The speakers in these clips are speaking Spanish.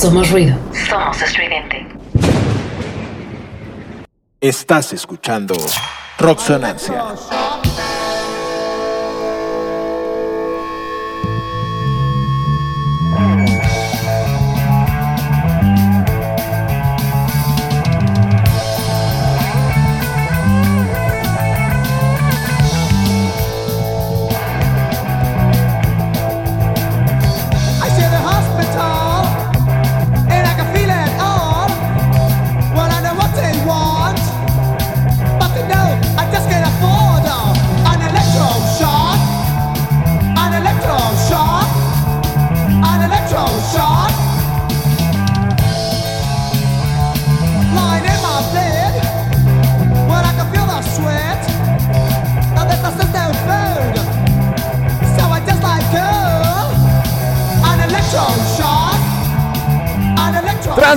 Somos ruido. Somos estridente. Estás escuchando Rocksonancia.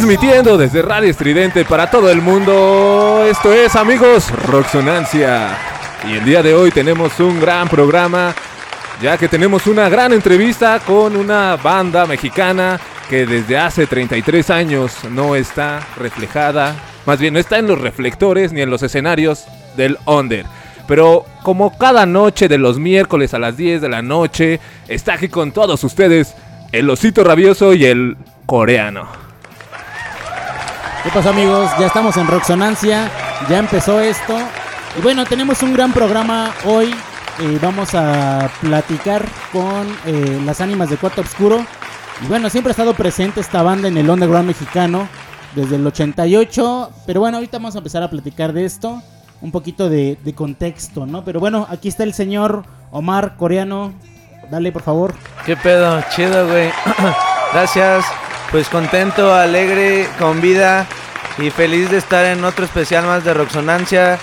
Transmitiendo desde Radio Estridente para todo el mundo. Esto es, amigos, Roxonancia. Y el día de hoy tenemos un gran programa, ya que tenemos una gran entrevista con una banda mexicana que desde hace 33 años no está reflejada, más bien no está en los reflectores ni en los escenarios del Under. Pero como cada noche de los miércoles a las 10 de la noche, está aquí con todos ustedes el osito rabioso y el coreano. ¿Qué pasa amigos? Ya estamos en Roxonancia, ya empezó esto. Y bueno, tenemos un gran programa hoy. eh, vamos a platicar con eh, las ánimas de Cuarto Oscuro. Y bueno, siempre ha estado presente esta banda en el underground mexicano desde el 88. Pero bueno, ahorita vamos a empezar a platicar de esto. Un poquito de contexto, ¿no? Pero bueno, aquí está el señor Omar Coreano. Dale, por favor. ¿Qué pedo? Chido, güey. Gracias. Pues contento, alegre, con vida y feliz de estar en otro especial más de Roxonancia.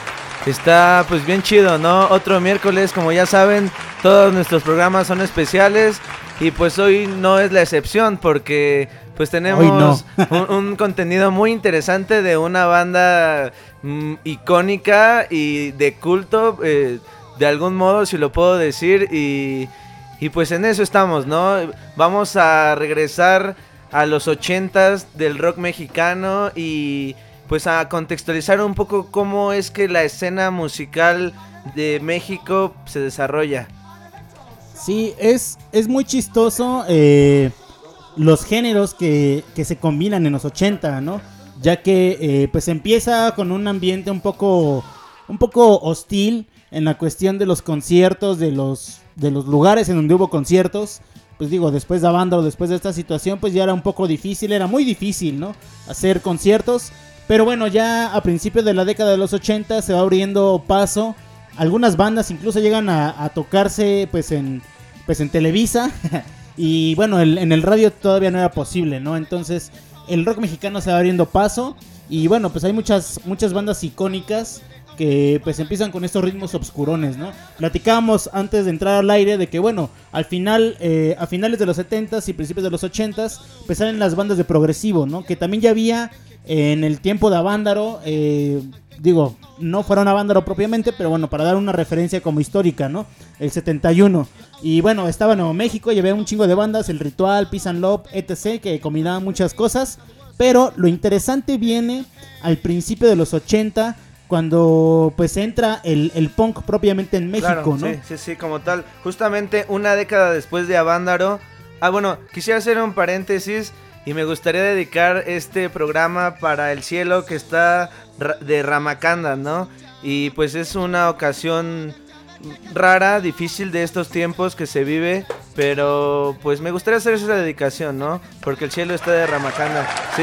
Está pues bien chido, ¿no? Otro miércoles, como ya saben, todos nuestros programas son especiales y pues hoy no es la excepción porque pues tenemos un, un contenido muy interesante de una banda mm, icónica y de culto, eh, de algún modo, si lo puedo decir, y, y pues en eso estamos, ¿no? Vamos a regresar a los ochentas del rock mexicano y pues a contextualizar un poco cómo es que la escena musical de México se desarrolla. Sí, es, es muy chistoso eh, los géneros que, que se combinan en los 80, ¿no? Ya que eh, pues empieza con un ambiente un poco, un poco hostil en la cuestión de los conciertos, de los, de los lugares en donde hubo conciertos. Pues digo, después de Avándaro, después de esta situación, pues ya era un poco difícil, era muy difícil, ¿no? Hacer conciertos. Pero bueno, ya a principios de la década de los 80 se va abriendo paso. Algunas bandas incluso llegan a, a tocarse pues en, pues en Televisa. y bueno, el- en el radio todavía no era posible, ¿no? Entonces el rock mexicano se va abriendo paso. Y bueno, pues hay muchas, muchas bandas icónicas que pues empiezan con estos ritmos obscurones, ¿no? Platicábamos antes de entrar al aire de que bueno, al final, eh, a finales de los 70s y principios de los 80s, pues salen las bandas de progresivo, ¿no? Que también ya había en el tiempo de Avándaro, eh, digo, no fueron Avándaro propiamente, pero bueno, para dar una referencia como histórica, ¿no? El 71. Y bueno, estaba Nuevo México y había un chingo de bandas, El Ritual, Peace and Love, etc., que combinaban muchas cosas. Pero lo interesante viene al principio de los 80, cuando pues entra el, el punk propiamente en México, Claro, ¿no? Sí, sí, sí, como tal. Justamente una década después de Avándaro. Ah, bueno, quisiera hacer un paréntesis y me gustaría dedicar este programa para el cielo que está de Ramacanda, ¿no? Y pues es una ocasión rara, difícil de estos tiempos que se vive, pero pues me gustaría hacer esa dedicación, ¿no? Porque el cielo está de Ramacanda, sí,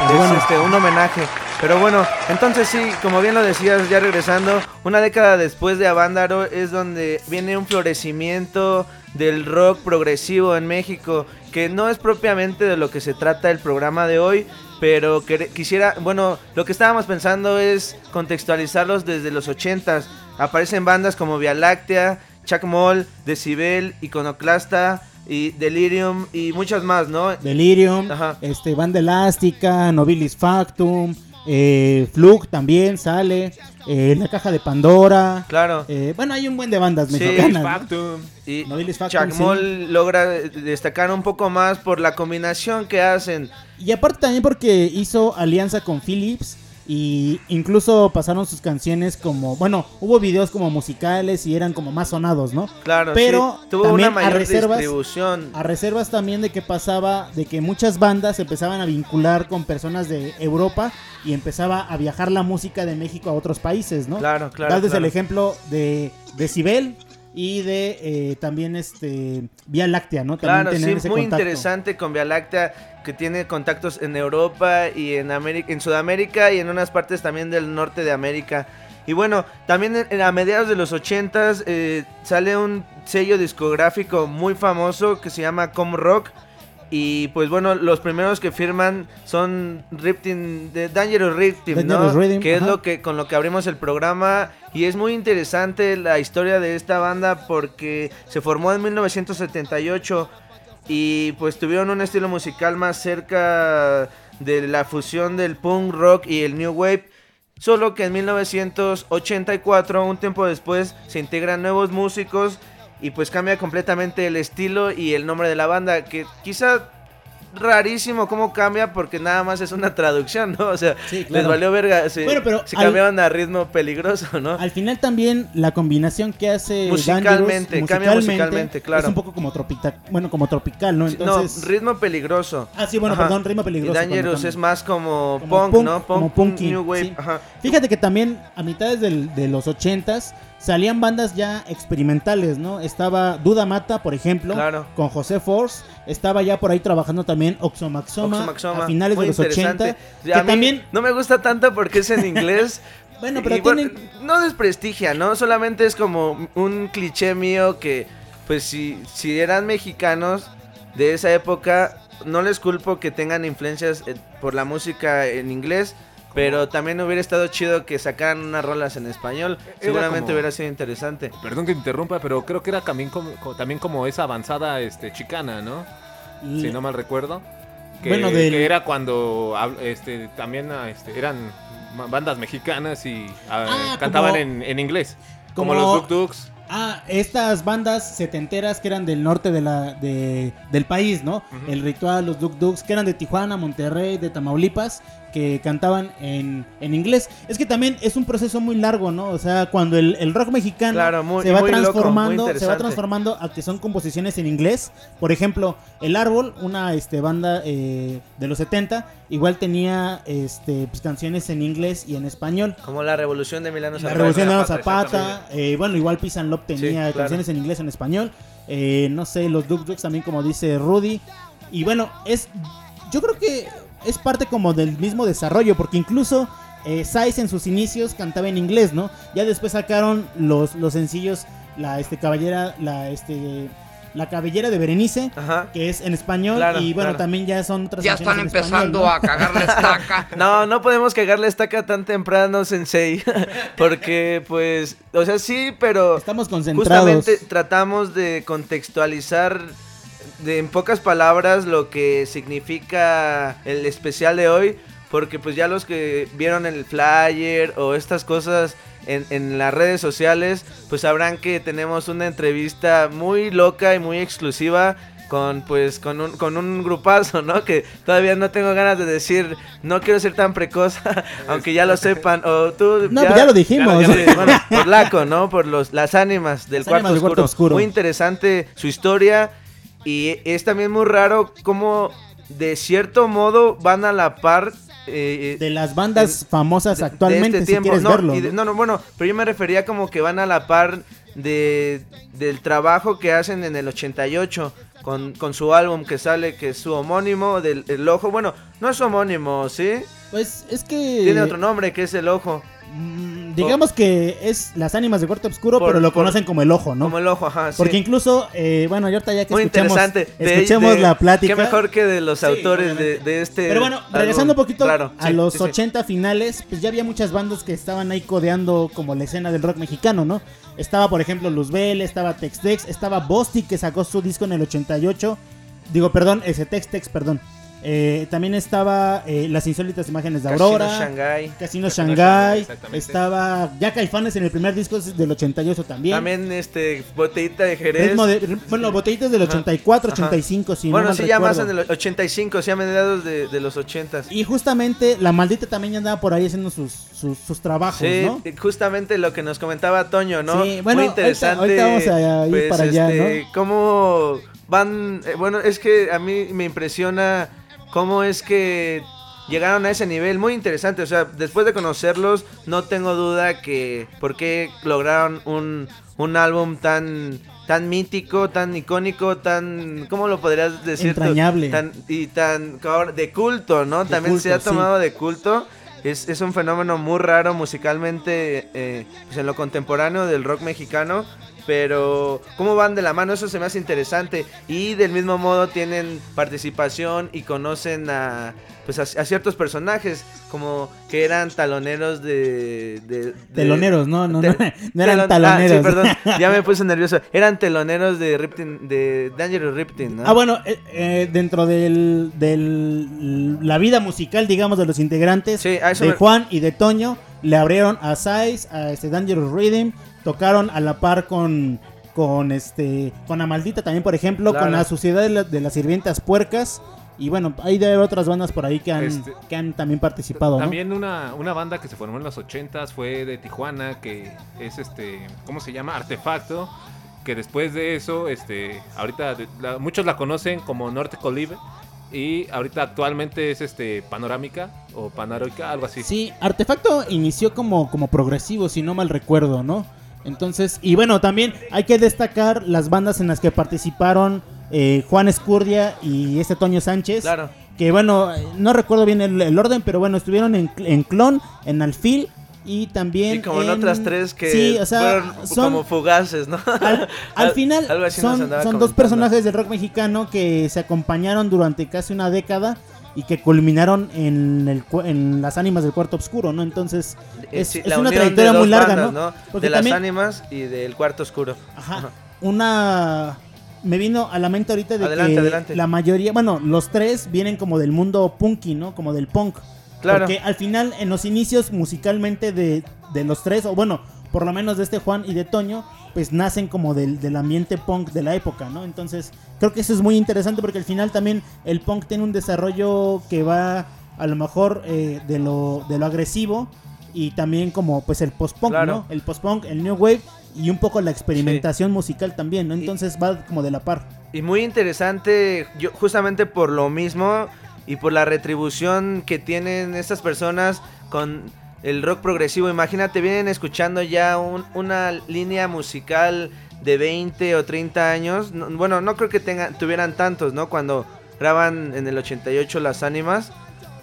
Pues es bueno. este, un homenaje. Pero bueno, entonces sí, como bien lo decías, ya regresando, una década después de Avándaro es donde viene un florecimiento del rock progresivo en México, que no es propiamente de lo que se trata el programa de hoy, pero que, quisiera, bueno, lo que estábamos pensando es contextualizarlos desde los 80s. Aparecen bandas como Vía Láctea, Chuck Moll, Decibel, Iconoclasta y Delirium y muchas más, ¿no? Delirium, Ajá. este, Banda Elástica, Nobilis Factum, eh, Flug también sale, eh, La Caja de Pandora. Claro. Eh, bueno, hay un buen de bandas Sí, mexicanas. ¿no? Factum. Y Nobilis Factum, sí. Moll logra destacar un poco más por la combinación que hacen. Y aparte también porque hizo alianza con Philips y incluso pasaron sus canciones como, bueno, hubo videos como musicales y eran como más sonados, ¿no? Claro, Pero sí, tuvo también una a mayor reservas- distribución. A reservas también de que pasaba, de que muchas bandas se empezaban a vincular con personas de Europa y empezaba a viajar la música de México a otros países, ¿no? Claro, claro. Tal vez claro. el ejemplo de Decibel y de eh, también este Vía Láctea, ¿no? También Claro, tener sí, ese muy contacto. interesante con Vía Láctea, que tiene contactos en Europa y en, América, en Sudamérica y en unas partes también del norte de América. Y bueno, también en- en- a mediados de los 80s eh, sale un sello discográfico muy famoso que se llama Com Rock. Y pues bueno, los primeros que firman son Riptin, de Dangerous Riptin, ¿no? Rhythm, que es ajá. lo que con lo que abrimos el programa y es muy interesante la historia de esta banda porque se formó en 1978 y pues tuvieron un estilo musical más cerca de la fusión del punk rock y el new wave. Solo que en 1984, un tiempo después, se integran nuevos músicos y pues cambia completamente el estilo y el nombre de la banda, que quizá rarísimo cómo cambia porque nada más es una traducción, ¿no? O sea, Sí, les valió verga, se, Bueno, pero se al- cambiaron a ritmo peligroso, ¿no? Al final también la combinación que hace Musicalmente, Dangerous, cambia musicalmente, claro. Es un poco como tropical, bueno, como tropical, ¿no? Entonces, no, ritmo peligroso. Ah, sí, bueno, Ajá. perdón, ritmo Y peligroso. cuando Dangerous es más como, Como punk, punk, ¿no? como Punk, punky, New Wave. sí. Ajá. Fíjate que también a mitades del- de los ochentas salían bandas ya experimentales, ¿no? Estaba Duda Mata, por ejemplo, Claro. con José Force. Estaba ya por ahí trabajando también Oxomaxoma, Oxomaxoma, a finales muy de los interesante. 80. A Que mí también, no me gusta tanto porque es en inglés. bueno, pero bueno, tienen... no desprestigia, ¿no? Solamente es como un cliché mío que, pues, si, si eran mexicanos de esa época, no les culpo que tengan influencias eh, por la música en inglés. Pero también hubiera estado chido que sacaran unas rolas en español. Seguramente como- hubiera sido interesante. Perdón que interrumpa, pero creo que era también como, co- también como esa avanzada este, chicana, ¿no? Si no mal recuerdo. Que, Bueno, del- que era cuando este, también ah, este, eran bandas mexicanas y ah, Ah, cantaban como- en, en inglés. Como, como- los Duk Duks. Ah, estas bandas setenteras que eran del norte de la, de- del país, ¿no? El Ritual, los Duk Duks, que eran de Tijuana, Monterrey, de Tamaulipas, que cantaban en, en inglés. Es que también es un proceso muy largo, ¿no? O sea, cuando el, el rock mexicano Claro, muy- se va loco, transformando, se va transformando a que son composiciones en inglés. Por ejemplo, El Árbol, una este, banda eh, de los 70, igual tenía este, pues, canciones en inglés y en español. Como la revolución de Milano La Zapata. Revolución de Ana Zapata, eh, bueno, igual Pisan Lop tenía Sí, claro. canciones en inglés o en español. Eh, no sé, los Duk Duks también, como dice Rudy. Y bueno, es. Yo creo que es parte como del mismo desarrollo, porque incluso eh, Sais en sus inicios cantaba en inglés, ¿no? Ya después sacaron los, los sencillos, la este caballera, la este. La cabellera de Berenice, Ajá. que es en español, Claro, y bueno, claro. también ya son otras Ya están en español, empezando ¿no? a cagar la estaca. No, no podemos cagarle estaca tan temprano, Sensei. Porque, pues, o sea, sí, pero Estamos concentrados. justamente tratamos de contextualizar de, en pocas palabras lo que significa el especial de hoy. Porque, pues, ya los que vieron el flyer o estas cosas en, en las redes sociales, pues sabrán que tenemos una entrevista muy loca y muy exclusiva con pues con un, con un grupazo, ¿no? Que todavía no tengo ganas de decir, no quiero ser tan precoz, aunque ya lo sepan, o tú No, pues ya lo dijimos. Bueno, por Laco, ¿no? Por los, las ánimas del Las cuarto, ánimas del oscuro. cuarto oscuro. Muy interesante su historia y es también muy raro cómo de cierto modo van a la par eh, de las bandas famosas actualmente, este si quieres no, verlo. de- no, no, bueno, pero yo me refería como que van a la par de, del trabajo que hacen en el 88 con, con su álbum que sale, que es su homónimo, del el ojo. Bueno, no es homónimo, ¿sí? Pues es que... Tiene otro nombre que es el ojo. Mm, digamos que es las ánimas de cuarto oscuro, Por- pero lo por- conocen como el ojo, ¿no? Como el ojo, ajá. sí. Porque incluso, eh, bueno, ahorita ya que Muy escuchemos, interesante. De- escuchemos de- la plática. Qué mejor que de los Sí, autores de, este. Pero bueno, regresando un poquito raro. a Sí, los sí, sí. 80 finales, pues ya había muchas bandas que estaban ahí codeando como la escena del rock mexicano, ¿no? Estaba, por ejemplo, Luzbel, estaba Tex Tex, estaba Bosti que sacó su disco en el 88. Digo, perdón, ese Tex Tex, perdón. Eh, también estaba eh, Las insólitas imágenes de Casino Aurora. Shanghai. Casino Casino Shanghai. Shanghai, exactamente. Estaba ya Caifanes en el primer disco es del 88 también. También este botellita de Jerez. De- bueno, botellitas del 84, 85, si no bueno, mal sí, ya más en el 85, sí, a mediados de, de los 80. Y justamente la maldita también ya andaba por ahí haciendo sus, sus, sus trabajos, Sí, ¿no? justamente lo que nos comentaba Toño, ¿no? Sí, bueno, Muy interesante. ahorita- ahorita vamos a ir pues, para allá, este, Cómo van, eh, bueno, es que a mí me impresiona cómo es que llegaron a ese nivel muy interesante, o sea, después de conocerlos no tengo duda que por qué lograron un, un álbum tan tan mítico, tan icónico, tan ¿cómo lo podrías decir? Entrañable. Tan y tan de culto, ¿no? De También se ha sí. tomado de culto. Es, es un fenómeno muy raro musicalmente eh, pues en lo contemporáneo del rock mexicano. Pero cómo van de la mano, eso se me hace interesante. Y del mismo modo tienen participación y conocen a, pues a, a ciertos personajes, como que eran taloneros de... de- de- Teloneros, no, no, no, Te- no eran telon- taloneros. Ah, sí, perdón, ya me puse nervioso. Eran teloneros de Riptin, de Dangerous Riptin, ¿no? Ah, bueno, eh, eh, dentro del, del la vida musical, digamos, de los integrantes Sí, de me- Juan y de Toño, le abrieron a Size, a este Dangerous Rhythm, tocaron a la par con con este con la maldita también, por ejemplo, Claro. con la Sociedad de, la- de las Sirvientas Puercas y bueno, hay de haber otras bandas por ahí que han, Este, que han también participado, ¿no? También una, una banda que se formó en los 80s fue de Tijuana, que es este, ¿cómo se llama? Artefacto. Que después de eso, este, ahorita la- muchos la conocen como Norte Colive. Y ahorita actualmente es este Panorámica o Panorámica, algo así. Sí, Artefacto inició como, como progresivo, si no mal recuerdo, ¿no? Entonces, y bueno, también hay que destacar las bandas en las que participaron eh, Juan Escurdia y este Toño Sánchez. Claro. Que bueno, eh, no recuerdo bien el, el orden, pero bueno, estuvieron en, en Clon, en Alfil y también. Y como en en- otras tres que Sí, o sea, fueron son, como fugaces, ¿no? al, al final son, son dos personajes del rock mexicano que se acompañaron durante casi una década y que culminaron en, el, en las ánimas del cuarto oscuro, ¿no? Entonces Eh, es, sí, es la una trayectoria muy larga, bandas, ¿no? Porque de las también, ánimas y del cuarto oscuro. ajá, una me vino a la mente ahorita de Adelante, que adelante. la mayoría, bueno, los tres vienen como del mundo punky, ¿no? Como del punk. Claro. Porque al final, en los inicios musicalmente de, de los tres, o bueno, por lo menos de este Juan y de Toño, pues nacen como del, del ambiente punk de la época, ¿no? Entonces, creo que eso es muy interesante porque al final también el punk tiene un desarrollo que va a lo mejor eh, de, lo, de lo agresivo y también como pues el post-punk, Claro. ¿no? El post-punk, el new wave y un poco la experimentación musical también, ¿no? Entonces va como de la par. Y muy interesante, yo, justamente por lo mismo y por la retribución que tienen estas personas con el rock progresivo. Imagínate, vienen escuchando ya un- una línea musical de 20 o 30 años. No- bueno, no creo que tengan, tuvieran tantos, ¿no? Cuando graban en el 88 las ánimas.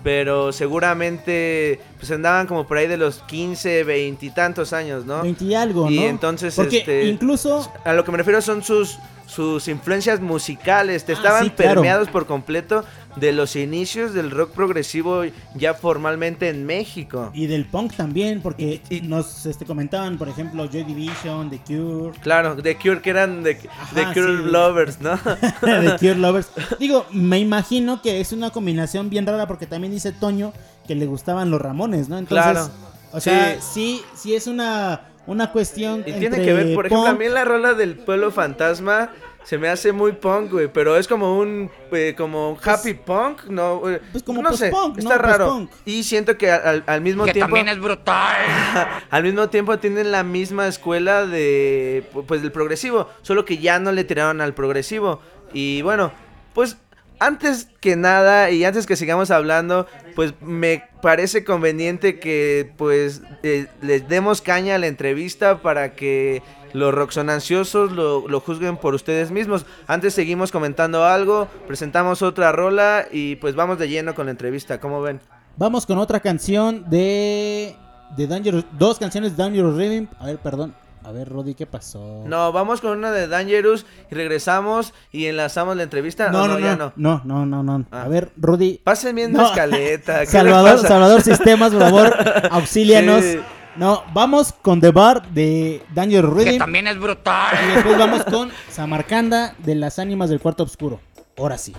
Pero seguramente pues andaban como por ahí de los 15, 20 y tantos años, ¿no? 20 y algo, Y ¿no? entonces, Porque este, incluso a lo que me refiero son sus sus influencias musicales, te Ah, estaban sí, claro. permeados por completo de los inicios del rock progresivo ya formalmente en México. Y del punk también, porque Y- y- nos este, comentaban, por ejemplo, Joy Division, The Cure, Claro, The Cure que eran The, Ajá, The Cure sí. Lovers, ¿no? The Cure Lovers. Digo, me imagino que es una combinación bien rara porque también dice Toño que le gustaban los Ramones, ¿no? Entonces, Claro. o sea, Sí. sí, sí es una, una cuestión Y entre tiene que ver, por ejemplo, a punk- mí la rola del pueblo fantasma se me hace muy punk, güey, pero es como un eh, como un happy punk, no, pues como no sé, post-punk, ¿no? está raro. Post-punk. Y siento que al, al mismo Que tiempo también es brutal. al mismo tiempo tienen la misma escuela de pues del progresivo, solo que ya no le tiraron al progresivo. Y bueno, pues antes que nada y antes que sigamos hablando, pues me parece conveniente que pues eh, les demos caña a la entrevista para que los roxonanciosos lo, lo juzguen por ustedes mismos. Antes seguimos comentando algo, presentamos otra rola y pues vamos de lleno con la entrevista. ¿Cómo ven? Vamos con otra canción de. de Dangerous. Dos canciones de Dangerous Rhythm. A ver, perdón. A ver, Rodi, ¿qué pasó? No, vamos con una de Dangerous y regresamos y enlazamos la entrevista. no, ¿O no, ya no, no, no, no, no. Ah. A ver, Rodi. Pasen bien la No. escaleta. ¿qué le Salvador? Salvador Sistemas, por favor, auxílianos. Sí. No, vamos con The Bar de Dangerous Rhythm. también es brutal. Y después vamos con Samarcanda de las ánimas del cuarto oscuro. Ahora sí.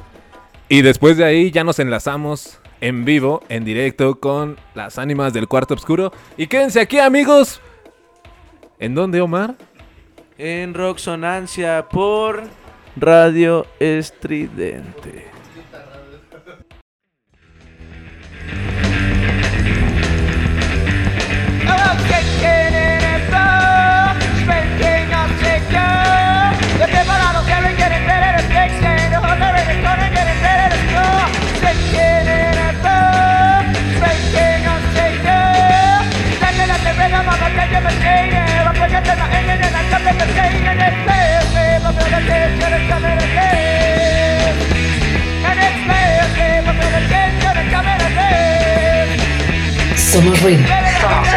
Y después de ahí ya nos enlazamos en vivo, en directo con las ánimas del cuarto oscuro. Y quédense aquí, amigos. ¿En dónde, Omar? En Roxonancia por Radio Estridente. Somos ruido. Somos.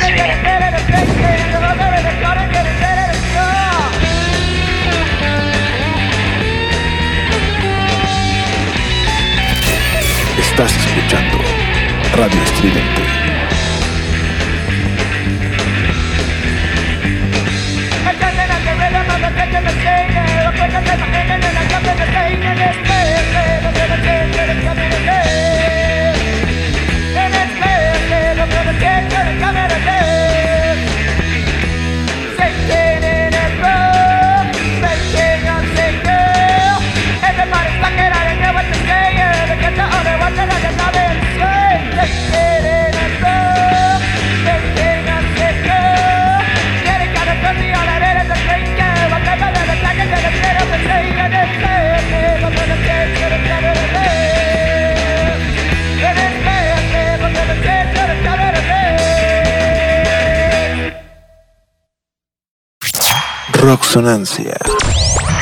Estás escuchando Radio Estridente. Come here. Roxonancia.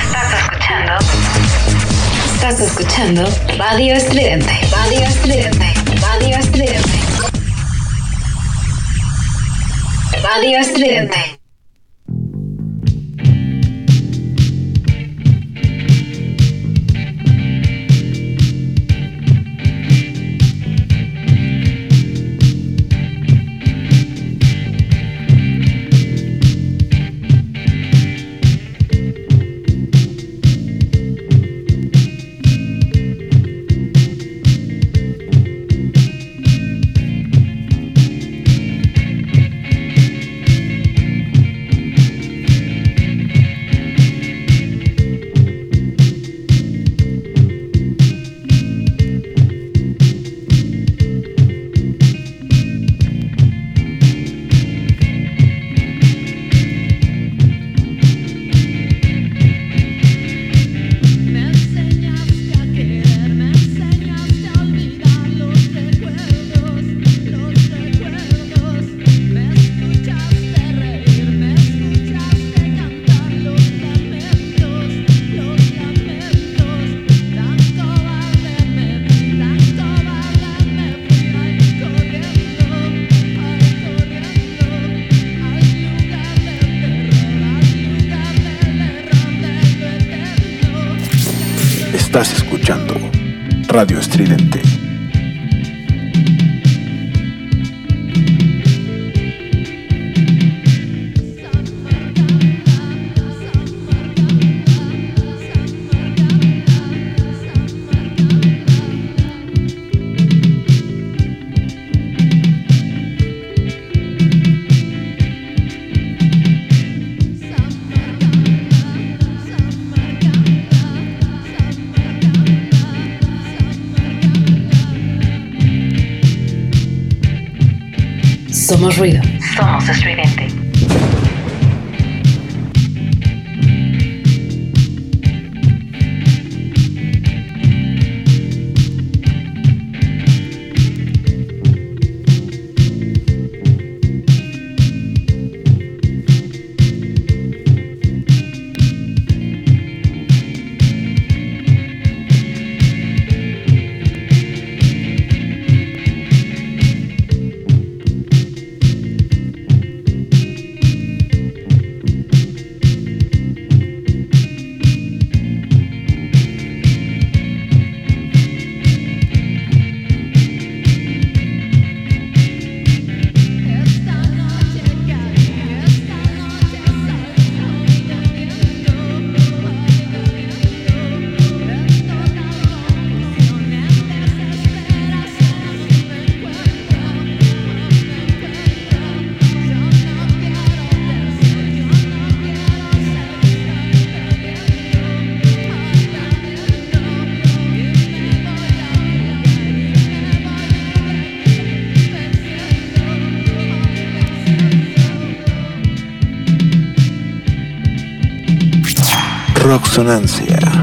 Estás escuchando. Estás escuchando Radio Estridente. Radio Estridente. Radio Estridente. Radio Estridente. Radio Estridente. Ruido. Somos estridente. Roxonancia.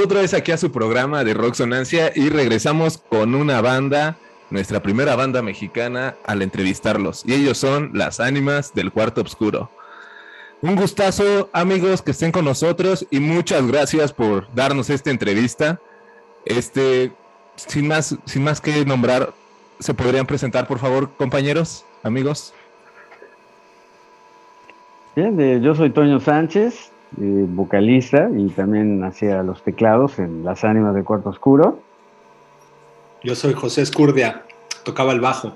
Otra vez aquí a su programa de Roxonancia y regresamos con una banda, nuestra primera banda mexicana, al entrevistarlos. Y ellos son las ánimas del cuarto oscuro. Un gustazo, amigos, que estén con nosotros y muchas gracias por darnos esta entrevista. Este, sin más, sin más que nombrar, ¿se podrían presentar, por favor, compañeros, amigos? Bien, eh, yo soy Toño Sánchez, eh, vocalista y también hacía los teclados en Las Ánimas del Cuarto Oscuro. Yo soy José Escurdia, tocaba el bajo.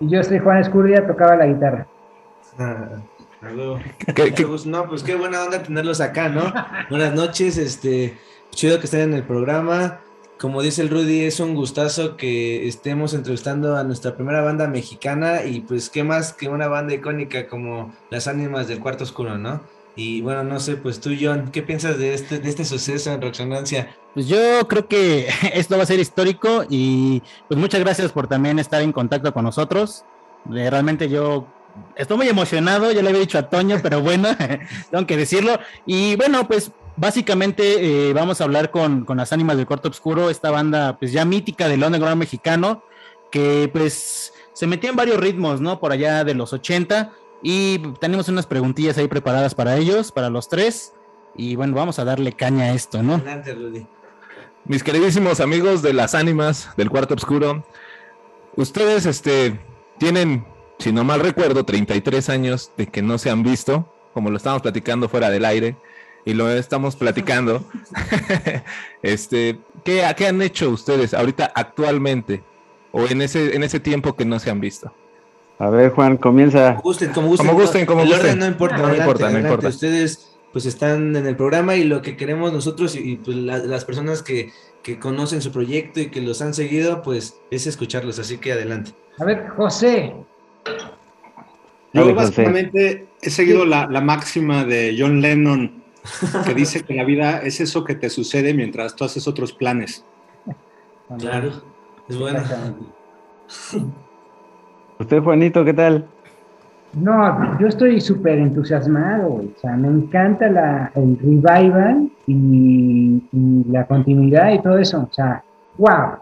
Y yo soy Juan Escurdia, tocaba la guitarra. ¿Qué- qué- Pues no, pues qué buena onda tenerlos acá, ¿no? Buenas noches, este, chido que estén en el programa. Como dice el Rudy, es un gustazo que estemos entrevistando a nuestra primera banda mexicana y pues qué más que una banda icónica como las ánimas del cuarto oscuro, ¿no? Y bueno, no sé, pues tú, John, ¿qué piensas de este, de este suceso en Roxonancia? Pues yo creo que esto va a ser histórico y pues muchas gracias por también estar en contacto con nosotros. Realmente yo estoy muy emocionado, ya le había dicho a Toño, pero bueno, tengo que decirlo. Y bueno, pues básicamente eh, vamos a hablar con, con las ánimas del cuarto oscuro, esta banda pues ya mítica del underground mexicano, que pues se metió en varios ritmos, ¿no? Por allá de los 80 y tenemos unas preguntillas ahí preparadas para ellos, para los tres. Y bueno, vamos a darle caña a esto, ¿no? Adelante, Rudy. Mis queridísimos amigos de las ánimas del cuarto oscuro, ustedes este, tienen, si no mal recuerdo, 33 años de que no se han visto, como lo estamos platicando fuera del aire, y lo estamos platicando. este, ¿qué, ¿Qué han hecho ustedes ahorita actualmente? O en ese, en ese tiempo que no se han visto. A ver, Juan, comienza. Como gusten, como gusten. Como gusten, como el gusten. orden no importa, No adelante, importa, no importa. Ustedes pues están en el programa y lo que queremos nosotros y, y, pues la- las personas que, que conocen su proyecto y que los han seguido, pues es escucharlos, así que adelante. A ver, José, Yo Dale, José. básicamente he seguido la, la máxima de John Lennon, que dice que la vida es eso que te sucede mientras tú haces otros planes. Claro, es bueno. Usted, Juanito, ¿qué tal? no, yo estoy súper entusiasmado, güey. o sea, me encanta la, el revival y, la continuidad y todo eso, o sea, wow.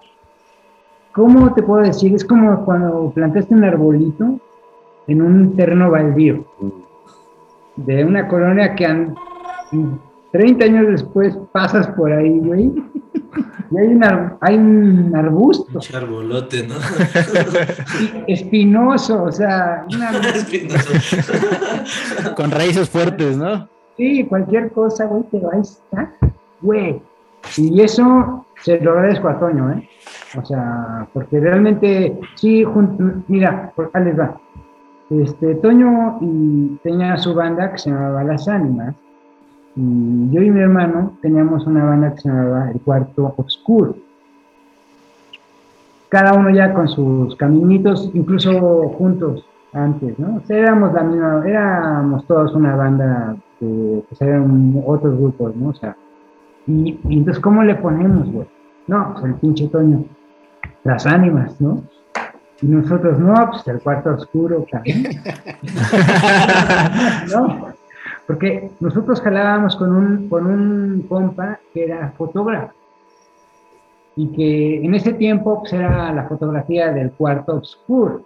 ¿Cómo te puedo decir? Es como cuando plantaste un arbolito en un terreno baldío de una colonia que han, 30 años después pasas por ahí, güey, y hay un, ar- hay un arbusto Un charbolote, ¿no? espinoso, o sea, una Espinoso. Con raíces fuertes, ¿no? Sí, cualquier cosa, güey, pero ahí está, güey. Y eso se lo agradezco a Toño, ¿eh? O sea, porque realmente, sí, jun- mira, por acá les va. Este, Toño y tenía su banda que se llamaba Las Ánimas. Y yo y mi hermano teníamos una banda que se llamaba El Cuarto Oscuro. Cada uno ya con sus caminitos, incluso juntos antes, ¿no? O sea, éramos la misma, éramos todos una banda que pues eran otros grupos, ¿no? O sea, y, y entonces, ¿cómo le ponemos, güey? No, pues el pinche Toño. Las ánimas, ¿no? Y nosotros, no, pues el cuarto oscuro, cabrón. ¿No? Porque nosotros jalábamos con un, con un compa que era fotógrafo. Y que en ese tiempo pues, era la fotografía del cuarto oscuro.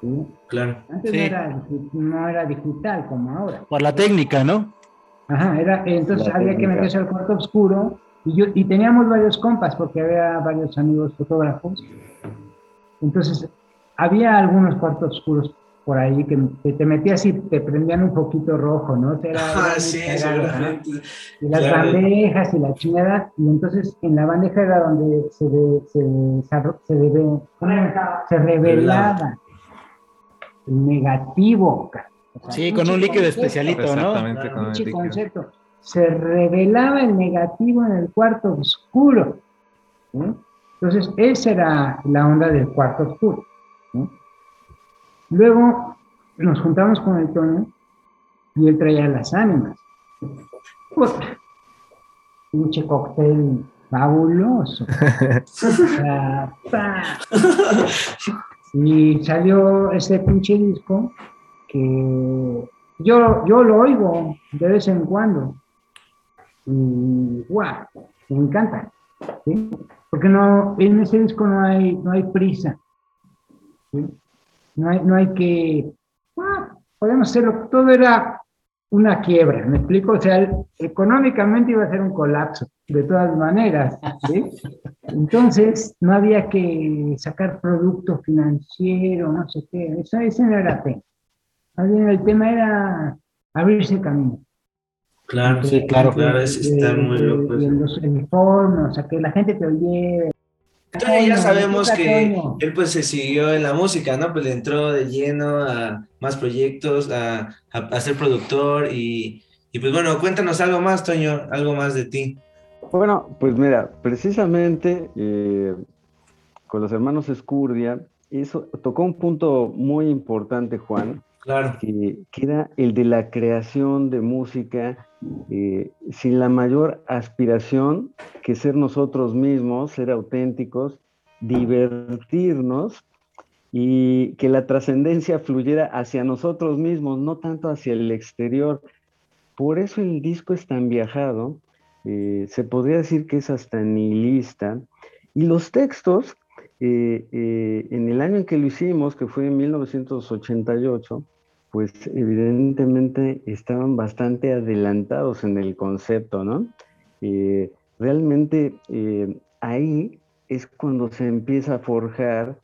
¿sí? Claro. Antes Sí. no, era, no era digital como ahora. Por la técnica, ¿no? Ajá, era, entonces La había que técnica. meterse al cuarto oscuro y, yo, y teníamos varios compas porque había varios amigos fotógrafos. Entonces, había algunos cuartos oscuros por ahí que, que te metías y te prendían un poquito rojo, ¿no? Era- Ah, sí, cagado, ¿no? seguramente. Y las Claro. bandejas y la chingada, y entonces en la bandeja era donde se, se, desarro- se, debe- ¿cómo? se revelaba el negativo. ca- o sea, Sí, con un líquido concepto. especialito, ¿no? Exactamente, con líquido. concepto. Se revelaba el negativo en el cuarto oscuro. ¿sí? Entonces, esa era la onda del cuarto oscuro. ¿sí? Luego nos juntamos con el Toño y él traía las ánimas. Puta, pinche cóctel fabuloso. Y salió ese pinche disco que yo, yo lo oigo de vez en cuando. Y guau, me encanta. ¿sí? Porque no, en ese disco no hay, no hay prisa. ¿sí? No, hay, no hay que. ah, podemos hacerlo. Todo era una quiebra, ¿me explico? O sea, el- económicamente iba a ser un colapso, de todas maneras. ¿sí? Entonces, no había que sacar producto financiero, no sé qué. Eso, ese no era tema. Más bien el tema era abrirse camino. Claro, sí, claro. Claro, es- está muy loco los uniformes, o sea, que la gente te oye. Toño, ya sabemos que él pues se siguió en la música, ¿no? Pues le entró de lleno a más proyectos, a, a, a ser productor y, y pues bueno, cuéntanos algo más, Toño, algo más de ti. Bueno, pues mira, precisamente eh, con los hermanos Escurdia, eso tocó un punto muy importante, Juan, Claro. que, que era el de la creación de música eh, sin la mayor aspiración que ser nosotros mismos, ser auténticos, divertirnos y que la trascendencia fluyera hacia nosotros mismos, no tanto hacia el exterior. Por eso el disco es tan viajado, eh, se podría decir que es hasta nihilista, y los textos, eh, en el año en que lo hicimos, que fue en 1988, pues evidentemente estaban bastante adelantados en el concepto, ¿no? Eh, realmente eh, ahí es cuando se empieza a forjar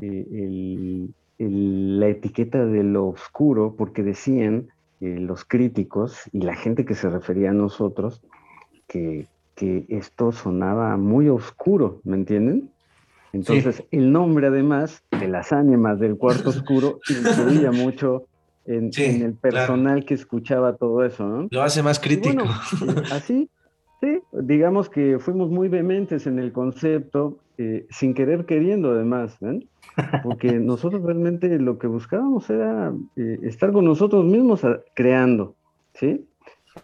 eh, el- el- la etiqueta de lo oscuro, porque decían eh, los críticos y la gente que se refería a nosotros que, que esto sonaba muy oscuro, ¿me entienden? Entonces, el nombre además de las ánimas del cuarto oscuro influía mucho en, Sí, en el personal que escuchaba todo eso, ¿no? Lo hace más crítico. bueno, así, sí, digamos que fuimos muy vehementes en el concepto, eh, sin querer queriendo además, ¿ven? Porque nosotros realmente lo que buscábamos era eh, estar con nosotros mismos a- creando, ¿sí?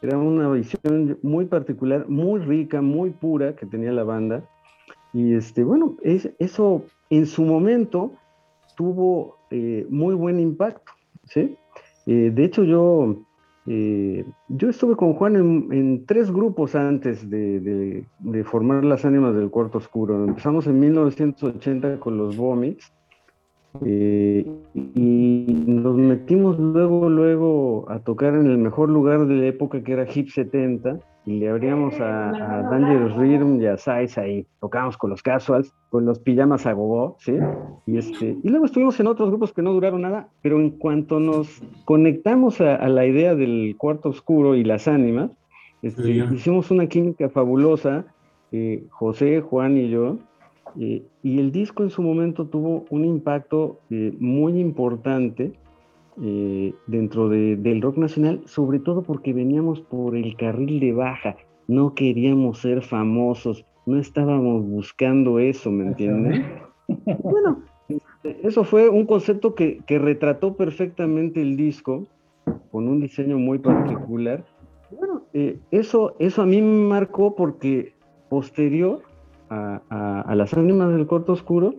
Era una visión muy particular, muy rica, muy pura que tenía la banda. Y este, bueno, es, eso en su momento tuvo eh, muy buen impacto, ¿sí? Eh, de hecho, yo, eh, yo estuve con Juan en, tres grupos antes de, de- de formar las ánimas del cuarto oscuro. Empezamos en 1980 con los Vomits eh, y nos metimos luego, luego a tocar en el mejor lugar de la época que era Hip 70 y le abríamos a, a Dangerous Rhythm y a Size ahí. Tocábamos con los Casuals, con los pijamas a gogo, ¿sí? Y, este, y luego estuvimos en otros grupos que no duraron nada, pero en cuanto nos conectamos a, a la idía del cuarto oscuro y las ánimas, este, Sí. hicimos una química fabulosa eh, José, Juan y yo, eh, y el disco en su momento tuvo un impacto eh, muy importante eh, dentro de- del rock nacional, sobre todo porque veníamos por el carril de baja, no queríamos ser famosos, no estábamos buscando eso, ¿me entienden? Bueno, este, eso fue un concepto que, que retrató perfectamente el disco, con un diseño muy particular. Bueno, eh, eso, eso a mí me marcó porque posterior a, a- a las ánimas del corto oscuro,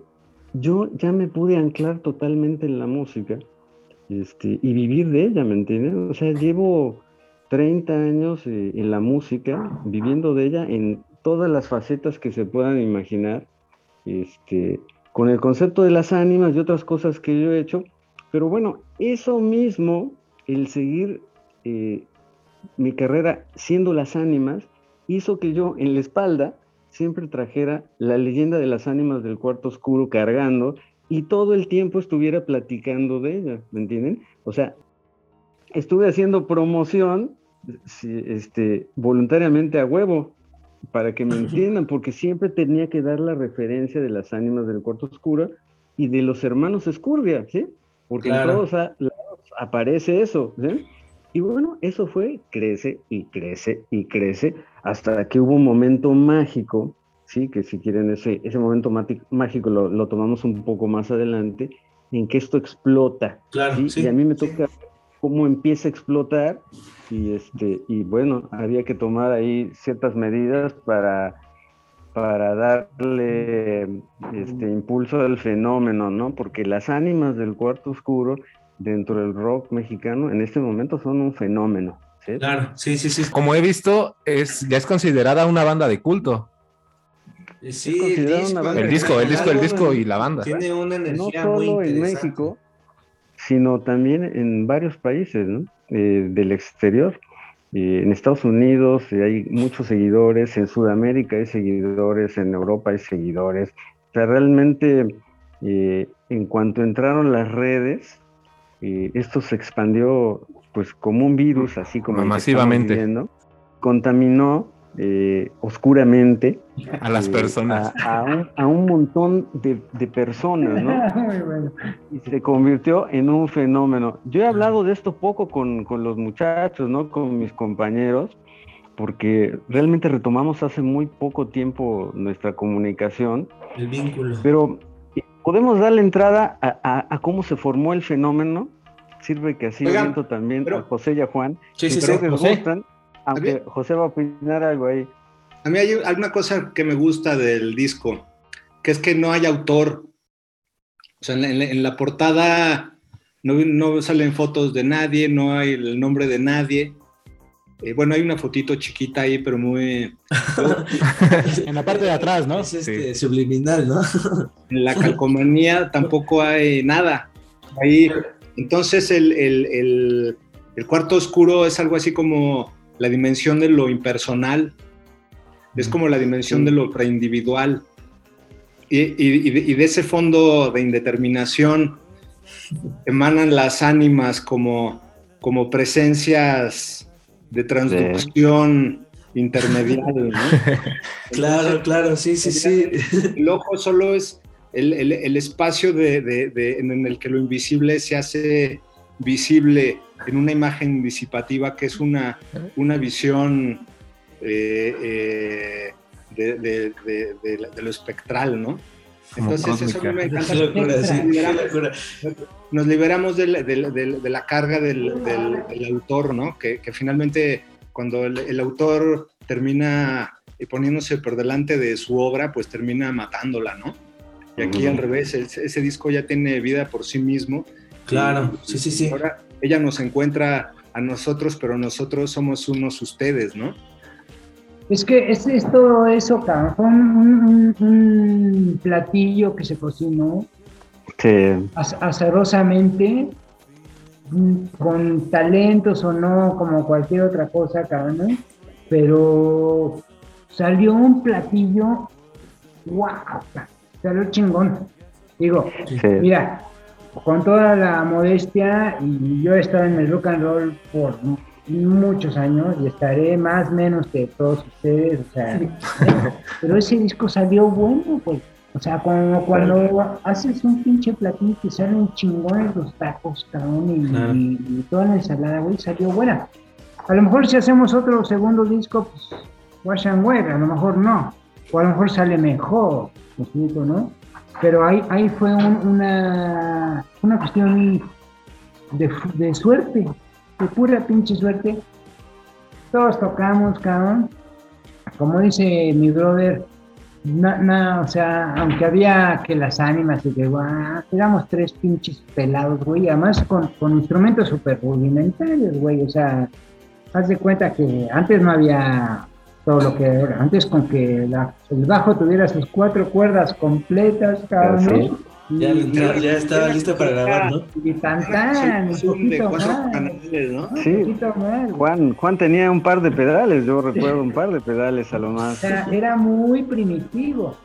yo ya me pude anclar totalmente en la música este, y vivir de ella, ¿me entiendes? O sea, llevo 30 años eh, en la música, viviendo de ella en todas las facetas que se puedan imaginar, este, con el concepto de las ánimas y otras cosas que yo he hecho, pero bueno, eso mismo, el seguir eh, mi carrera siendo las ánimas, hizo que yo en la espalda siempre trajera la leyenda de las ánimas del cuarto oscuro cargando y todo el tiempo estuviera platicando de ella, ¿me entienden? O sea, estuve haciendo promoción este, voluntariamente a huevo, para que me entiendan, porque siempre tenía que dar la referencia de las ánimas del cuarto oscuro y de los hermanos Escurdia, ¿sí? Porque Claro. en todos lados aparece eso, ¿sí? Y bueno, eso fue, crece y crece y crece, hasta que hubo un momento mágico, ¿sí? Que si quieren ese, ese momento mágico lo, lo tomamos un poco más adelante, en que esto explota. Claro, ¿sí? sí, y a mí me toca ver cómo empieza a explotar y este y bueno había que tomar ahí ciertas medidas para para darle este impulso al fenómeno no porque las ánimas del cuarto oscuro dentro del rock mexicano en este momento son un fenómeno ¿sí? Claro, sí, sí, sí. Como he visto, es, ya es considerada una banda de culto. Sí, banda El disco, el disco, el disco y la banda. Tiene una no energía muy solo en. México sino también en varios países ¿no? Eh, del exterior Eh, en Estados Unidos eh, hay muchos seguidores, en Sudamérica hay seguidores, en Europa hay seguidores. O sea, realmente eh, en cuanto entraron las redes, eh, esto se expandió pues como un virus, así como Masivamente. contaminó eh, oscuramente A las eh, personas. a, a un, a un montón de, de personas, ¿no? Muy bueno. y se convirtió en un fenómeno. Yo he hablado de esto poco con, con los muchachos, ¿no? Con mis compañeros, porque realmente retomamos hace muy poco tiempo nuestra comunicación, El vínculo. pero podemos darle entrada a, a- a cómo se formó el fenómeno. Sirve que así Oigan, también pero- a José y a Juan. Sí, sí, sí. José. gustan, aunque José va a opinar algo ahí. A mí hay alguna cosa que me gusta del disco, que es que no hay autor. O sea, en la, en portada no, no salen fotos de nadie, no hay el nombre de nadie. Eh, bueno, hay una fotito chiquita ahí, pero muy... En la parte de atrás, ¿no? Es este, subliminal, ¿no? En la calcomanía tampoco hay nada. Ahí, entonces el, el- el- el cuarto oscuro es algo así como la dimensión de lo impersonal, es como la dimensión de lo preindividual. Y, y- y de, y de ese fondo de indeterminación emanan las ánimas como, como presencias de transducción intermedial. ¿no? Claro, claro, sí, sí, sí. El ojo solo es el, el- el espacio de- de- de- en el que lo invisible se hace visible en una imagen disipativa que es una, una visión eh, eh, de, de- de- de la- de lo espectral, ¿no? Entonces eso a mí me encanta. Nos liberamos-. Nos liberamos de la, de la- de la- de la carga del, del- del autor, ¿no? Que, que finalmente cuando el, el autor termina poniéndose por delante de su obra, pues termina matándola, ¿no? Y aquí al revés, el- ese disco ya tiene vida por sí mismo. Claro, Y- sí, sí, sí. Ahora ella nos encuentra a nosotros, pero nosotros somos unos ustedes, ¿no? Es que es, es todo eso, cabrón. Fue un, un- un platillo que se cocinó Sí. az- azarosamente, mm, con talentos o no, como cualquier otra cosa, cabrón. ¿no? Pero salió un platillo, wow, salió chingón. Digo, Sí. mira, con toda la modestia, y yo he estado en el rock and roll por muchos años y estaré más menos que todos ustedes, o sea, pero ese disco salió bueno, pues. O sea, cuando, cuando haces un pinche platillo que salen chingones los tacos, cabrón, y, Claro. y- y toda la ensalada, güey, salió buena. A lo mejor si hacemos otro segundo disco, pues, wash and wear, a lo mejor no. O a lo mejor sale mejor, ¿me explico, no? Pero ahí, ahí fue un- una, una cuestión de, de suerte, de pura pinche suerte. Todos tocamos, cabrón. Como dice mi brother, na- o sea, aunque había que las ánimas y que, guau, éramos tres pinches pelados, güey, además con, con instrumentos súper rudimentarios, güey, o sea, haz de cuenta que antes no había todo lo que ahora, antes con que la- el bajo tuviera sus cuatro cuerdas completas, cabrón, ¿no? Ya, estaba listo para grabar, ¿no? Y tan tan, un de poquito cuatro más, canales, ¿no? un Sí. poquito más, Juan, Juan tenía un par de pedales, yo recuerdo un par de pedales a lo O más. sea, era muy primitivo.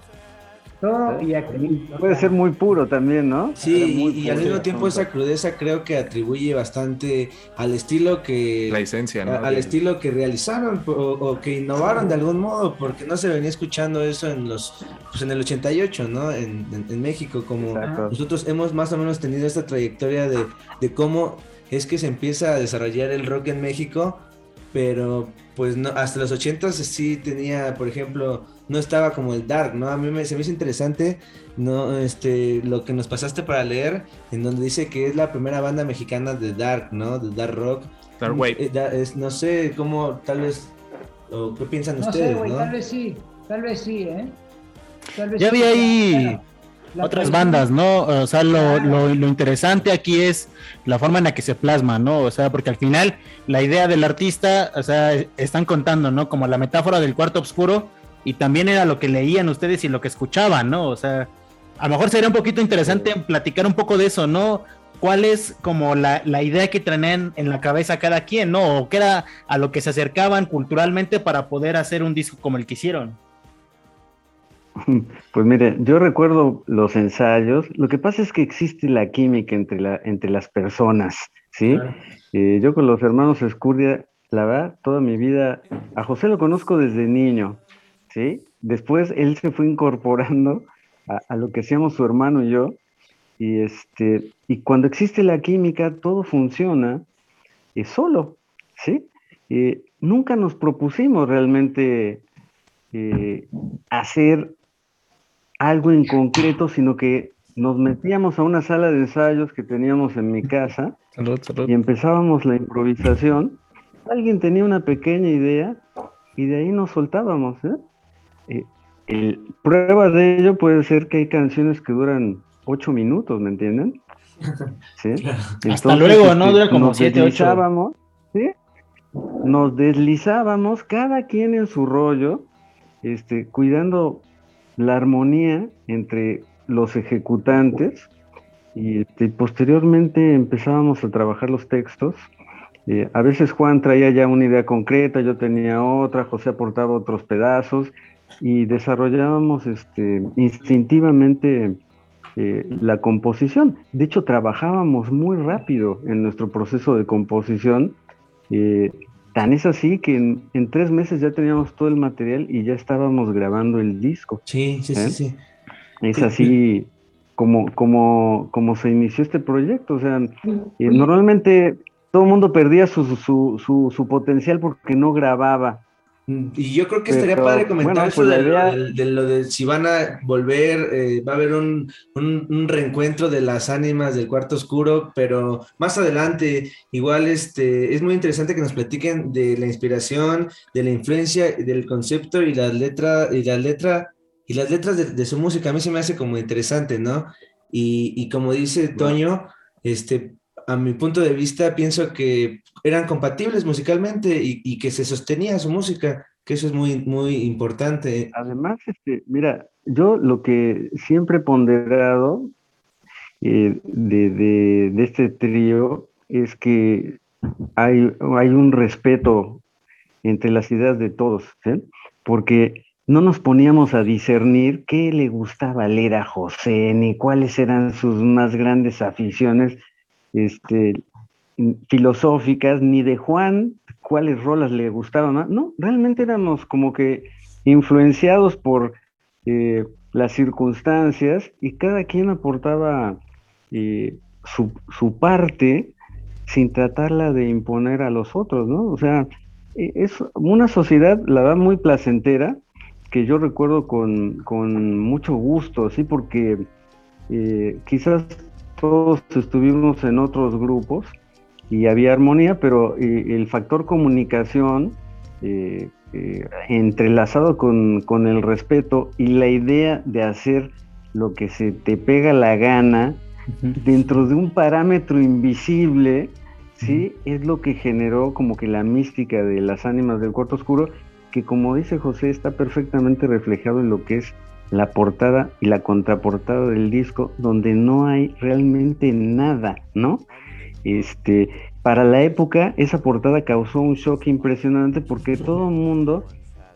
Todo y aquí. Puede ser muy puro también, ¿no? Sí, muy y, y al mismo tiempo esa crudeza creo que atribuye bastante al estilo que... La esencia, ¿no? a- al estilo que realizaron o, o que innovaron de algún modo, porque no se venía escuchando eso en los pues en el 88, ¿no? En, en- en México, como Exacto. nosotros hemos más o menos tenido esta trayectoria de, de cómo es que se empieza a desarrollar el rock en México, pero pues no, hasta los 80 sí tenía, por ejemplo, no estaba como el dark, ¿no? A mí me, se me hizo interesante no, este, lo que nos pasaste para leer, en donde dice que es la primera banda mexicana de dark, ¿no? De dark rock. Dark wave. Eh, da- es- no sé cómo, tal vez, o qué piensan No sé, ustedes, ¿no? tal vez sí, tal vez sí, ¿eh? Tal vez Ya sí, había porque ahí la- la otras bandas, ¿no? O sea, lo, lo- lo interesante aquí es la forma en la que se plasma, ¿no? O sea, porque al final la idea del artista, o sea, están contando, ¿no? Como la metáfora del cuarto oscuro y también era lo que leían ustedes y lo que escuchaban, ¿no? O sea, a lo mejor sería un poquito interesante platicar un poco de eso, ¿no? ¿Cuál es como la, la idea que traían en la cabeza cada quien, ¿no? O qué era a lo que se acercaban culturalmente para poder hacer un disco como el que hicieron. Pues mire, yo recuerdo los ensayos. Lo que pasa es que existe la química entre, la, entre las personas, ¿sí? Eh, yo con los hermanos Escurdia, la verdad, toda mi vida, a José lo conozco desde niño, ¿sí? Después él se fue incorporando a, a lo que hacíamos su hermano y yo. Y, este, y cuando existe la química, todo funciona eh, solo, ¿sí? Eh, nunca nos propusimos realmente eh, hacer algo en concreto, sino que nos metíamos a una sala de ensayos que teníamos en mi casa y empezábamos la improvisación. Alguien tenía una pequeña idea y de ahí nos soltábamos. ¿eh? Eh, el- prueba de ello puede ser que hay canciones que duran ocho minutos, ¿me entienden? ¿Sí? Hasta luego, ¿no? este, Dura como nos siete, ocho. deslizábamos, ¿sí? Nos deslizábamos, cada quien en su rollo, este, cuidando la armonía entre los ejecutantes y este, posteriormente empezábamos a trabajar los textos. Eh, a veces Juan traía ya una idea concreta, yo tenía otra, José aportaba otros pedazos y desarrollábamos este, instintivamente eh, la composición. De hecho, trabajábamos muy rápido en nuestro proceso de composición. eh, tan es así que en, en tres meses ya teníamos todo el material y ya estábamos grabando el disco. Sí, sí, ¿eh? sí, sí. Es así como, como, como se inició este proyecto. O sea, eh, normalmente todo el mundo perdía su, su, su, su potencial porque no grababa. Y yo creo que estaría Pero, padre comentar bueno, eso pues la de, idea- del- de lo de si van a volver, eh, va a haber un, un- un reencuentro de las ánimas del cuarto oscuro, pero más adelante, igual este, es muy interesante que nos platiquen de la inspiración, de la influencia, del concepto y las letras, y la letra, y las letras de, de su música. A mí se me hace como interesante, ¿no? Y, y como dice Toño, este, a mi punto de vista, pienso que eran compatibles musicalmente y, que se sostenía su música, que eso es muy, muy importante. Además, este, mira, yo lo que siempre he ponderado eh, de, de- este trío es que hay, hay un respeto entre las ideas de todos, ¿sí? porque no nos poníamos a discernir qué le gustaba leer a José, ni cuáles eran sus más grandes aficiones. Este, filosóficas, ni de Juan cuáles rolas le gustaban más. No, realmente éramos como que influenciados por eh, las circunstancias y cada quien aportaba eh, su, su parte sin tratarla de imponer a los otros, ¿no? O sea, e- es una sociedad, la verdad, muy placentera, que yo recuerdo con, con mucho gusto, ¿sí? Porque eh, quizás todos estuvimos en otros grupos y había armonía, pero eh, el factor comunicación, eh, eh, entrelazado con, con el respeto y la idea de hacer lo que se te pega la gana dentro de un parámetro invisible, ¿sí? Es lo que generó como que la mística de las ánimas del cuarto oscuro, que como dice José, está perfectamente reflejado en lo que es la portada y la contraportada del disco, donde no hay realmente nada, ¿no? Este, para la época, esa portada causó un shock impresionante porque todo el mundo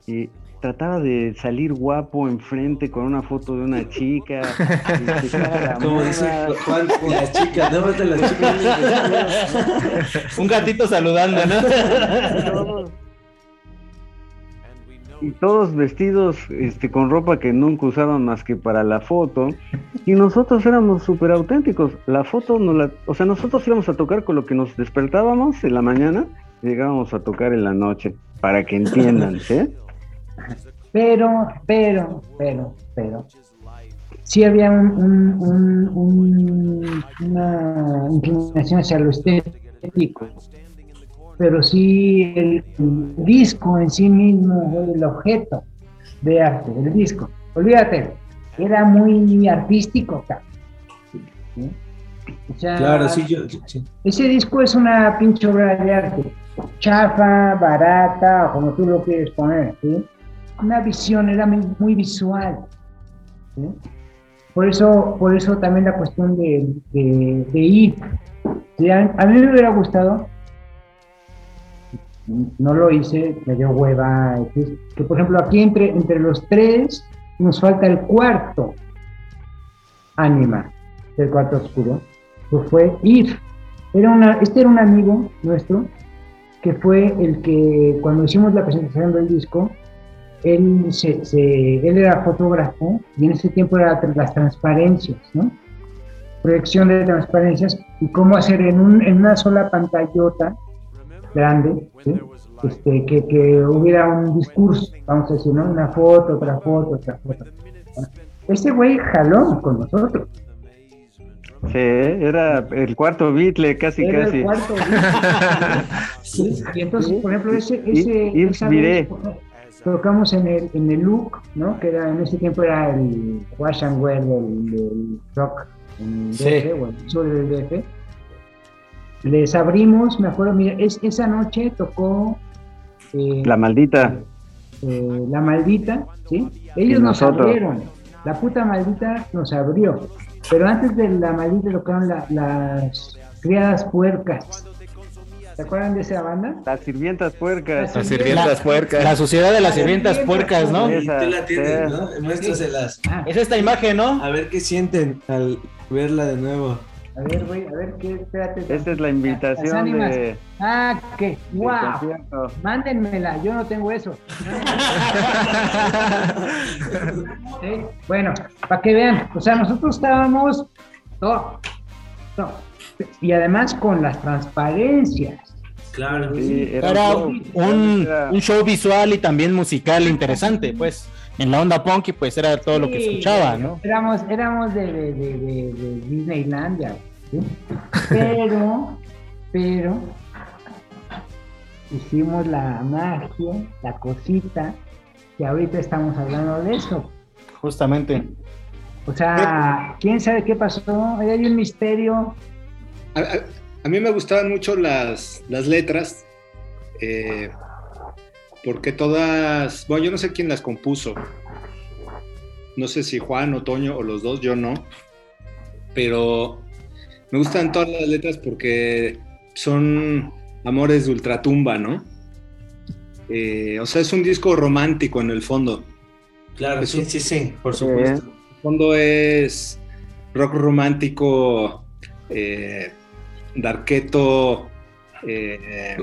eh, trataba de salir guapo enfrente con una foto de una chica. Como dice. Juan, las chicas, no las chicas. Un gatito saludando, ¿no? y todos vestidos este, con ropa que nunca usaban más que para la foto. Y nosotros éramos súper auténticos. La foto, no la, o sea, nosotros íbamos a tocar con lo que nos despertábamos en la mañana, llegábamos a tocar en la noche, para que entiendan, ¿sí? Pero, pero, pero, pero, sí había un- un- un- una inclinación hacia lo estético, pero sí el, el disco en sí mismo, el objeto de arte, el disco, olvídate, era muy artístico, cabrón. ¿Sí? O sea, Claro, sí, yo. sí. ese disco es una pinche obra de arte, chafa, barata, o como tú lo quieres poner, ¿sí? Una visión, era muy, muy visual. ¿sí? Por eso, por eso también la cuestión de, de, de ir. a mí me hubiera gustado, no lo hice, me dio hueva, que por ejemplo aquí entre, entre los tres nos falta el cuarto ánima del cuarto oscuro, fue ir. Era una, este era un amigo nuestro que fue el que cuando hicimos la presentación del disco, él, se, él era fotógrafo y en ese tiempo era las transparencias, ¿no? Proyección de transparencias y cómo hacer en, un, en una sola pantallota grande, ¿sí? este, que, que hubiera un discurso, vamos a decir, ¿no? Una foto, otra foto, otra foto. Ese güey jaló con nosotros. Sí, era el cuarto Beatle, casi, Era el casi. cuarto Sí, Y entonces, por ejemplo, ese, ese Yves esa vez tocamos en el, en el look, ¿no? Que era, en ese tiempo era el wash and wear del, del rock en Sí. DF, o el sur del DF. Les abrimos, me acuerdo, mira, es, esa noche tocó eh, La maldita. eh, La Maldita, ¿sí? Ellos nos nosotros. abrieron. La puta maldita nos abrió. Pero antes de la maldita tocaron la- las criadas puercas. ¿Se acuerdan de esa banda? Las sirvientas puercas. Las sirvientas puercas. La sociedad de las sirvientas puercas, ¿no? Esa, tú la tienes, sí. ¿no? Muéstraselas. Es esta imagen, ¿no? A ver qué sienten al verla de nuevo. A ver, güey, a ver qué, espérate. Esta es la invitación de, Ah, qué, wow. Mándenmela, yo no tengo eso. Sí, Bueno, para que vean, o sea, nosotros estábamos todo, todo. y además con las transparencias. Claro. Sí, era Era un show. un, Era- un show visual y también musical interesante, pues. En la onda punk, y pues era todo lo que escuchaba, ¿no? Éramos, éramos de, de, de, de- de Disneylandia, ¿sí? pero, pero hicimos la magia, la cosita, que ahorita estamos hablando de eso. Justamente. O sea, quién sabe qué pasó, Ahí hay un misterio. A, a- a mí me gustaban mucho las, las letras, eh, porque todas, bueno, yo no sé quién las compuso, no sé si Juan o Toño o los dos, yo no, pero me gustan todas las letras porque son amores de ultratumba, ¿no? Eh, o sea, es un disco romántico en el fondo. Claro, Es sí, un- sí, sí, por supuesto. el fondo es rock romántico, eh, darketo, eh,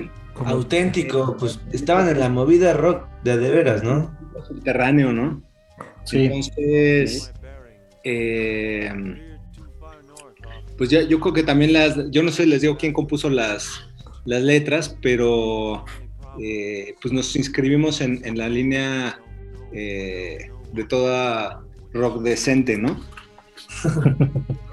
Auténtico, pues estaban en la movida rock de a de veras, ¿no? subterráneo, ¿no? Sí. Entonces, eh, pues ya, yo creo que también las, yo no sé, les digo quién compuso las, las letras, pero eh, pues nos inscribimos en, en la línea eh, de toda rock decente, ¿no?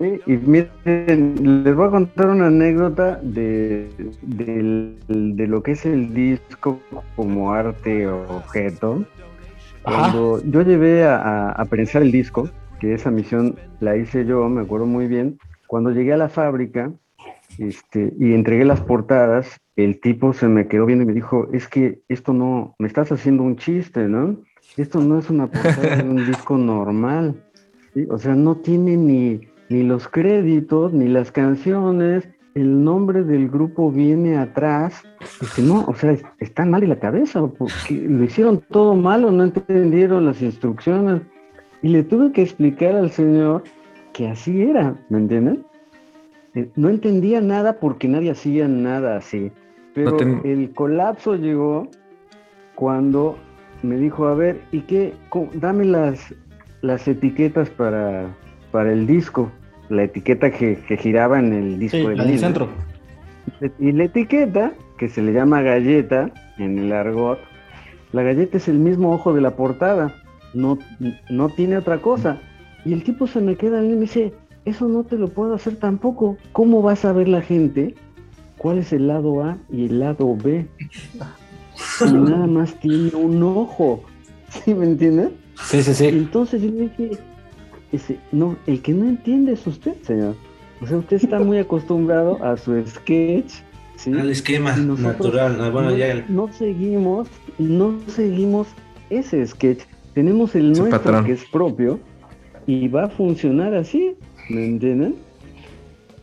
Sí, y miren, les voy a contar una anécdota de, de lo que es el disco como arte o objeto. Cuando yo llevé a, a- a prensar el disco, que esa misión la hice yo, me acuerdo muy bien, cuando llegué a la fábrica este, y entregué las portadas, el tipo se me quedó viendo y me dijo, es que esto no, me estás haciendo un chiste, ¿no? Esto no es una portada de un disco normal. ¿sí? O sea, no tiene ni, ni los créditos, ni las canciones, el nombre del grupo viene atrás. Dice, no, o sea, es- está mal en la cabeza, porque lo hicieron todo mal o no entendieron las instrucciones. Y le tuve que explicar al señor que así era, ¿me entiendes? Eh, No entendía nada porque nadie hacía nada así. Pero el colapso llegó cuando me dijo, a ver, ¿y qué? Dame las, las etiquetas para, para el disco. La etiqueta que, que giraba en el disco Sí, de la del centro. Y la etiqueta, que se le llama galleta en el argot, la galleta es el mismo ojo de la portada, no, no tiene otra cosa. Y el tipo se me queda bien y me dice, eso no te lo puedo hacer tampoco. ¿Cómo va a saber la gente cuál es el lado A y el lado B? Y nada más tiene un ojo. ¿Sí me entiendes? Sí, sí, sí. Entonces yo le dije, ese, no, el que no entiende es usted, señor. O sea, usted está muy acostumbrado a su sketch. ¿sí? Al esquema natural. ah, Bueno, no, ya el- no seguimos, no seguimos ese sketch. Tenemos el nuestro patrón. que es propio y va a funcionar así, ¿me entienden?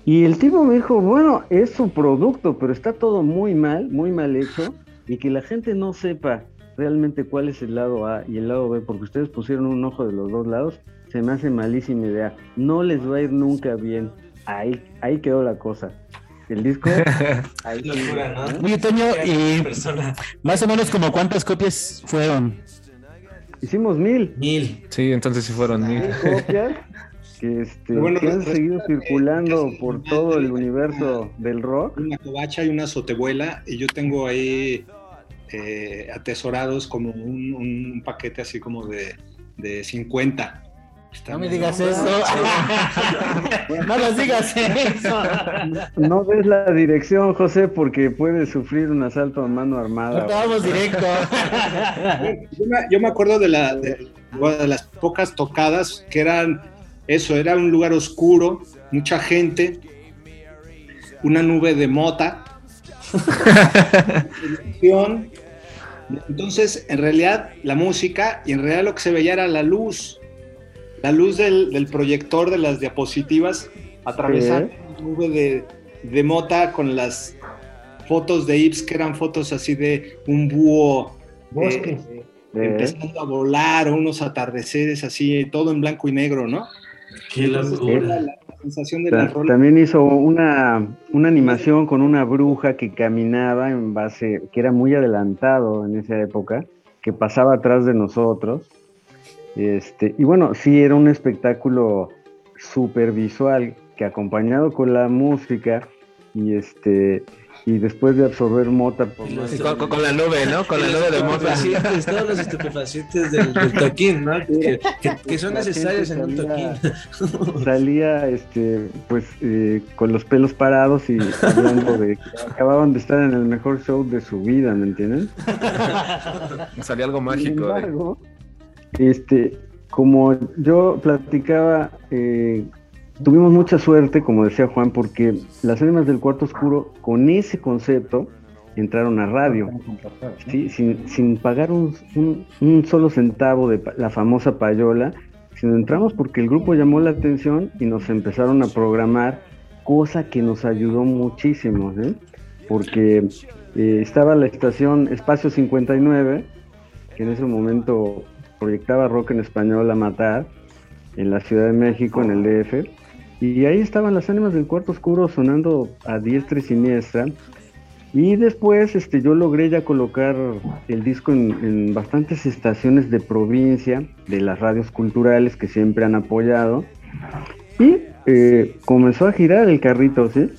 Y el tipo me dijo, bueno, es su producto, pero está todo muy mal, muy mal hecho, y que la gente no sepa realmente cuál es el lado A y el lado B, porque ustedes pusieron un ojo de los dos lados, se me hace malísima idea. No les va a ir nunca bien. Ahí, ahí quedó la cosa. El disco. ahí Locura, ¿no? ¿eh? Oye, Toño, y persona. más o menos como cuántas copias fueron. Hicimos mil. Mil. Sí, entonces sí fueron mil. copias que, este, Bueno, que han seguido circulando casi por todo el universo del rock. una covacha y una sotebuela y yo tengo ahí eh, atesorados como un, un paquete así como de, de 50. Está No me digas eso. no nos digas eso. No ves la dirección, José, porque puedes sufrir un asalto a mano armada. Vamos directo. Yo me, yo me acuerdo de, la, de, las pocas tocadas que eran eso, era un lugar oscuro, mucha gente, una nube de mota. Entonces, en realidad, la música y en realidad lo que se veía era la luz, la luz del, del proyector de las diapositivas atravesando la nube de, de mota con las fotos de Ips, que eran fotos así de un búho Bosque. eh, empezando a volar, o unos atardeceres así, todo en blanco y negro, ¿no? Qué Entonces, la, la sensación de Ta-. También hizo una, una animación con una bruja que caminaba en base, que era muy adelantado en esa época, que pasaba atrás de nosotros. Este, y bueno, sí, era un espectáculo súper visual que acompañado con la música y este y después de absorber mota por más- Sí, con, con- con la nube, ¿no? Con la nube de mota. Todos los estupefacientes del, del toquín, ¿no? Que, que- que son La necesarios en un salía- toquín. salía este pues eh, con los pelos parados y hablando de que acababan de estar en el mejor show de su vida, ¿me entienden? Salía algo Sin mágico. de- embargo, este, como yo platicaba, eh, tuvimos mucha suerte, como decía Juan, porque las ánimas del cuarto oscuro, con ese concepto, entraron a radio, ¿sí? sin, sin pagar un, un- un solo centavo de la famosa payola, sino entramos porque el grupo llamó la atención y nos empezaron a programar, cosa que nos ayudó muchísimo, ¿eh? porque eh, estaba la estación Espacio 59, que en ese momento proyectaba rock en español a matar en la Ciudad de México, en el DF, Y ahí estaban las ánimas del cuarto oscuro sonando a diestra y siniestra. Y después este, yo logré ya colocar el disco en, bastantes estaciones de provincia, de las radios culturales que siempre han apoyado. Y eh, comenzó a girar el carrito, ¿sí?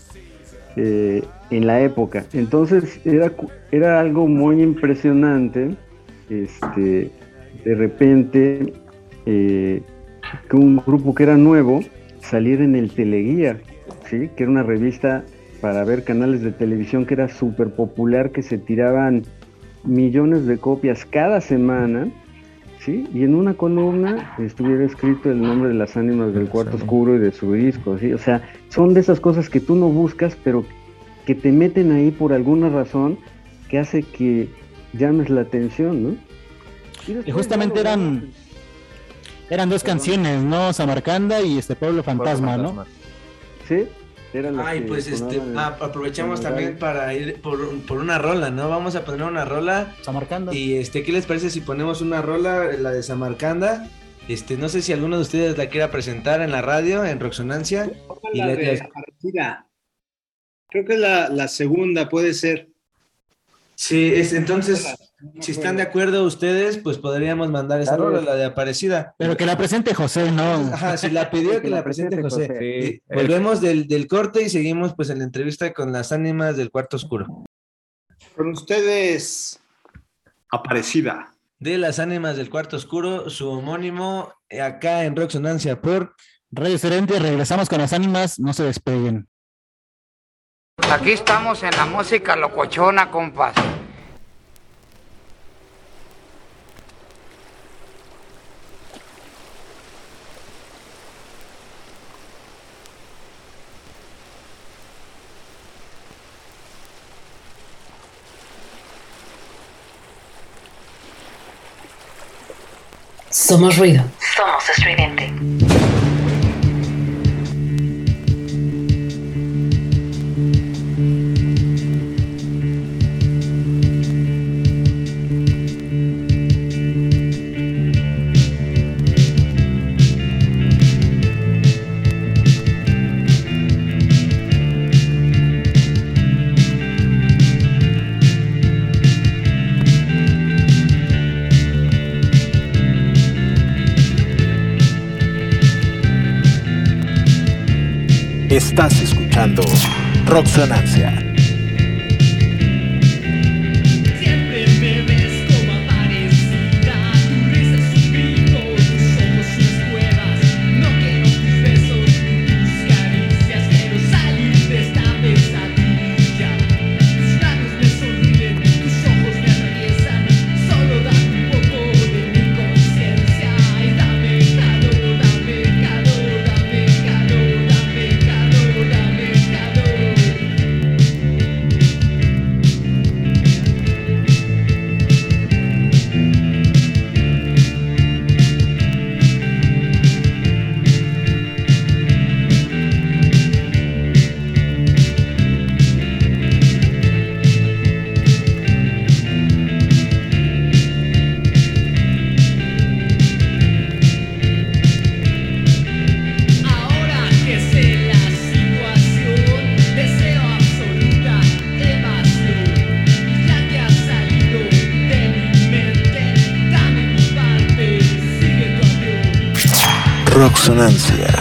Eh, en la época. Entonces era, era algo muy impresionante. Este, de repente, eh, que un grupo que era nuevo saliera en el Teleguía, ¿sí? Que era una revista para ver canales de televisión que era súper popular, que se tiraban millones de copias cada semana. ¿sí? Y en una columna estuviera escrito el nombre de las ánimas del cuarto oscuro y de su disco, ¿sí? O sea, son de esas cosas que tú no buscas, pero que te meten ahí por alguna razón que hace que llames la atención, ¿no? Y justamente eran eran dos canciones, ¿no? Samarcanda y este Pueblo Fantasma, ¿no? Sí, eran las Ay, que pues este, ah, aprovechamos también para ir por, por una rola, ¿no? Vamos a poner una rola. Samarcanda. Y este, ¿qué les parece si ponemos una rola, la de Samarcanda? Este, no sé si alguno de ustedes la quiera presentar en la radio, en Roxonancia. Y La la- de. Creo que es la, la segunda, puede ser. Sí, es, entonces, si están de acuerdo ustedes, pues podríamos mandar esa Claro. rola, la de Aparecida. Pero que la presente José, ¿no? Ajá, si la pidió que la presente José. Sí. Volvemos del, del corte y seguimos pues en la entrevista con las ánimas del cuarto oscuro. Con ustedes, Aparecida. De las ánimas del cuarto oscuro, su homónimo eh, acá en Roxonancia por Radio Serente, regresamos con las ánimas, no se despeguen. Aquí estamos en la música locochona, compas. Somos ruido. Somos estridente. Estás escuchando Roxonancia. Siempre avión.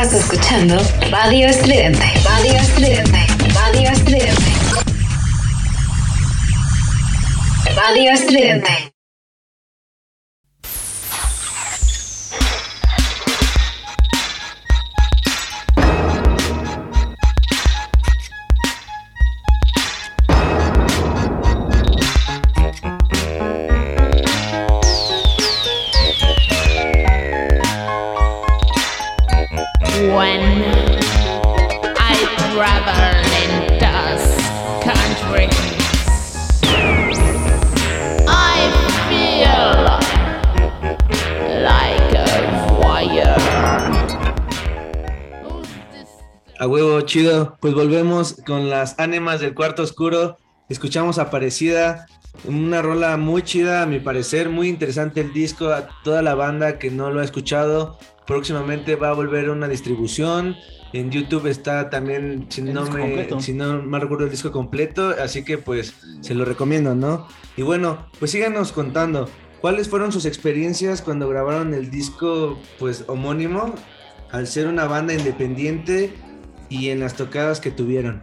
Estás escuchando Radio Estridente. Radio Estridente. Radio Estridente. Radio Estridente. Chido. Pues volvemos con las ánimas del cuarto oscuro. Escuchamos Aparecida, una rola muy chida, a mi parecer, muy interesante el disco. A toda la banda que no lo ha escuchado, próximamente va a volver una distribución. En YouTube está también, si no, me, completo. si no me recuerdo el disco completo, así que pues se lo recomiendo, ¿no? Y bueno, pues síganos contando, ¿cuáles fueron sus experiencias cuando grabaron el disco pues homónimo al ser una banda independiente y en las tocadas que tuvieron?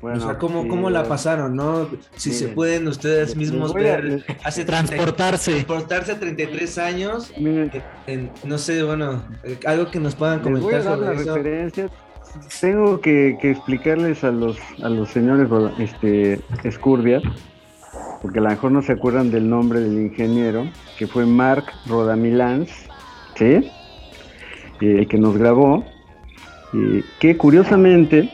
Bueno, o sea, ¿cómo, eh, cómo la pasaron, no? Si se pueden ustedes mismos a- ver, les- hace Transportarse. transportarse a 33 años, en- en- no sé, bueno, eh, algo que nos puedan Les voy a comentar dar sobre eso. referencia. Tengo que, que explicarles a los, a los señores este, Escurdia, porque a lo mejor no se acuerdan del nombre del ingeniero, que fue Mark Rodamilans, ¿sí? Eh, el que nos grabó, eh, que curiosamente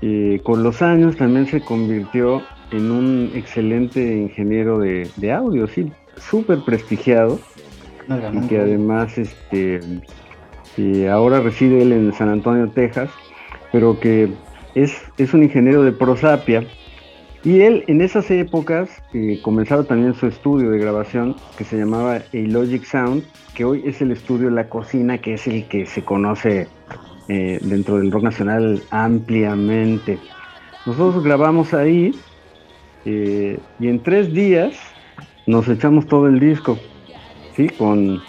eh, con los años también se convirtió en un excelente ingeniero de, de audio, sí, súper prestigiado y que además este eh, ahora reside él en San Antonio, Texas, pero que es, es un ingeniero de Prosapia. Y él en esas épocas eh, comenzaba también su estudio de grabación que se llamaba A-Logic Sound, que hoy es el estudio La Cocina, que es el que se conoce eh, dentro del rock nacional ampliamente. Nosotros grabamos ahí eh, y en tres días nos echamos todo el disco, ¿sí? Con,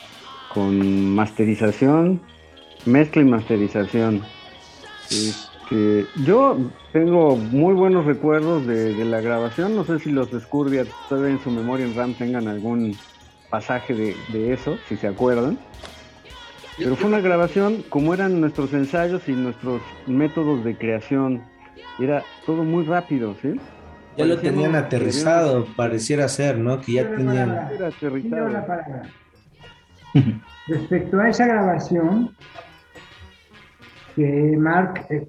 con masterización, mezcla y masterización. Este, yo tengo muy buenos recuerdos de, la grabación, no sé si los de Scurvia todavía en su memoria en RAM tengan algún pasaje de, de eso, si se acuerdan. Pero fue una grabación como eran nuestros ensayos y nuestros métodos de creación. Era todo muy rápido, ¿sí? Ya lo tenían aterrizado, pareciera ser, ¿no? Que ya tenían... Palabra. Respecto a esa grabación, que Mark eh,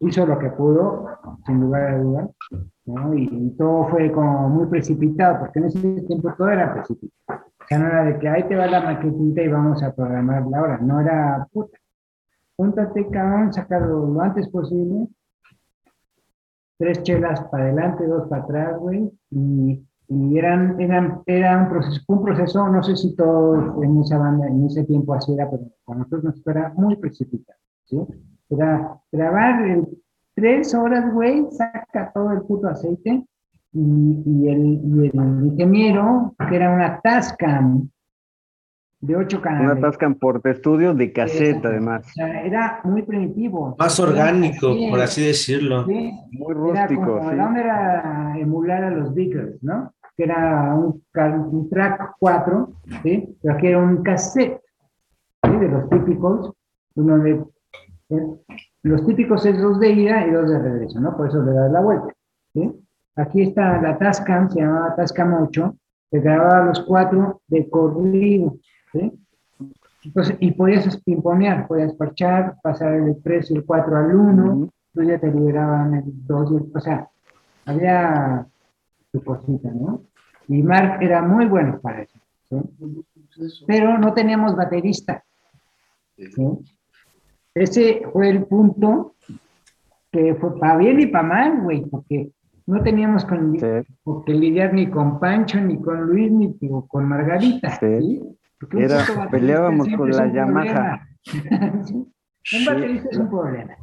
hizo lo que pudo, sin lugar a dudas, ¿no? y todo fue como muy precipitado, porque en ese tiempo todo era precipitado. Sea, no era de que ahí te va la maquetita y vamos a programarla ahora, no era puta. Júntate, cabrón, sacarlo lo antes posible. Tres chelas para adelante, dos para atrás, güey. Y, y eran, eran, era un proceso, un proceso, no sé si todo en esa banda, en ese tiempo así era, pero con nosotros nos era muy precipitado, ¿sí? Era grabar en tres horas, güey, saca todo el puto aceite. Y, y el, y el ingeniero, que era una Tascam de ocho canales. Una Tascam Porta Estudio de caseta, además. O sea, era muy primitivo. Más Era orgánico, así, por así decirlo. Sí. Muy Era rústico, como, sí. la onda era emular a los Beatles, ¿no? Que era un, un track 4, ¿sí? Pero aquí era un cassette, ¿sí? De los típicos, uno de, eh, los típicos es dos de ida y dos de regreso, ¿no? Por eso le das la vuelta, ¿sí? Aquí está la Tascam, se llamaba Tascam 8, que grababa los cuatro de corrido, ¿sí? Entonces, y podías pimponear, podías parchar, pasar el 3 y el 4 al 1, entonces ya te liberaban el 2 y el, o sea, había su cosita, ¿no? Y Mark era muy bueno para eso, ¿sí? Pero no teníamos baterista, ¿sí? Ese fue el punto que fue para bien y para mal, güey, porque no teníamos con, con que lidiar ni con Pancho, ni con Luis, ni con Margarita, ¿sí? Era- peleábamos con la Yamaha. ¿Sí? Un baterista es un problema.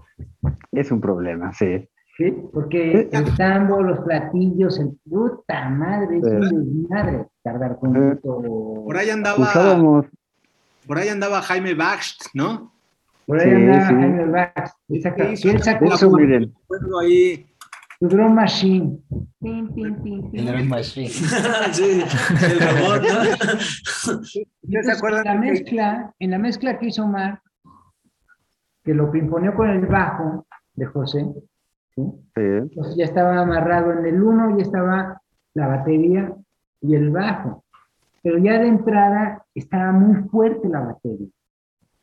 Es un problema, sí. ¿sí? Porque el tambo, los platillos, el puta madre, es Sí. un desmadre tardar con Eh, esto. Por ahí andaba, Usábamos. por ahí andaba Jaime Baxt, ¿no? Por ahí Sí, andaba sí. Jaime Bax. Y saca- Sí, y él sacó Eso, su, miren. Recuerdo ahí. Drum machine. Tin, tin, tin, tin. El Drum Machine. sí, el robot, ¿no? Entonces, en la mezcla, en la mezcla que hizo Mark, que lo pimponeó con el bajo de José, ¿sí? Sí. Entonces ya estaba amarrado en el uno, ya estaba la batería y el bajo. Pero ya de entrada estaba muy fuerte la batería,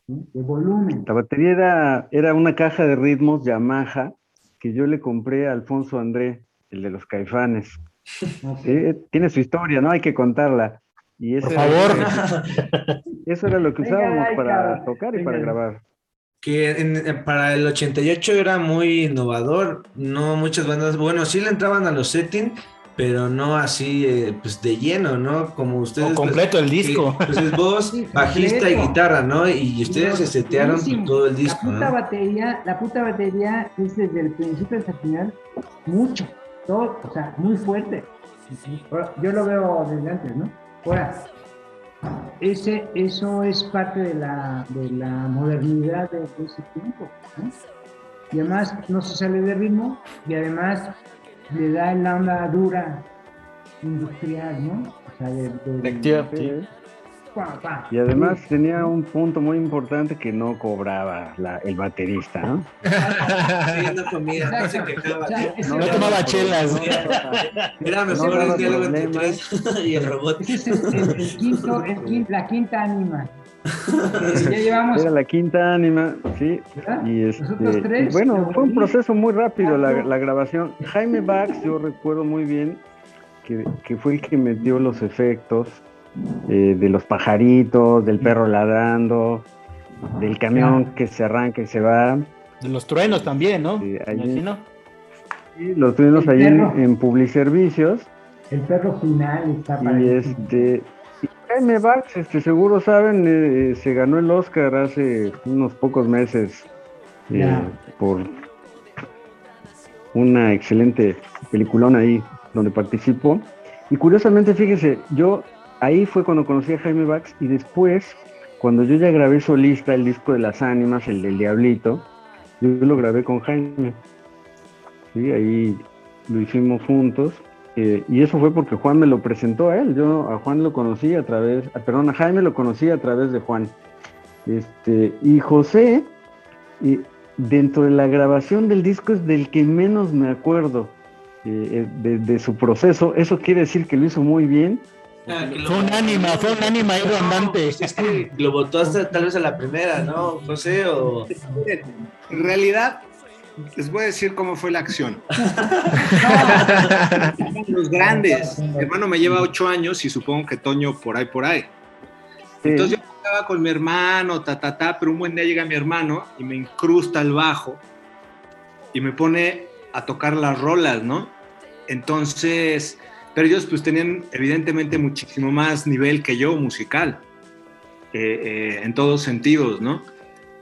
¿sí? de volumen. La batería era, era una caja de ritmos Yamaha que yo le compré a Alfonso André, el de los caifanes. Sí, tiene su historia, ¿no? Hay que contarla. Y eso Por era- favor. Eso era lo que usábamos para cabrón. tocar y para grabar. Que en- para el 88 era muy innovador, no muchas bandas, bueno, sí le entraban a los settings, pero no así, eh, pues de lleno, ¿no? Como ustedes. O completo pues, el disco. que, pues es voz, bajista y guitarra, ¿no? Y ustedes se setearon todo el disco, La puta ¿no? batería, la puta batería es desde el principio hasta el final mucho, todo, o sea, muy fuerte. Yo lo veo desde antes, ¿no? Ahora, ese, eso es parte de la, de la modernidad de, de ese tiempo, ¿no? Y además no se sale de ritmo y además le da la onda dura industrial, ¿no? O sea, de. Y además tenía un punto muy importante que no cobraba la- el baterista, ¿no? Sí, no comía, no se quejaba. No tomaba chelas. Era mejor el diálogo entre problemas. tres y el robot. Es el, el- el quinto, el quin- la quinta ánima. Ya llevamos Era la quinta ánima, sí. Y este, tres, y bueno, fue un sí. proceso muy rápido la, la grabación. Jaime Bax, yo recuerdo muy bien que, que fue el que metió los efectos eh, de los pajaritos, del perro ladrando, del camión que se arranca y se va. De los truenos también, ¿no? Me imagino. Y los El ahí en, en Publiservicios. el perro final está para Y este. Jaime Bax, este, seguro saben, eh, se ganó el Oscar hace unos pocos meses eh, por una excelente peliculona ahí donde participó. Y curiosamente, fíjese, yo ahí fue cuando conocí a Jaime Bax y después, cuando yo ya grabé solista el disco de las ánimas, el del Diablito, yo lo grabé con Jaime. Sí, ahí lo hicimos juntos. Eh, y eso fue porque Juan me lo presentó a él. Yo a Juan lo conocí a través, ah, perdón, a Jaime lo conocí a través de Juan. Este, y José, y dentro de la grabación del disco es del que menos me acuerdo eh, eh, de, de su proceso. Eso quiere decir que lo hizo muy bien. Fue un ánima, fue un ánima ahí andante. Es que lo votó hasta tal vez a la primera, ¿no, José? O... En realidad, les voy a decir cómo fue la acción. Los grandes. Mi hermano me lleva ocho años y supongo que Toño por ahí, por ahí. Entonces yo estaba con mi hermano, ta, ta, ta, pero un buen día llega mi hermano y me incrusta el bajo y me pone a tocar las rolas, ¿no? Entonces, pero ellos pues tenían evidentemente muchísimo más nivel que yo musical, eh, eh, en todos sentidos, ¿no?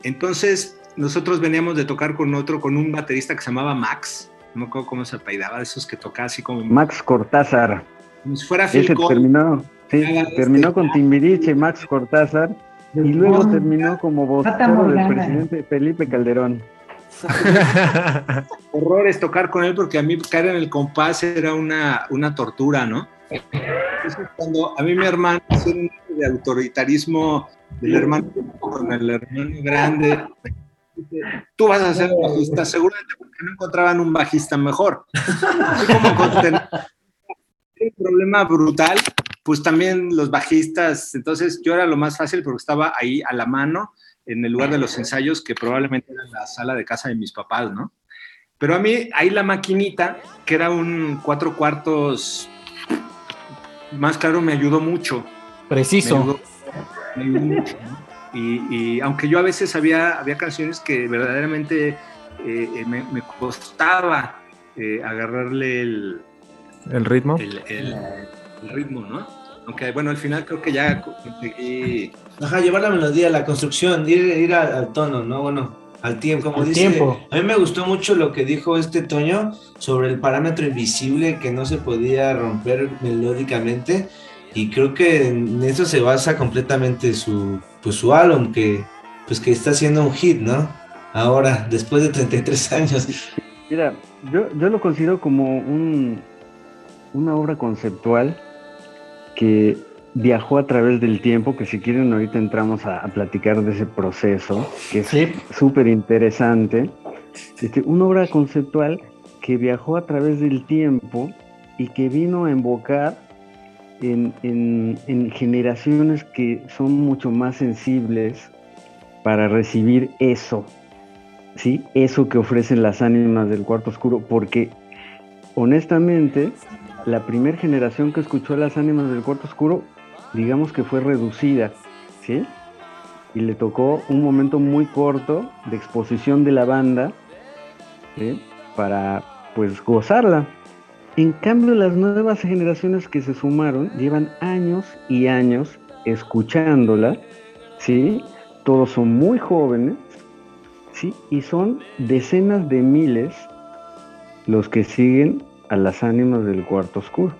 Entonces, nosotros veníamos de tocar con otro, con un baterista que se llamaba Max, no me acuerdo cómo se apellidaba, de esos que tocaba así como, Max Cortázar. como si fuera Phil terminó, sí, Ah, terminó este, con Timbiriche, Max Cortázar, y luego terminó como vocero del presidente Felipe Calderón. horror es tocar con él porque a mí caer en el compás era una, una tortura, ¿no? Entonces, cuando a mí mi hermano acto de autoritarismo del hermano con el hermano grande, tú vas a ser bajista, seguramente porque no encontraban un bajista mejor. Así como un problema brutal, pues también los bajistas, entonces yo era lo más fácil porque estaba ahí a la mano en el lugar de los ensayos que probablemente era la sala de casa de mis papás, ¿no? Pero a mí ahí la maquinita, que era un cuatro cuartos más claro, me ayudó mucho. Preciso. Me ayudó, me ayudó mucho, ¿no? Y, y aunque yo a veces había, había canciones que verdaderamente eh, eh, me, me costaba eh, agarrarle el, ¿El ritmo? el, el- el ritmo, ¿no? Aunque bueno, al final creo que ya conseguí... Ajá, llevar la melodía, la construcción, ir, ir al, al tono, ¿no? Bueno, al tiempo, como Al dice. tiempo. A mí me gustó mucho lo que dijo este Toño sobre el parámetro invisible que no se podía romper melódicamente. y creo que en eso se basa completamente su, pues, su álbum, que, pues, que está siendo un hit, ¿no? Ahora, después de 33 años. Mira, yo, yo lo considero como un, una obra conceptual que viajó a través del tiempo, que si quieren ahorita entramos a, a platicar de ese proceso, que es súper interesante. Este, una obra conceptual que viajó a través del tiempo y que vino a invocar en, en- en generaciones que son mucho más sensibles para recibir eso, ¿sí? Eso que ofrecen las ánimas del cuarto oscuro, porque honestamente, la primera generación que escuchó a las ánimas del cuarto oscuro, digamos que fue reducida, ¿sí? Y le tocó un momento muy corto de exposición de la banda. Para, pues, gozarla. En cambio, las nuevas generaciones que se sumaron llevan años y años escuchándola, ¿sí? Todos son muy jóvenes, ¿sí? Y son decenas de miles los que siguen a las ánimas del cuarto oscuro,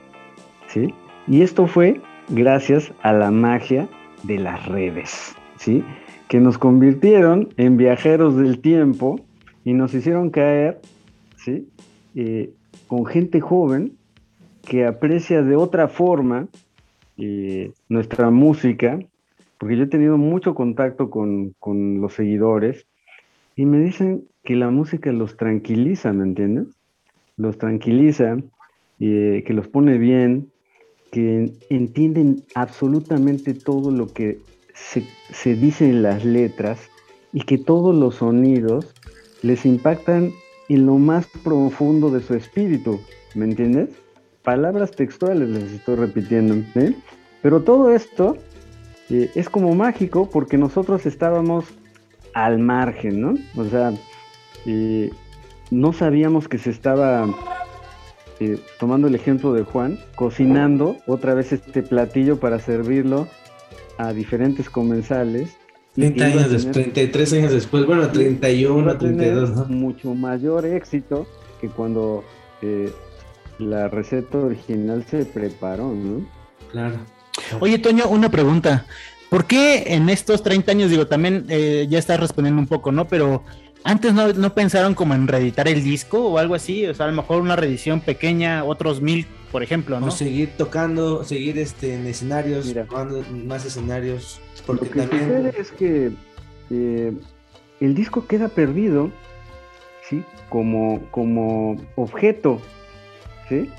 ¿sí? Y esto fue gracias a la magia de las redes, ¿sí? Que nos convirtieron en viajeros del tiempo y nos hicieron caer, ¿sí? Eh, con gente joven que aprecia de otra forma eh, nuestra música, porque yo he tenido mucho contacto con, con los seguidores y me dicen que la música los tranquiliza, ¿me entiendes? Los tranquiliza, eh, que los pone bien, que entienden absolutamente todo lo que se, se dice en las letras y que todos los sonidos les impactan en lo más profundo de su espíritu, ¿me entiendes? Palabras textuales les estoy repitiendo, ¿sí? Pero todo esto eh, es como mágico porque nosotros estábamos al margen, ¿no? O sea, eh, no sabíamos que se estaba, eh, tomando el ejemplo de Juan, cocinando otra vez este platillo para servirlo a diferentes comensales. Y 30 que iba a años después, tener- 33 años después, bueno, iba 31, a tener 32, ¿no? mucho mayor éxito que cuando eh, la receta original se preparó, ¿no? Claro. Oye, Toño, una pregunta. ¿Por qué en estos 30 años, digo, también eh, ya estás respondiendo un poco, ¿no? Pero antes no, no pensaron como en reeditar el disco o algo así, o sea, a lo mejor una reedición pequeña, otros mil, por ejemplo, ¿no? O seguir tocando, seguir este, en escenarios, jugando en más escenarios, porque Lo que también... sucede es que eh, el disco queda perdido, ¿sí? Como, como objeto, ¿sí?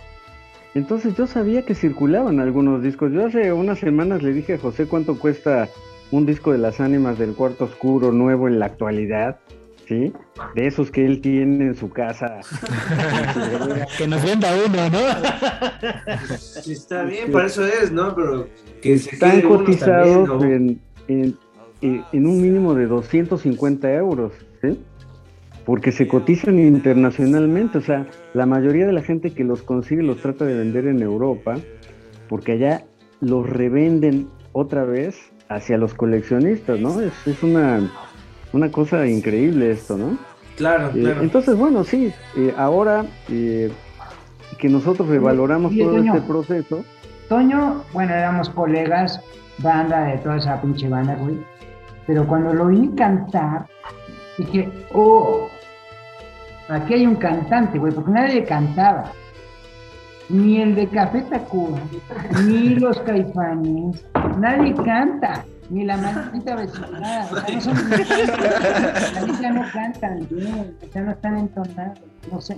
Entonces yo sabía que circulaban algunos discos. Yo hace unas semanas le dije a José cuánto cuesta un disco de las ánimas del cuarto oscuro nuevo en la actualidad, ¿sí? De esos que él tiene en su casa. que nos venda uno, ¿no? Sí, está bien, para eso es, ¿no? Pero que se Están cotizados también, ¿no? en, en- en- en un mínimo de 250 euros, ¿sí? Porque se cotizan internacionalmente, o sea, la mayoría de la gente que los consigue los trata de vender en Europa, porque allá los revenden otra vez hacia los coleccionistas, ¿no? Es, es una, una cosa increíble esto, ¿no? Claro, Eh, claro. entonces, bueno, sí, eh, ahora eh, que nosotros revaloramos todo Toño. este proceso, Toño, bueno, éramos colegas, banda de toda esa pinche banda, güey. Pero cuando lo oí cantar, dije, oh, aquí hay un cantante, güey, porque nadie cantaba. Ni el de Café Tacuba, ni los caifanes, nadie canta, ni la maldita vecindad. o sea, no son neta no cantan sea, no están entonados, no sé.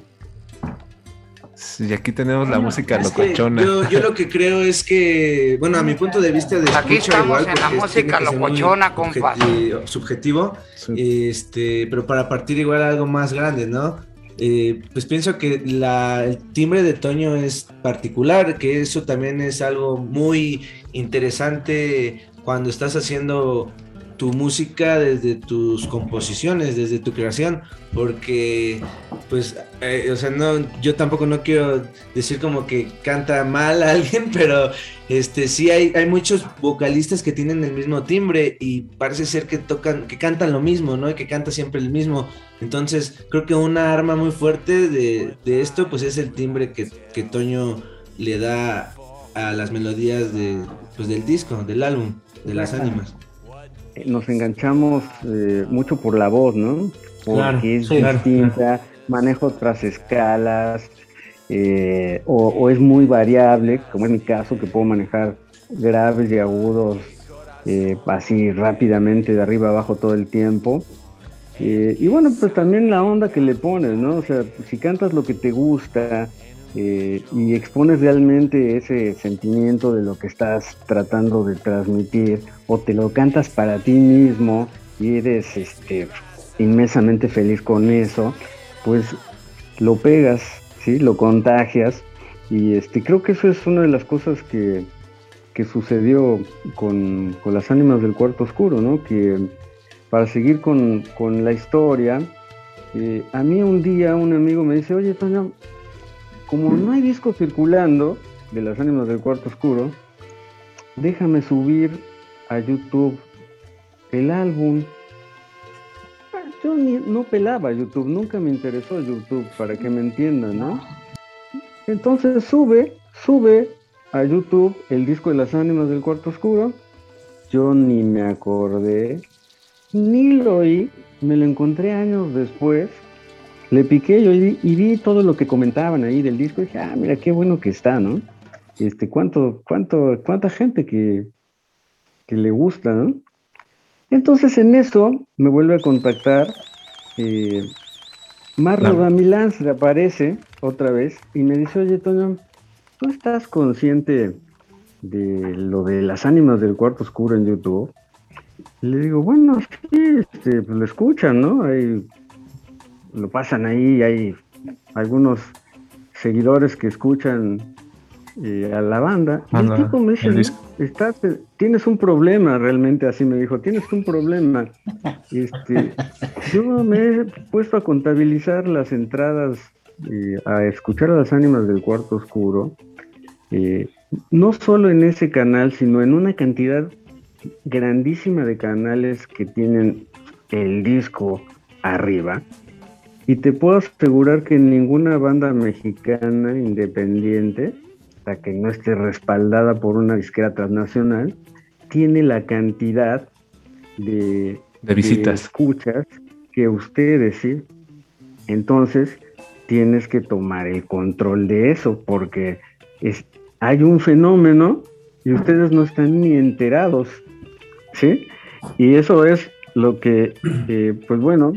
Y aquí tenemos la música locochona. yo, yo lo que creo es que, bueno, a mi punto de vista de Aquí estamos igual, en la música locochona, objeti- subjetivo, este, pero para partir igual a algo más grande, ¿no? Eh, pues pienso que la, el timbre de Toño es particular, que eso también es algo muy interesante cuando estás haciendo tu música desde tus composiciones, desde tu creación, porque pues, eh, o sea, no, yo tampoco no quiero decir como que canta mal a alguien, pero este sí hay, hay muchos vocalistas que tienen el mismo timbre y parece ser que tocan, que cantan lo mismo, ¿no? Y que canta siempre el mismo. Entonces, creo que una arma muy fuerte de, de esto, pues es el timbre que, que Toño le da a las melodías de, pues, del disco, del álbum, de las ánimas. Nos enganchamos eh, mucho por la voz, ¿no? Porque Claro, es sí, claro, distinta, maneja otras escalas, eh, o, o es muy variable, como en mi caso, que puedo manejar graves y agudos eh, así rápidamente, de arriba a abajo todo el tiempo. Eh, y bueno, pues también la onda que le pones, ¿no? O sea, si cantas lo que te gusta eh, y expones realmente ese sentimiento de lo que estás tratando de transmitir, o te lo cantas para ti mismo y eres este, inmensamente feliz con eso, pues lo pegas, ¿sí? Lo contagias. Y este, creo que eso es una de las cosas que, que sucedió con, con las ánimas del cuarto oscuro, ¿no? Que para seguir con, con la historia, eh, a mí un día un amigo me dice, oye, Toño, como no hay disco circulando de las ánimas del cuarto oscuro, déjame subir a YouTube el álbum. Ah, Yo ni- no pelaba YouTube, nunca me interesó YouTube, para que me entiendan, ¿no? Entonces sube, sube a YouTube el disco de las ánimas del cuarto oscuro. Yo ni me acordé, ni lo oí, me lo encontré años después. Le piqué yo y vi, y vi todo lo que comentaban ahí del disco. Y dije, ah, mira qué bueno que está, ¿no? Este, cuánto, cuánto, cuánta gente que, que le gusta, ¿no? Entonces en eso me vuelve a contactar eh, Marlo Claro. Se aparece otra vez y me dice, oye Toño, ¿tú estás consciente de lo de las ánimas del cuarto oscuro en YouTube? Y le digo, bueno, sí, este, pues lo escuchan, ¿no? Ahí, lo pasan ahí, hay algunos seguidores que escuchan eh, a la banda. El tipo me dice, eh, tienes un problema, realmente así me dijo, tienes un problema. Este, yo me he puesto a contabilizar las entradas, eh, a escuchar a las ánimas del cuarto oscuro, eh, no solo en ese canal, sino en una cantidad grandísima de canales que tienen el disco arriba. Y te puedo asegurar que ninguna banda mexicana independiente, la que no esté respaldada por una disquera transnacional, tiene la cantidad de, De visitas. escuchas que ustedes, ¿sí? Entonces, tienes que tomar el control de eso, porque es, hay un fenómeno y ustedes no están ni enterados, ¿sí? Y eso es lo que, eh, pues bueno,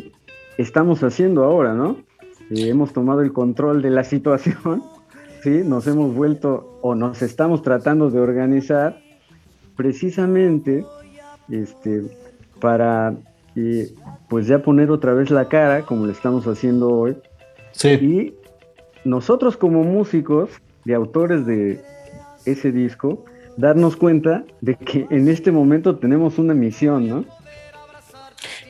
estamos haciendo ahora, ¿no? Eh, hemos tomado el control de la situación, ¿sí? Nos hemos vuelto o nos estamos tratando de organizar precisamente este, para eh, pues ya poner otra vez la cara, como lo estamos haciendo hoy. Y nosotros como músicos y autores de ese disco, darnos cuenta de que en este momento tenemos una misión, ¿no?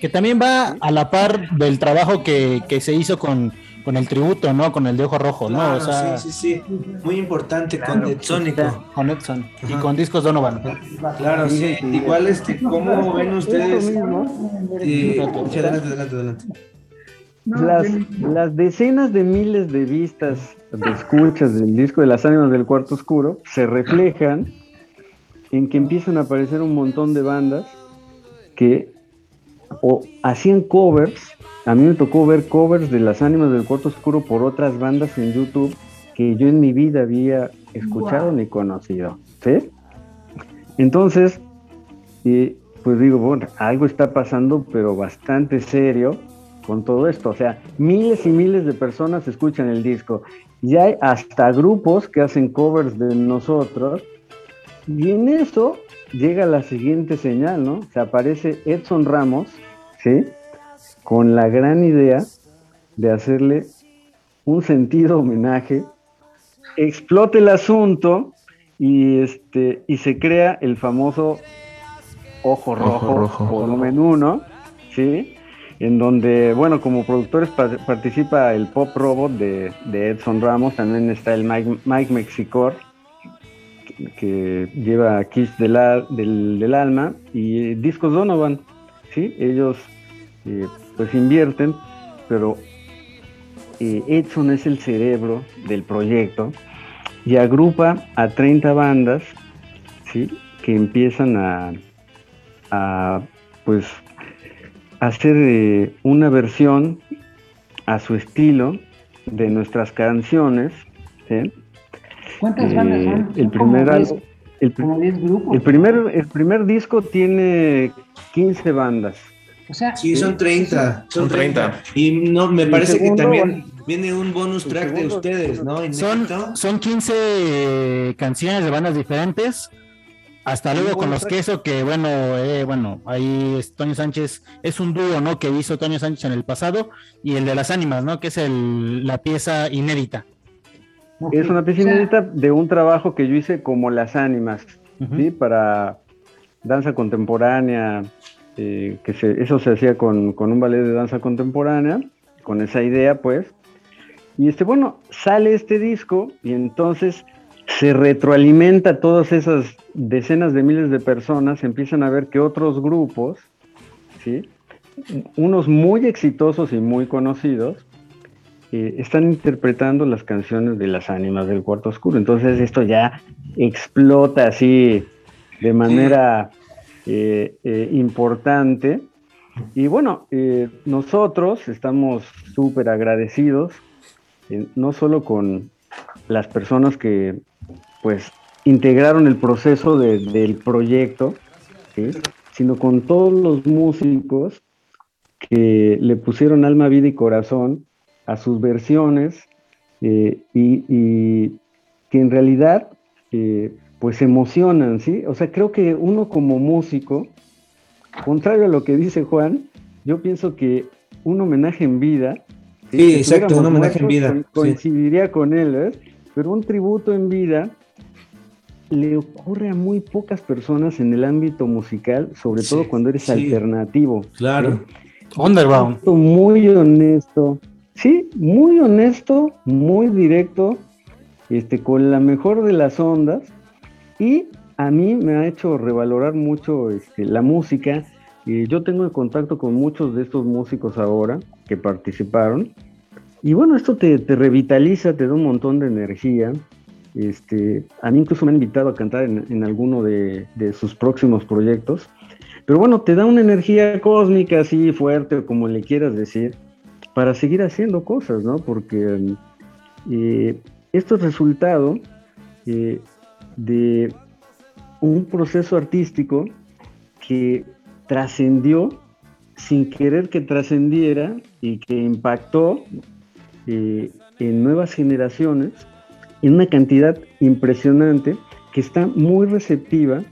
Que también va a la par del trabajo que, que se hizo con, con el tributo, ¿no? Con el de ojo rojo, ¿no? Claro, o sea, sí, sí, sí. Muy importante con Etsónico. Con Edson y con Discos Donovan. Claro, sí. Igual, este, ¿cómo ven ustedes? Sí, adelante, adelante, adelante. Las, las decenas de miles de vistas, de escuchas del disco de las ánimas del cuarto oscuro se reflejan en que empiezan a aparecer un montón de bandas que o hacían covers. A mí me tocó ver covers de las ánimas del cuarto oscuro por otras bandas en YouTube que yo en mi vida había escuchado Wow. ni conocido. ¿sí? Entonces, y, pues digo, bueno, algo está pasando, pero bastante serio con todo esto. O sea, miles y miles de personas escuchan el disco. Y hay hasta grupos que hacen covers de nosotros. Y en eso llega la siguiente señal, ¿no? Se aparece Edson Ramos, ¿sí? Con la gran idea de hacerle un sentido homenaje. Explota el asunto y, este, y se crea el famoso Ojo Rojo, Rojo. volumen 1, ¿sí? En donde, bueno, como productores pa- participa el Pop Robot de, de Edson Ramos, también está el Mike, Mike Mexicor, que, lleva Kiss del, del, del Alma, y Discos Donovan, ¿sí? Ellos, eh, pues invierten, pero eh, Edson es el cerebro del proyecto y agrupa a 30 bandas, ¿sí? Que empiezan a, a, pues, hacer eh, una versión a su estilo de nuestras canciones, ¿sí? ¿Cuántas bandas son? el primer álbum- el, como 10 grupos. el primer, el primer disco tiene 15 bandas. O sea, Sí, son 30. Son Son 30. 30. Y no, me parece segundo, que también viene un bonus track de ustedes, ¿no? Son, son 15 eh, canciones de bandas diferentes. Hasta luego con los queso, que bueno, eh, bueno, ahí es Toño Sánchez es un dúo, ¿no? Que hizo Toño Sánchez en el pasado, y el de las ánimas, ¿no? Que es el, la pieza inédita. Es una pieza O sea, inédita de un trabajo que yo hice como Las Ánimas, ¿sí? Para danza contemporánea, eh, que se- eso se hacía con, con un ballet de danza contemporánea, con esa idea, pues. Y este, bueno, sale este disco y entonces se retroalimenta todas esas decenas de miles de personas, empiezan a ver que otros grupos, ¿sí? Unos muy exitosos y muy conocidos, eh, están interpretando las canciones de las ánimas del cuarto oscuro. Entonces esto ya explota así de manera eh, eh, importante. Y bueno, nosotros estamos súper agradecidos, no solo con las personas que pues integraron el proceso de- del proyecto, ¿sí? sino con todos los músicos que le pusieron alma, vida y corazón a sus versiones eh, y, y que en realidad eh, pues se emocionan, ¿sí? O sea, creo que uno como músico, contrario a lo que dice Juan, yo pienso que un homenaje en vida, Sí, Si exacto, un homenaje en vida, co- sí. Coincidiría con él, ¿ves? Pero un tributo en vida le ocurre a muy pocas personas en el ámbito musical, sobre todo cuando eres sí. alternativo. Claro. Underground. Esto Muy honesto. Sí, muy honesto, muy directo, este, con la mejor de las ondas. Y a mí me ha hecho revalorar mucho este, la música. Yo tengo en contacto con muchos de estos músicos ahora que participaron. Y bueno, esto te, revitaliza, te da un montón de energía. Este, a mí incluso me han invitado a cantar en, alguno de, de sus próximos proyectos. Pero bueno, te da una energía cósmica así fuerte, como le quieras decir, para seguir haciendo cosas, ¿no? Porque eh, esto es resultado eh, de un proceso artístico que trascendió sin querer que trascendiera y que impactó eh, en nuevas generaciones en una cantidad impresionante que está muy receptiva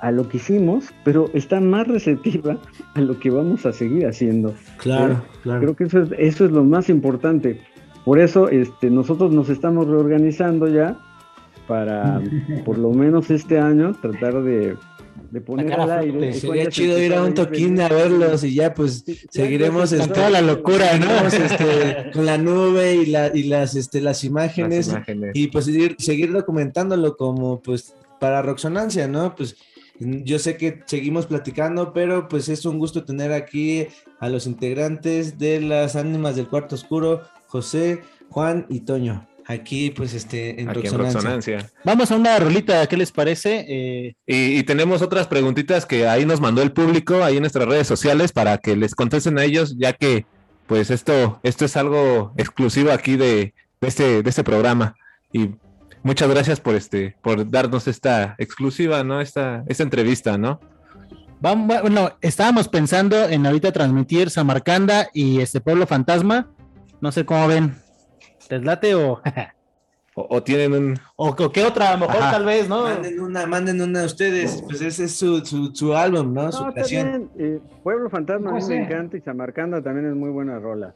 a lo que hicimos, pero está más receptiva a lo que vamos a seguir haciendo. Claro, Eh, claro. Creo que eso es, eso es lo más importante. Por eso este, nosotros nos estamos reorganizando ya para, por lo menos este año, tratar de, de poner al aire. Sería chido ir a un toquín a verlos y ya pues seguiremos Con toda la locura, ¿no? seguiremos, este, con la nube y, la, y las, este, las imágenes Las imágenes. y pues seguir, seguir documentándolo como pues para Roxonancia, ¿no? Pues yo sé que seguimos platicando, pero pues es un gusto tener aquí a los integrantes de las ánimas del cuarto oscuro, José, Juan y Toño. Aquí pues este en Aquí en Roxonancia. Roxonancia. Vamos a una rolita, ¿qué les parece? Eh, Y, y tenemos otras preguntitas que ahí nos mandó el público, ahí en nuestras redes sociales, para que les contesten a ellos, ya que pues esto, esto es algo exclusivo aquí de, de este, de este programa. Y muchas gracias por este, por darnos esta exclusiva, ¿no? Esta, esta entrevista, ¿no? vamos, bueno, estábamos pensando en ahorita transmitir Samarcanda y este pueblo fantasma. No sé cómo ven. ¿Les late o, O, o tienen un. o, o qué otra? A lo mejor Ajá. tal vez, ¿no? Manden una, manden una a ustedes, pues ese es su, su, su álbum, ¿no? Su No, bien. eh, Pueblo Fantasma a mí me encanta y Samarcanda también es muy buena rola.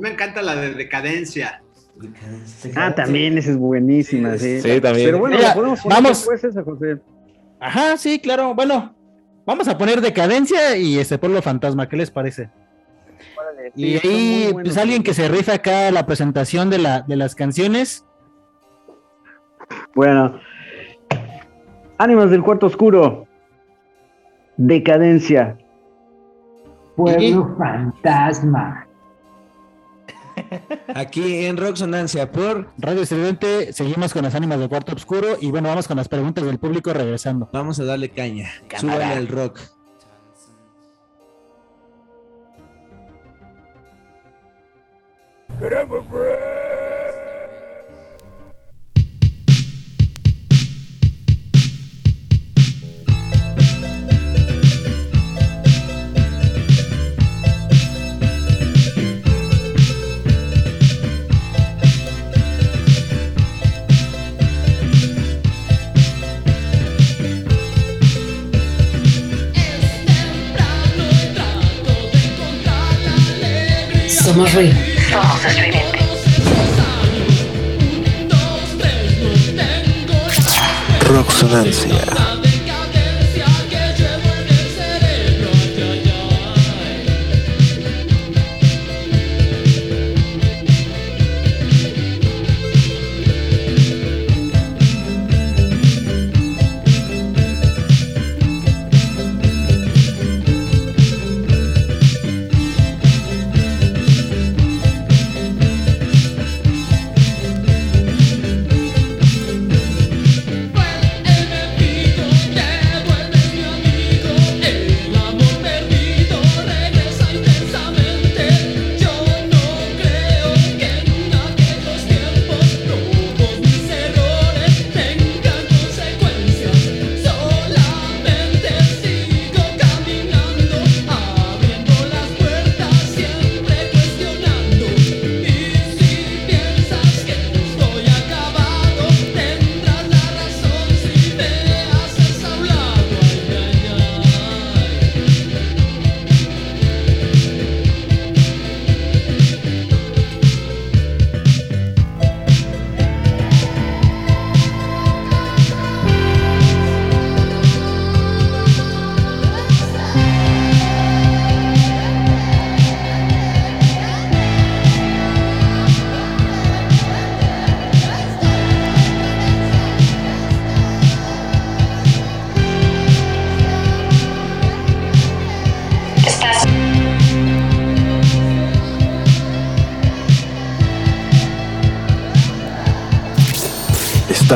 Me encanta la de decadencia. Ah, también esa es buenísima, sí. Sí, también. Pero bueno, Mira, podemos poner vamos. después esa, José. Ajá, sí, claro. Bueno, vamos a poner Decadencia y este pueblo fantasma, ¿qué les parece? Y Sí, ahí, pues alguien que se rife acá la presentación de, la, de las canciones. Bueno, Ánimas del Cuarto Oscuro. Decadencia. Pueblo fantasma. Aquí en Roxonancia por Radio Estridente, seguimos con las ánimas del cuarto oscuro y bueno, vamos con las preguntas del público regresando. Vamos a darle caña. Súbale al rock. Somos ruido. Somos estridente. Roxonancia.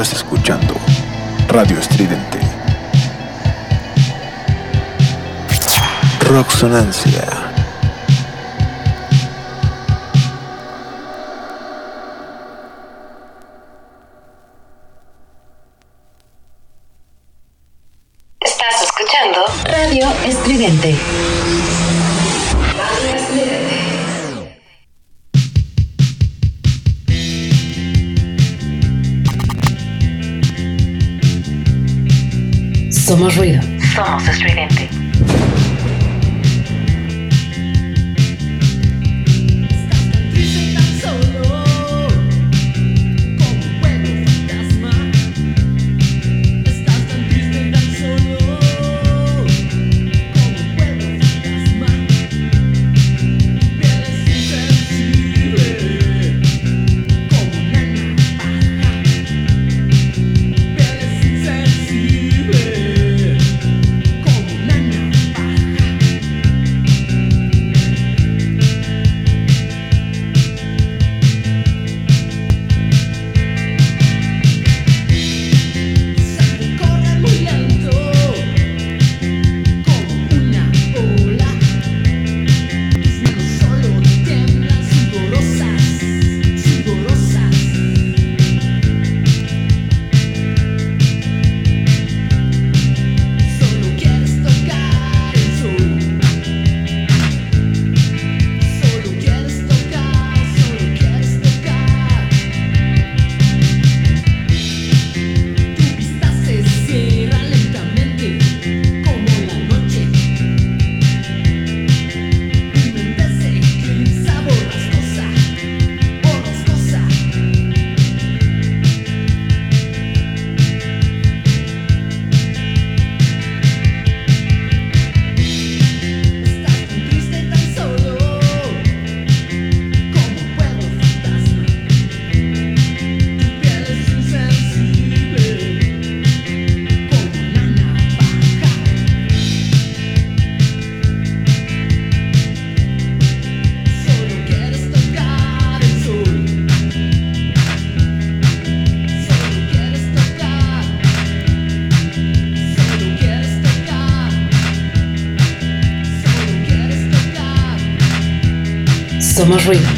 Estás escuchando Radio Estridente. Roxonancia. Estás Ruido.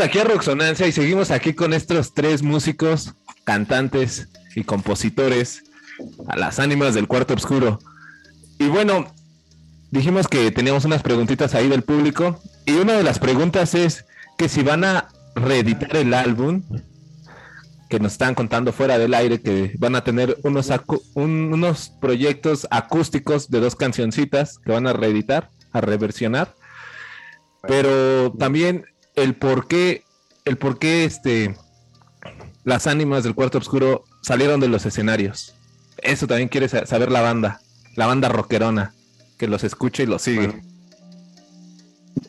Aquí a Roxonancia y seguimos aquí con estos tres músicos, cantantes y compositores a las ánimas del cuarto oscuro. Y bueno, dijimos que teníamos unas preguntitas ahí del público y una de las preguntas es que si van a reeditar el álbum, que nos están contando fuera del aire que van a tener unos, unos proyectos acústicos de dos cancioncitas que van a reeditar, a reversionar. Pero también el por qué, el por qué este, las ánimas del cuarto oscuro salieron de los escenarios. Eso también quiere sa- saber la banda, la banda rockerona, que los escuche y los sigue.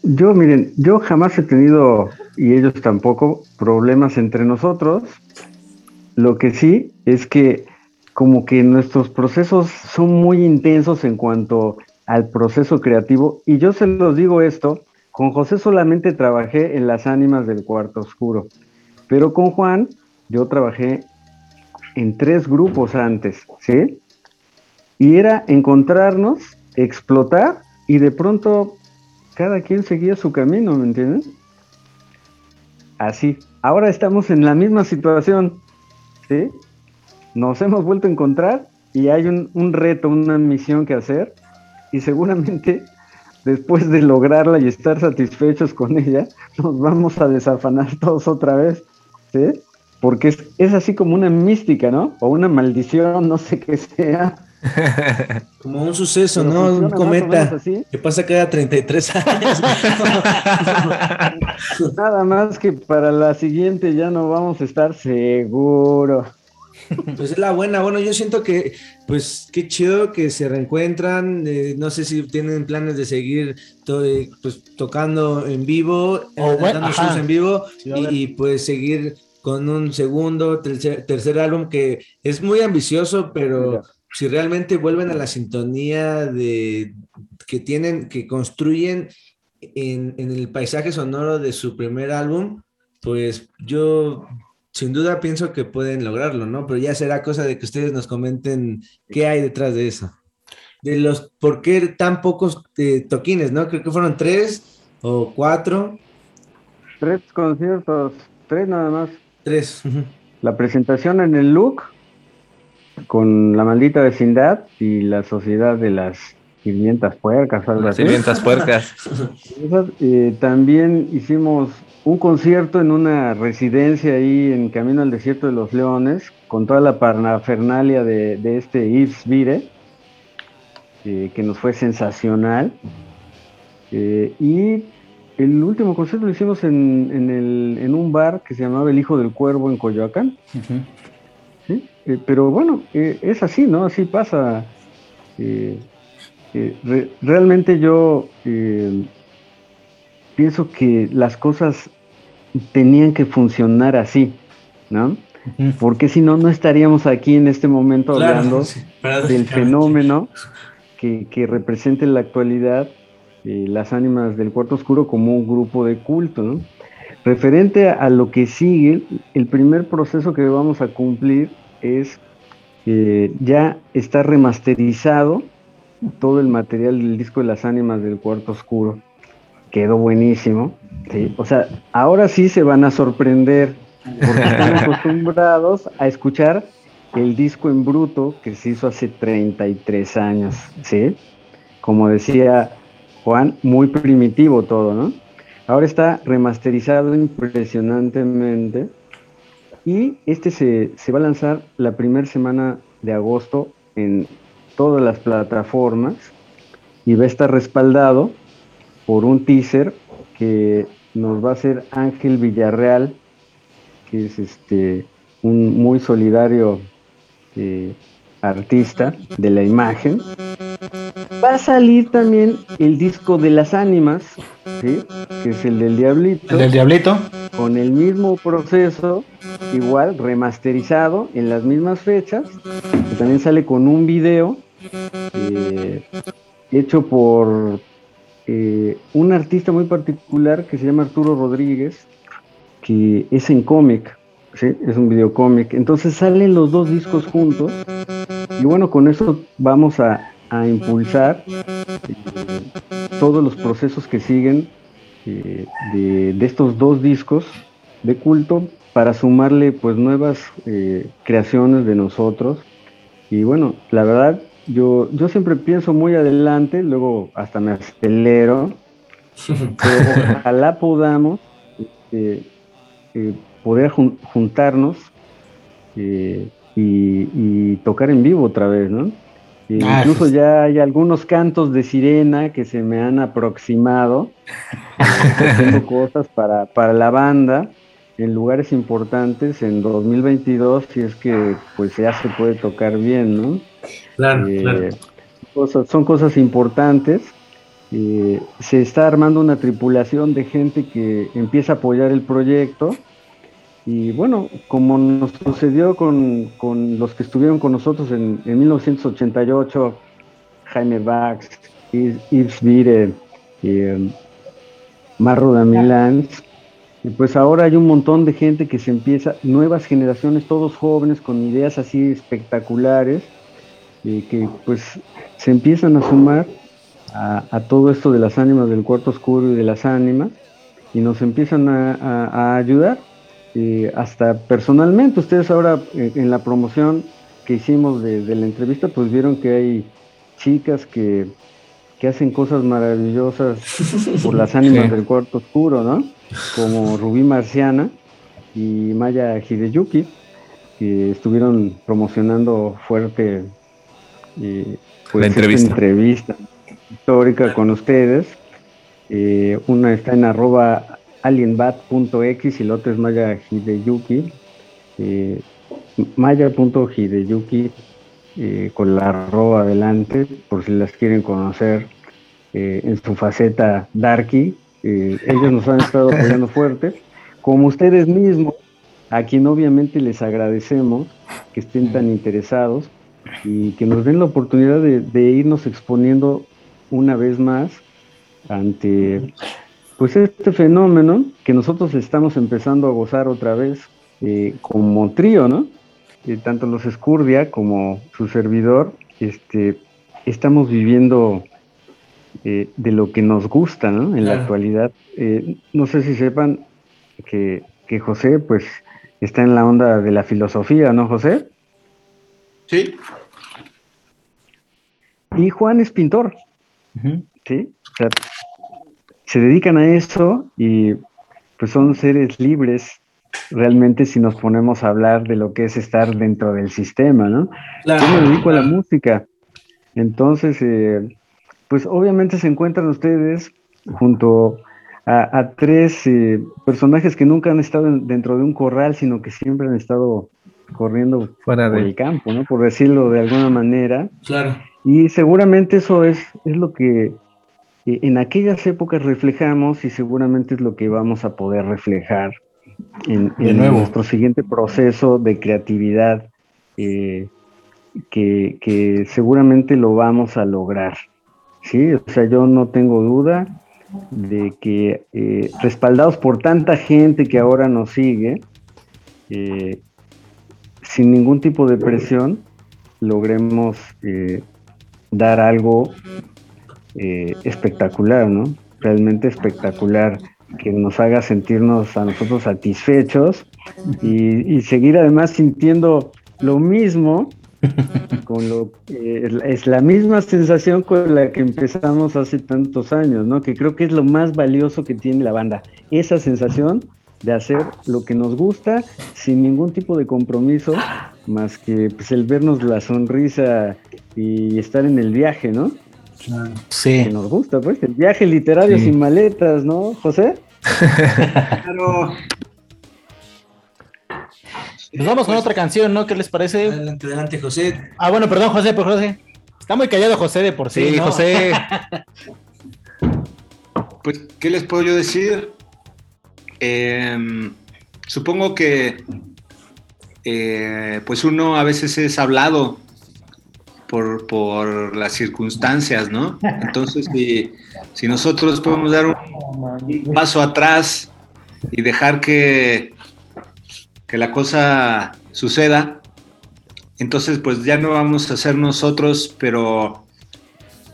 Yo, miren, yo jamás he tenido, y ellos tampoco, problemas entre nosotros. Lo que sí es que como que nuestros procesos son muy intensos en cuanto al proceso creativo. Y yo se los digo esto, con José solamente trabajé en las ánimas del cuarto oscuro, pero con Juan yo trabajé en tres grupos antes, ¿sí? Y era encontrarnos, explotar y de pronto cada quien seguía su camino, ¿me entienden? Así. Ahora estamos en la misma situación, ¿sí? Nos hemos vuelto a encontrar y hay un, un reto, una misión que hacer y seguramente después de lograrla y estar satisfechos con ella, nos vamos a desafanar todos otra vez, ¿sí? Porque es, es así como una mística, ¿no? O una maldición, no sé qué sea. Como un suceso, Pero ¿no? Un cometa que pasa cada 33 años. Nada más que para la siguiente ya no vamos a estar seguros. Pues es la buena, bueno, yo siento que, pues qué chido que se reencuentran, eh, no sé si tienen planes de seguir to- eh, pues, tocando en vivo, O bueno, dando shows en vivo Sí, y, y, pues seguir con un segundo, tercer, tercer álbum que es muy ambicioso, pero si realmente vuelven a la sintonía de que tienen, que construyen en, en el paisaje sonoro de su primer álbum, pues yo sin duda pienso que pueden lograrlo, ¿no? Pero ya será cosa de que ustedes nos comenten qué hay detrás de eso. De los, ¿por qué tan pocos eh, toquines, no? Creo que fueron tres o cuatro. Tres conciertos, tres nada más. Tres. La presentación en el Look con la maldita vecindad y la sociedad de las sirvientas puercas, algo así. Sirvientas puercas. Esas, eh, también hicimos un concierto en una residencia ahí en Camino al Desierto de los Leones, con toda la parafernalia de, de este Yves Vire, eh, que nos fue sensacional. Eh, y el último concierto lo hicimos en, en el- en un bar que se llamaba El Hijo del Cuervo en Coyoacán. ¿sí? Eh, pero bueno, es así, ¿no? Así pasa. Re- realmente yo pienso que las cosas tenían que funcionar así, ¿no? Porque si no, no estaríamos aquí en este momento Claro, hablando sí, del fenómeno que, que representa en la actualidad eh, las ánimas del cuarto oscuro como un grupo de culto, ¿no? Referente a, a lo que sigue, el primer proceso que vamos a cumplir es eh, ya está remasterizado todo el material del disco de las ánimas del cuarto oscuro. Quedó buenísimo. ¿sí? O sea, ahora sí se van a sorprender porque están acostumbrados a escuchar el disco en bruto que se hizo hace 33 años, ¿sí? Como decía Juan, muy primitivo todo, ¿no? Ahora está remasterizado impresionantemente y este se, se va a lanzar la primera semana de agosto en todas las plataformas y va a estar respaldado por un teaser que nos va a hacer Ángel Villarreal, que es este un muy solidario eh, artista de la imagen. Va a salir también el disco de las ánimas, ¿sí? que es el del Diablito. ¿El del Diablito? Con el mismo proceso, igual remasterizado en las mismas fechas, que también sale con un video eh, hecho por eh, un artista muy particular que se llama Arturo Rodríguez, que es en cómic, es un videocómic. Entonces salen los dos discos juntos y bueno, con eso vamos a, a impulsar eh, todos los procesos que siguen eh, de, de estos dos discos de culto para sumarle pues nuevas creaciones de nosotros. Y bueno, la verdad, yo, yo siempre pienso muy adelante, luego hasta me acelero, pero ojalá podamos este, eh, poder jun- juntarnos eh, y, y tocar en vivo otra vez, ¿no? Ah, incluso ya hay algunos cantos de sirena que se me han aproximado, haciendo cosas para, para la banda en lugares importantes en 2022, si es que pues ya se puede tocar bien, ¿no? Claro, Eh, claro. cosas- son cosas importantes. Eh, se está armando una tripulación de gente que empieza a apoyar el proyecto. Y bueno, como nos sucedió con, con los que estuvieron con nosotros en, en 1988, Jaime Bax, Yves Vire, eh, Marro de Milán, y pues ahora hay un montón de gente que se empieza, nuevas generaciones, todos jóvenes con ideas así espectaculares, y que pues se empiezan a sumar a, a todo esto de las ánimas del cuarto oscuro y de las ánimas, y nos empiezan a, a- a ayudar, eh, hasta personalmente. Ustedes ahora eh, en la promoción que hicimos de, de la entrevista, pues vieron que hay chicas que, que hacen cosas maravillosas por las ánimas Sí. del cuarto oscuro, ¿no? Como Rubí Marciana y Maya Hideyuki, que estuvieron promocionando fuerte eh, pues, La esta entrevista. entrevista histórica con ustedes. Eh, una está en arroba alienbat.x y la otra es Maya Hideyuki. Eh, Maya.hideyuki eh, con la arroba adelante, por si las quieren conocer eh, en su faceta darky. Ellos nos han estado apoyando fuerte, como ustedes mismos, a quien obviamente les agradecemos que estén tan interesados y que nos den la oportunidad de, de irnos exponiendo una vez más ante pues este fenómeno que nosotros estamos empezando a gozar otra vez eh, como trío, ¿no? Eh, tanto los Escurdia como su servidor, este, estamos viviendo eh, de lo que nos gusta, ¿no? En la actualidad. No sé si sepan que, que José, pues, está en la onda de la filosofía, ¿no, José? Sí. Y Juan es pintor. ¿sí? O sea, se dedican a eso y pues son seres libres realmente si nos ponemos a hablar de lo que es estar dentro del sistema, ¿no? Claro, Yo me dedico a la música. Entonces, eh, pues obviamente se encuentran ustedes junto a, a tres eh, personajes que nunca han estado en- dentro de un corral, sino que siempre han estado corriendo Fuera por de- el campo, ¿no? Por decirlo de alguna manera. Claro. Y seguramente eso es, es lo que eh, en aquellas épocas reflejamos y seguramente es lo que vamos a poder reflejar en, De en nuevo. nuestro siguiente proceso de creatividad eh, que, que seguramente lo vamos a lograr. Sí, o sea, yo no tengo duda de que eh, respaldados por tanta gente que ahora nos sigue, eh, sin ningún tipo de presión, logremos eh, dar algo eh, espectacular, ¿no? Realmente espectacular, que nos haga sentirnos a nosotros satisfechos y, y seguir además sintiendo lo mismo, con lo eh, es la misma sensación con la que empezamos hace tantos años, ¿no? Que creo que es lo más valioso que tiene la banda, esa sensación de hacer lo que nos gusta sin ningún tipo de compromiso, más que pues, el vernos la sonrisa y estar en el viaje, ¿no? Sí. Que nos gusta, pues, el viaje literario Sí. sin maletas, ¿no, José? Claro. Nos vamos con otra canción, ¿no? ¿Qué les parece? Adelante, adelante, José. Ah, bueno, perdón, José, por José. Está muy callado José de por sí. Sí, ¿no? José. Pues, ¿qué les puedo yo decir? Em, supongo que eh, pues uno a veces es hablado por, por las circunstancias, ¿no? Entonces, si, si nosotros podemos dar un, paso atrás y dejar que, que la cosa suceda, entonces pues ya no vamos a ser nosotros, pero,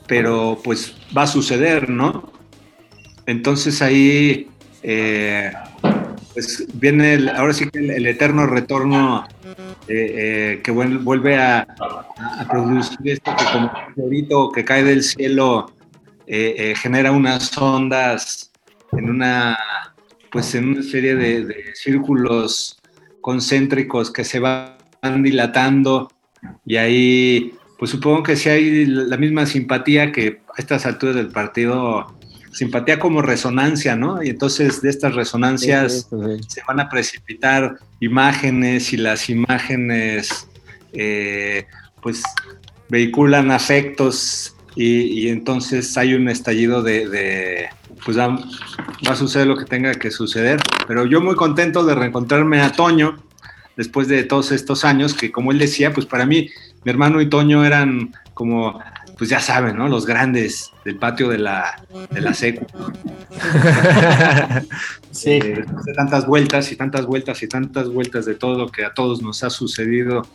pero pues va a suceder, ¿no? Entonces ahí eh, pues viene el- ahora sí que el, eterno retorno eh, eh, que vuel- vuelve a, producir esto que como un meteorito que cae del cielo genera unas ondas en una pues en una serie de, círculos concéntricos que se van dilatando. Y ahí pues supongo que si hay la misma simpatía que a estas alturas del partido simpatía como resonancia, ¿no? Y entonces de estas resonancias sí. se van a precipitar imágenes y las imágenes eh, pues vehiculan afectos y, y entonces hay un estallido de, de- pues va, va a suceder lo que tenga que suceder. Pero yo muy contento de reencontrarme a Toño después de todos estos años que como él decía, pues para mí mi hermano y Toño eran como, pues ya saben, ¿no? Los grandes del patio de la, de la secu. Sí. Eh, de tantas vueltas y tantas vueltas y tantas vueltas de todo lo que a todos nos ha sucedido,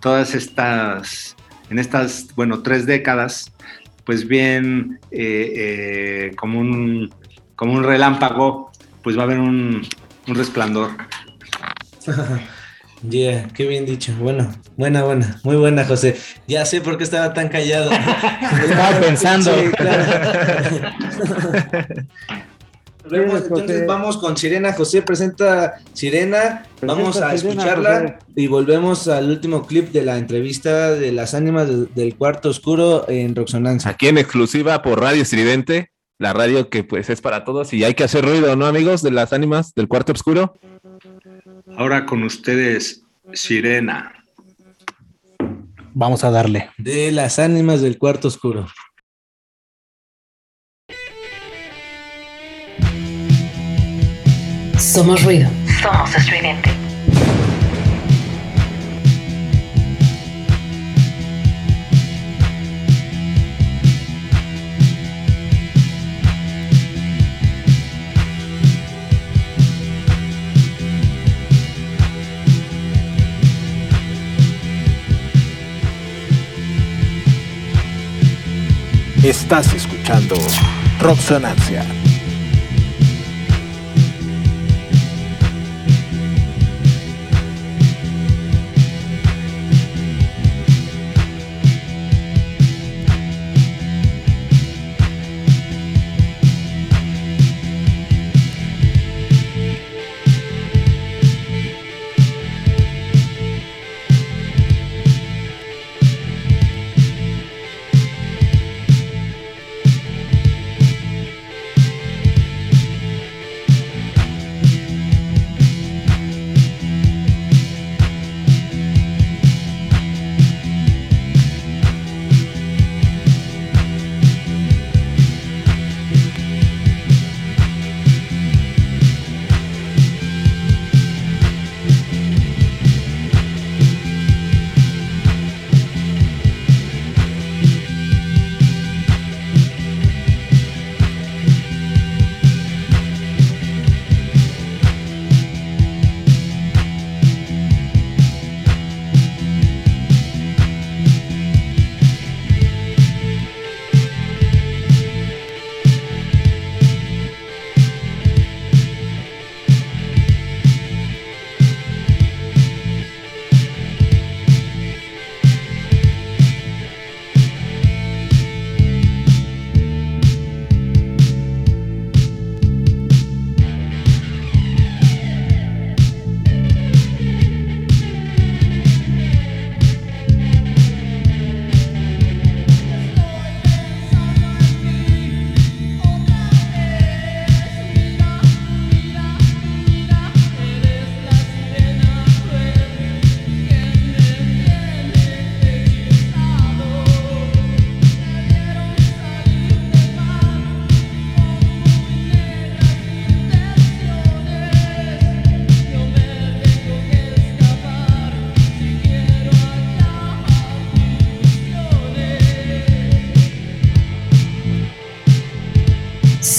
todas estas, en estas, bueno, tres décadas, pues bien, eh, eh, como, un, como un relámpago, pues va a haber un, un resplandor. Yeah, qué bien dicho. Bueno, buena, buena, muy buena, José. Ya sé por qué estaba tan callado. Estaba pensando. Sí, claro. José. entonces vamos con Sirena. José presenta Sirena. Vamos a Sirena, escucharla José. y volvemos al último clip de la entrevista de las ánimas de- del cuarto oscuro en Roxonancia. Aquí en exclusiva por Radio Estridente, la radio que pues es para todos y hay que hacer ruido, ¿no, amigos? De las ánimas del cuarto oscuro. Ahora con ustedes, Sirena. Vamos a darle. De las ánimas del cuarto oscuro. Somos ruido. Somos estridente. Estás escuchando Roxonancia.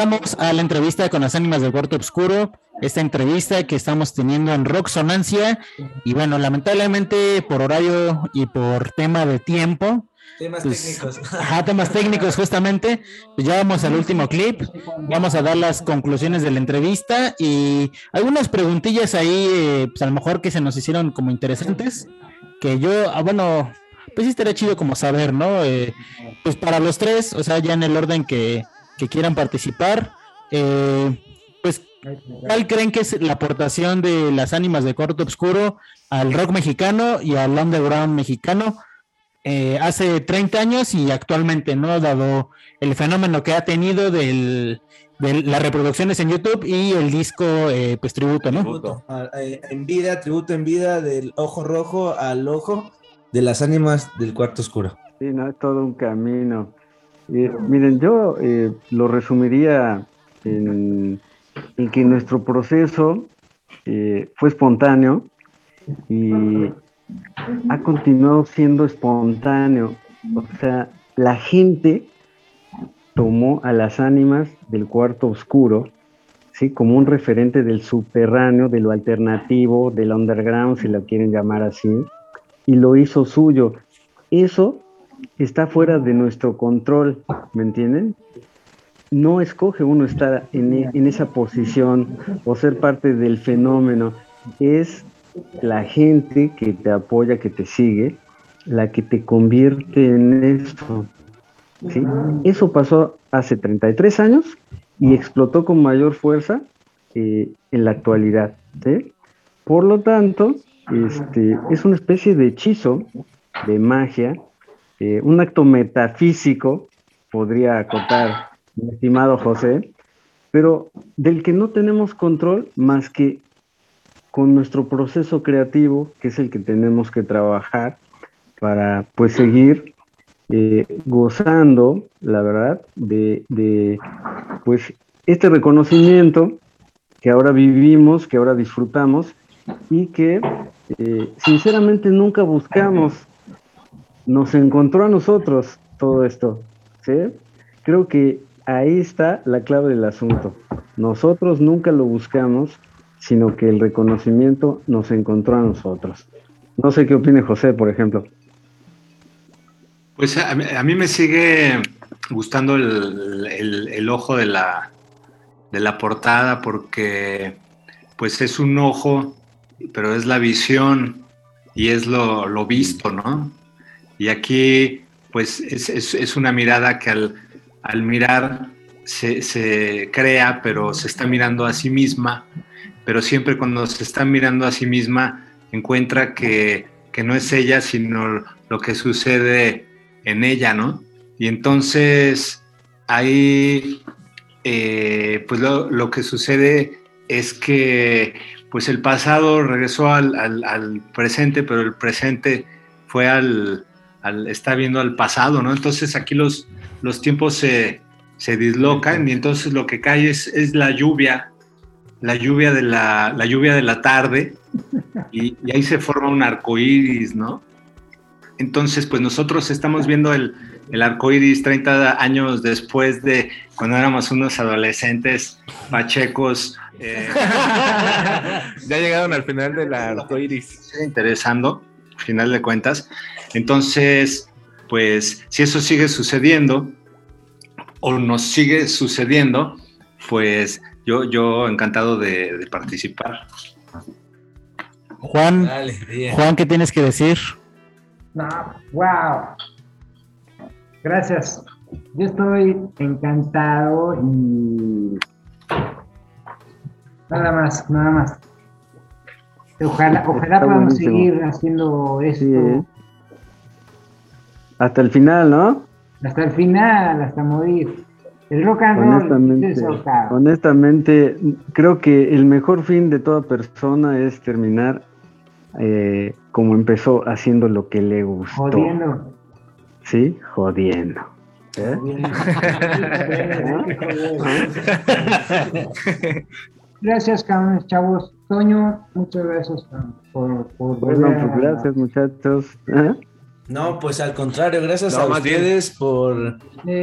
Regresamos a la entrevista con las ánimas del cuarto oscuro. Esta entrevista que estamos teniendo en Roxonancia. Y bueno, lamentablemente por horario y por tema de tiempo. Temas pues, técnicos. Ajá, temas técnicos justamente. Pues ya vamos al último clip. Vamos a dar las conclusiones de la entrevista y algunas preguntillas ahí, eh, pues a lo mejor que se nos hicieron como interesantes. Que yo, ah, bueno, pues sí estaría chido como saber, ¿no? Eh, pues para los tres, o sea, ya en el orden que, que quieran participar, eh, pues, ¿cuál creen que es la aportación de las ánimas de Corto Obscuro al rock mexicano y al underground mexicano? eh, hace 30 años y actualmente, ¿no? Dado el fenómeno que ha tenido del, de las reproducciones en YouTube y el disco, eh, pues tributo, ¿no? Tributo. eh, en vida, tributo en vida del ojo rojo al ojo de las ánimas del cuarto oscuro. Sí, no, es todo un camino. Eh, miren, yo eh, lo resumiría en, que nuestro proceso eh, fue espontáneo y ha continuado siendo espontáneo. O sea, la gente tomó a las ánimas del cuarto oscuro, ¿sí? Como un referente del subterráneo, de lo alternativo, del underground, si lo quieren llamar así, y lo hizo suyo. Eso está fuera de nuestro control, ¿me entienden? No escoge uno estar en, e- en esa posición o ser parte del fenómeno. Es la gente que te apoya, que te sigue, la que te convierte en eso. ¿sí? Eso pasó hace 33 años y explotó con mayor fuerza eh, en la actualidad. ¿sí? Por lo tanto, este, es una especie de hechizo, de magia, un acto metafísico, podría acotar mi estimado José, pero del que no tenemos control más que con nuestro proceso creativo, que es el que tenemos que trabajar para pues seguir eh, gozando, la verdad, de, de, pues este reconocimiento que ahora vivimos, que ahora disfrutamos y que eh, sinceramente nunca buscamos. Nos encontró a nosotros todo esto, ¿sí? Creo que ahí está la clave del asunto. Nosotros nunca lo buscamos, sino que el reconocimiento nos encontró a nosotros. No sé qué opine José, por ejemplo. Pues a, mí- me sigue gustando el, ojo de la, portada porque pues es un ojo, pero es la visión y es lo visto, ¿no? Y aquí, pues es, es- una mirada que al, al mirar se, se crea, pero se está mirando a sí misma, pero siempre cuando se está mirando a sí misma encuentra que, que no es ella, sino lo que sucede en ella, ¿no? Y entonces ahí, eh, pues lo, lo que sucede es que pues el pasado regresó al- al presente, pero el presente fue al, al- está viendo al pasado, ¿no? Entonces aquí los, los tiempos se, se dislocan y entonces lo que cae es, es la lluvia, la lluvia de la, la lluvia de la tarde y, y ahí se forma un arco iris, ¿no? Entonces, pues nosotros estamos viendo el, el arco iris 30 años después de cuando éramos unos adolescentes pachecos. eh, ya llegaron al final del arco iris. interesando, al final de cuentas. Entonces, pues si eso sigue sucediendo o nos sigue sucediendo, pues yo, yo encantado de, de participar. Juan, Dale. Juan, ¿qué tienes que decir? No, wow. Gracias. Yo estoy encantado y nada más, nada más. Ojalá, ojalá Está podamos buenísimo. seguir haciendo esto Sí, ¿eh? Hasta el final, ¿no? hasta el final, hasta morir. El rock and roll Honestamente, es cabrón. honestamente, creo que el mejor fin de toda persona es terminar eh, como empezó, haciendo lo que le gustó. Jodiendo. ¿Sí? Jodiendo. ¿Eh? Gracias, chavos. Toño, muchas gracias por, por Bueno, pues gracias muchachos. ¿Eh? No, pues al contrario, gracias No, a ustedes por,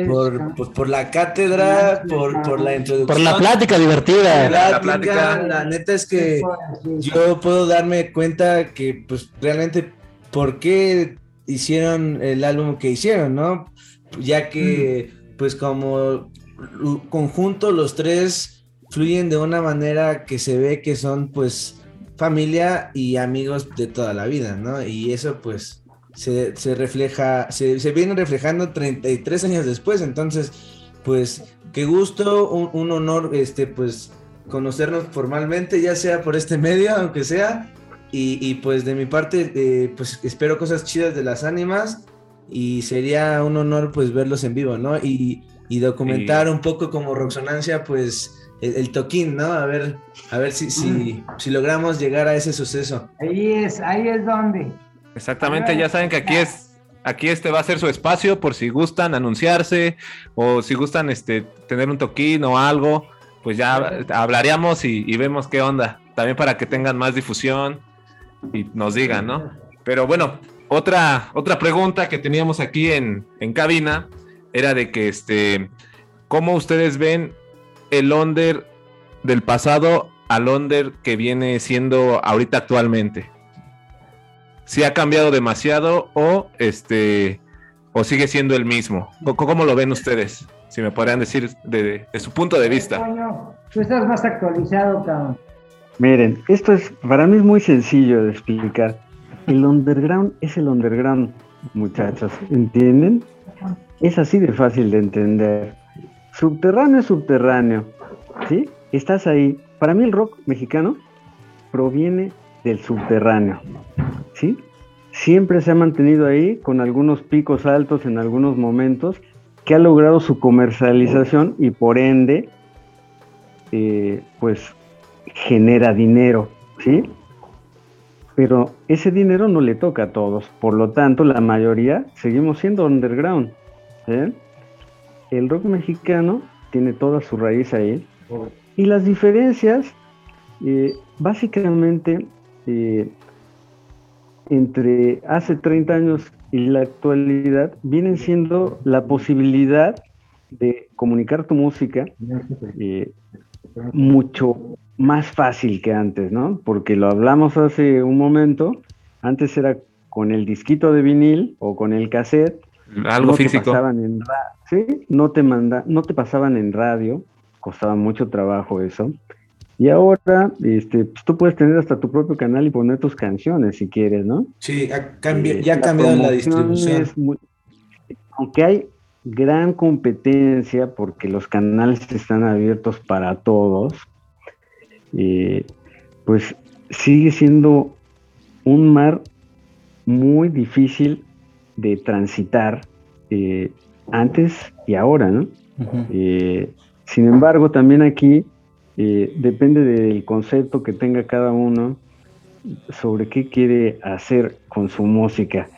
por, por, por la cátedra, por, por la introducción. Por la plática divertida. La La plática, la neta es que yo puedo darme cuenta que, pues, realmente, ¿por qué hicieron el álbum que hicieron, no? Ya que, pues, como conjunto, los tres fluyen de una manera que se ve que son, pues, familia y amigos de toda la vida, ¿no? Y eso, pues, se, se refleja, se, se viene reflejando 33 años después, entonces, pues, qué gusto, un, un honor, este, pues, conocernos formalmente, ya sea por este medio, aunque sea, y, y, pues de mi parte, eh, pues espero cosas chidas de las ánimas y sería un honor pues verlos en vivo, ¿no? Y, y documentar un poco como Roxonancia, pues el, el toquín, ¿no? A ver, a ver si, si, si logramos llegar a ese suceso. Ahí es, ahí es donde. Exactamente, ya saben que aquí es, aquí este va a ser su espacio por si gustan anunciarse o si gustan este tener un toquín o algo, pues ya hablaríamos y, y vemos qué onda. También para que tengan más difusión y nos digan, ¿no? Pero bueno, otra, otra pregunta que teníamos aquí en, en cabina era de que este, ¿cómo ustedes ven el Onder del pasado al Onder que viene siendo ahorita actualmente? Si ha cambiado demasiado o este o sigue siendo el mismo. ¿Cómo, lo ven ustedes? Si me podrían decir de, de su punto de vista. Tú estás más actualizado, cabrón. Miren, esto es, para mí es muy sencillo de explicar. El underground es el underground, muchachos, ¿entienden? Es así de fácil de entender. Subterráneo es subterráneo, ¿sí? Estás ahí. Para mí el rock mexicano proviene del subterráneo, ¿sí? Siempre se ha mantenido ahí con algunos picos altos en algunos momentos que ha logrado su comercialización y por ende, eh, pues genera dinero, ¿sí? Pero ese dinero no le toca a todos, por lo tanto la mayoría seguimos siendo underground. El rock mexicano tiene toda su raíz ahí y las diferencias, eh, básicamente, eh, entre hace 30 años y la actualidad, vienen siendo la posibilidad de comunicar tu música eh, mucho más fácil que antes, ¿no? Porque lo hablamos hace un momento, antes era con el disquito de vinil o con el cassette. Algo no te físico. pasaban en sí, no te manda, no te pasaban en radio, costaba mucho trabajo eso. Y ahora, este, pues, tú puedes tener hasta tu propio canal y poner tus canciones si quieres, ¿no? Sí, ha cambi- Eh, ya ha cambiado la distribución. muy- aunque hay gran competencia porque los canales están abiertos para todos, eh, pues sigue siendo un mar muy difícil de transitar eh, antes y ahora, ¿no? Eh, sin embargo, también aquí eh, depende del concepto que tenga cada uno sobre qué quiere hacer con su música.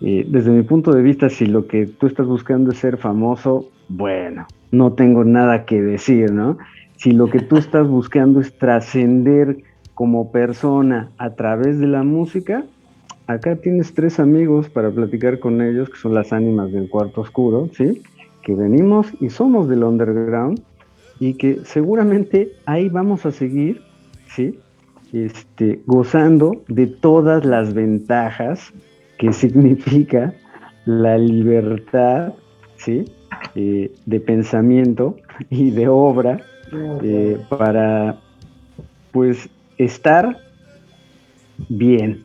Eh, desde mi punto de vista, si lo que tú estás buscando es ser famoso, bueno, no tengo nada que decir, ¿no? Si lo que tú estás buscando es trascender como persona a través de la música, acá tienes tres amigos para platicar con ellos, que son las ánimas del cuarto oscuro, ¿sí? Que venimos y somos del underground y que seguramente ahí vamos a seguir, ¿sí? Este, gozando de todas las ventajas que significa la libertad, ¿sí? Eh, de pensamiento y de obra eh, para, pues, estar bien.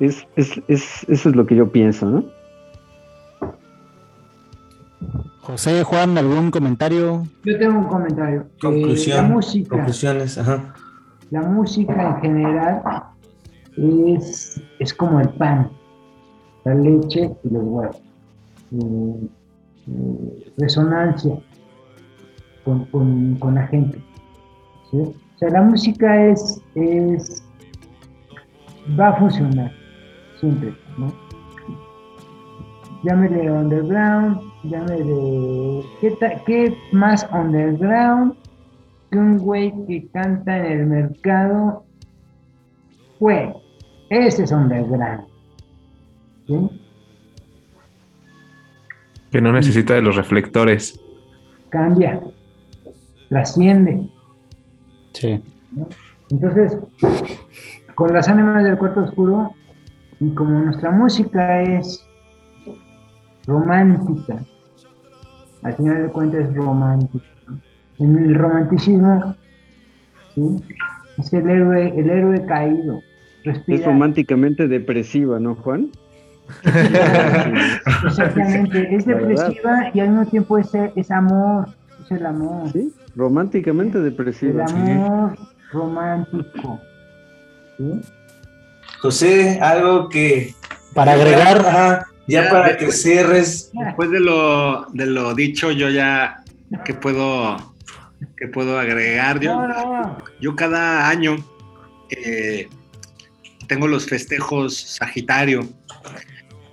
Es, es- es- eso es lo que yo pienso, ¿no? José, Juan, ¿algún comentario? Yo tengo un comentario. Eh, Conclusión. la música, Conclusiones, ajá. la música en general es, es como el pan, la leche y los huevos. Eh, eh, resonancia con, con- con la gente. ¿sí? O sea, la música es, es va a funcionar siempre, ¿no? Llámele underground, llámele... ¿Qué, ta- qué más underground que un güey que canta en el mercado? Güey, ese es underground. ¿sí? Que no necesita de los reflectores. Cambia, trasciende. Sí. ¿no? Entonces, con las ánimas del cuarto oscuro, y como nuestra música es romántica, al final de cuentas es romántica. En el romanticismo, ¿sí? es el héroe, el héroe caído. Es románticamente depresiva, ¿no, Juan? Exactamente, es depresiva y al mismo tiempo es, es amor, es el amor. Sí, románticamente El depresiva. amor romántico. ¿sí? José, algo que. Para agregar. Ajá, ya Ya, para después- que cierres. Después de lo, de lo dicho, yo ya, ¿qué puedo, qué puedo agregar? Yo, No, no, yo cada año eh, tengo los festejos Sagitario,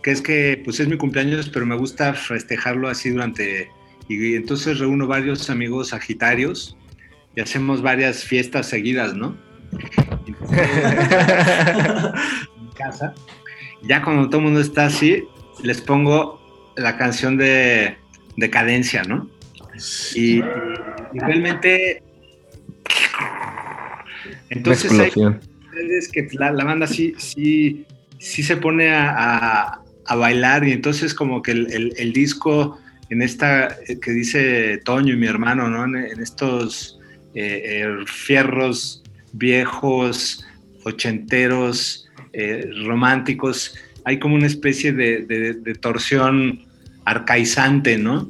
que es que pues es mi cumpleaños, pero me gusta festejarlo así durante... Y entonces reúno varios amigos Sagitarios y hacemos varias fiestas seguidas, ¿no? en casa. Ya cuando todo el mundo está así, les pongo la canción de Decadencia, ¿no? Y, y- y realmente... Entonces hay es que la, la banda sí, sí, sí se pone a, a- a bailar y entonces como que el, el- el disco en esta eh, que dice Toño y mi hermano, ¿no? En, en estos eh, eh, fierros viejos, ochenteros, eh, románticos, hay como una especie de, de- de torsión arcaizante, ¿no?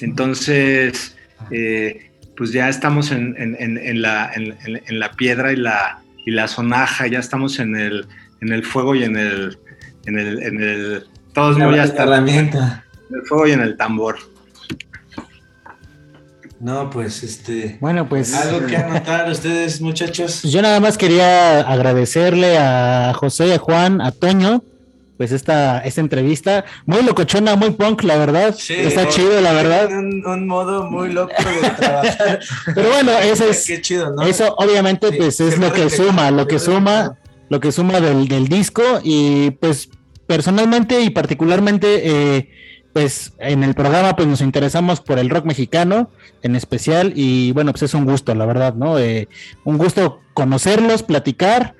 Entonces, eh, pues ya estamos en, en- en- en la, en- en- en la piedra y la, y la sonaja, ya estamos en el, en el fuego y en el, en el, en el todos La- muy la hasta herramienta. en el fuego y en el tambor. No, pues este. Bueno, pues. Algo que anotar ustedes, muchachos. Yo nada más quería agradecerle a José, a Juan, a Toño, pues esta, esta entrevista. Muy locochona, muy punk, la verdad. Está por- chido, la verdad. Un, un modo muy loco de trabajar. Pero bueno, eso es. Qué chido, ¿no? Eso obviamente Sí, pues es lo que suma, lo que suma, lo que suma del, del disco y pues personalmente y particularmente eh, pues en el programa pues nos interesamos por el rock mexicano en especial y bueno pues es un gusto la verdad, ¿no? Eh, un gusto conocerlos, platicar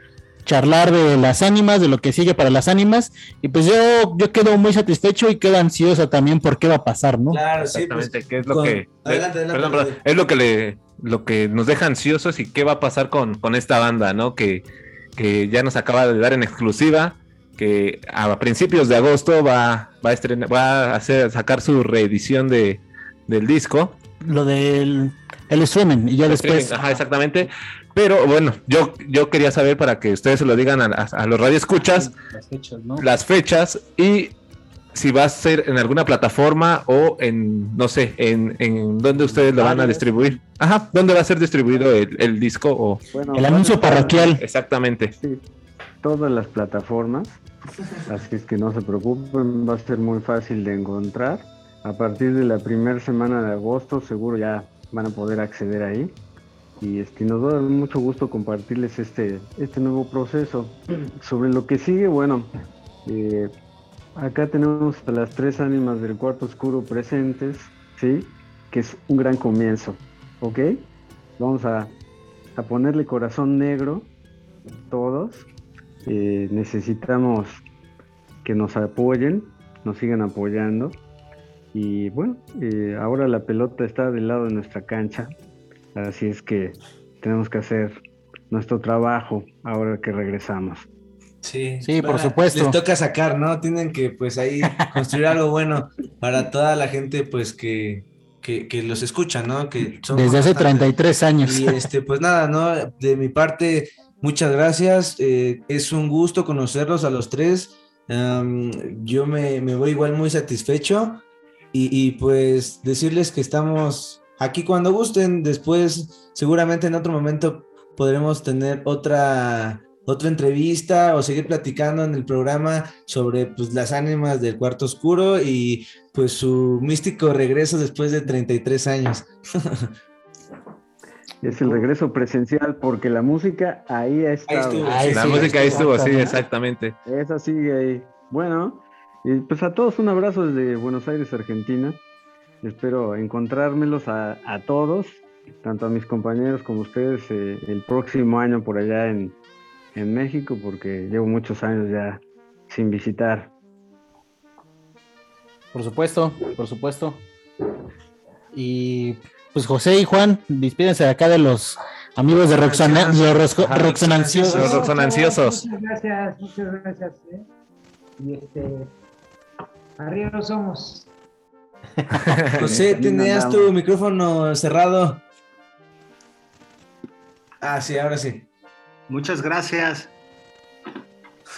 charlar de las ánimas, de lo que sigue para las ánimas. Y pues yo, yo quedo muy satisfecho y quedo ansiosa también por qué va a pasar, ¿no? Claro, sí, pues, Exactamente, que es lo con- que Adelante, adelante, perdón, perdón, Rodri. es lo que le lo que nos deja ansiosos y qué va a pasar con, con esta banda, ¿no? Que, que ya nos acaba de dar en exclusiva que a principios de agosto va, va a estrenar, va a hacer sacar su reedición de, del disco. Lo del el streaming y ya después. Ajá, exactamente. Pero bueno, yo, yo quería saber para que ustedes se lo digan a, a- a los radioescuchas Las fechas, ¿no? las fechas y si va a ser en alguna plataforma o en, no sé, en, en dónde ustedes lo van a distribuir. Ajá, ¿dónde va a ser distribuido el, el disco? O... Bueno, El anuncio parroquial. Exactamente. Sí, todas las plataformas, así es que no se preocupen, va a ser muy fácil de encontrar. A partir de la primera semana de agosto seguro ya van a poder acceder ahí. Y este, nos va mucho gusto compartirles este, este nuevo proceso. Sobre lo que sigue, bueno, eh, acá tenemos a las tres ánimas del cuarto oscuro presentes, ¿sí? Que es un gran comienzo, ¿ok? Vamos a, a ponerle corazón negro todos. Eh, necesitamos que nos apoyen, nos sigan apoyando. Y bueno, eh, ahora la pelota está del lado de nuestra cancha, así es que tenemos que hacer nuestro trabajo ahora que regresamos. Sí, Sí, por supuesto. Les toca sacar, ¿no? Tienen que pues ahí construir algo bueno para toda la gente pues que, que, que los escucha, ¿no? Que son Desde hace bastantes. 33 años. Y este, pues nada, ¿no? De mi parte, muchas gracias. eh, es un gusto conocerlos a los tres. Yo me, me voy igual muy satisfecho. Y, y, pues decirles que estamos aquí cuando gusten. Después, seguramente en otro momento podremos tener otra, otra entrevista o seguir platicando en el programa sobre pues, las ánimas del cuarto oscuro y pues su místico regreso después de 33 años. Es el regreso presencial porque la música ahí ha estado. estuvo, la música ahí estuvo, sí, exactamente. Esa sigue ahí. Bueno, y pues a todos un abrazo desde Buenos Aires, Argentina. Espero encontrármelos a, a todos, tanto a mis compañeros como a ustedes, eh, el próximo año por allá en, en México, porque llevo muchos años ya sin visitar. Por supuesto, por supuesto. Y pues José y Juan, despídense de acá de los amigos de Roxana, Roxananciosos. Los roxananciosos. Muchas gracias, muchas gracias. ¿eh? Y este, arriba somos. José, tenías tu micrófono cerrado. Ah, sí, ahora sí. Muchas gracias.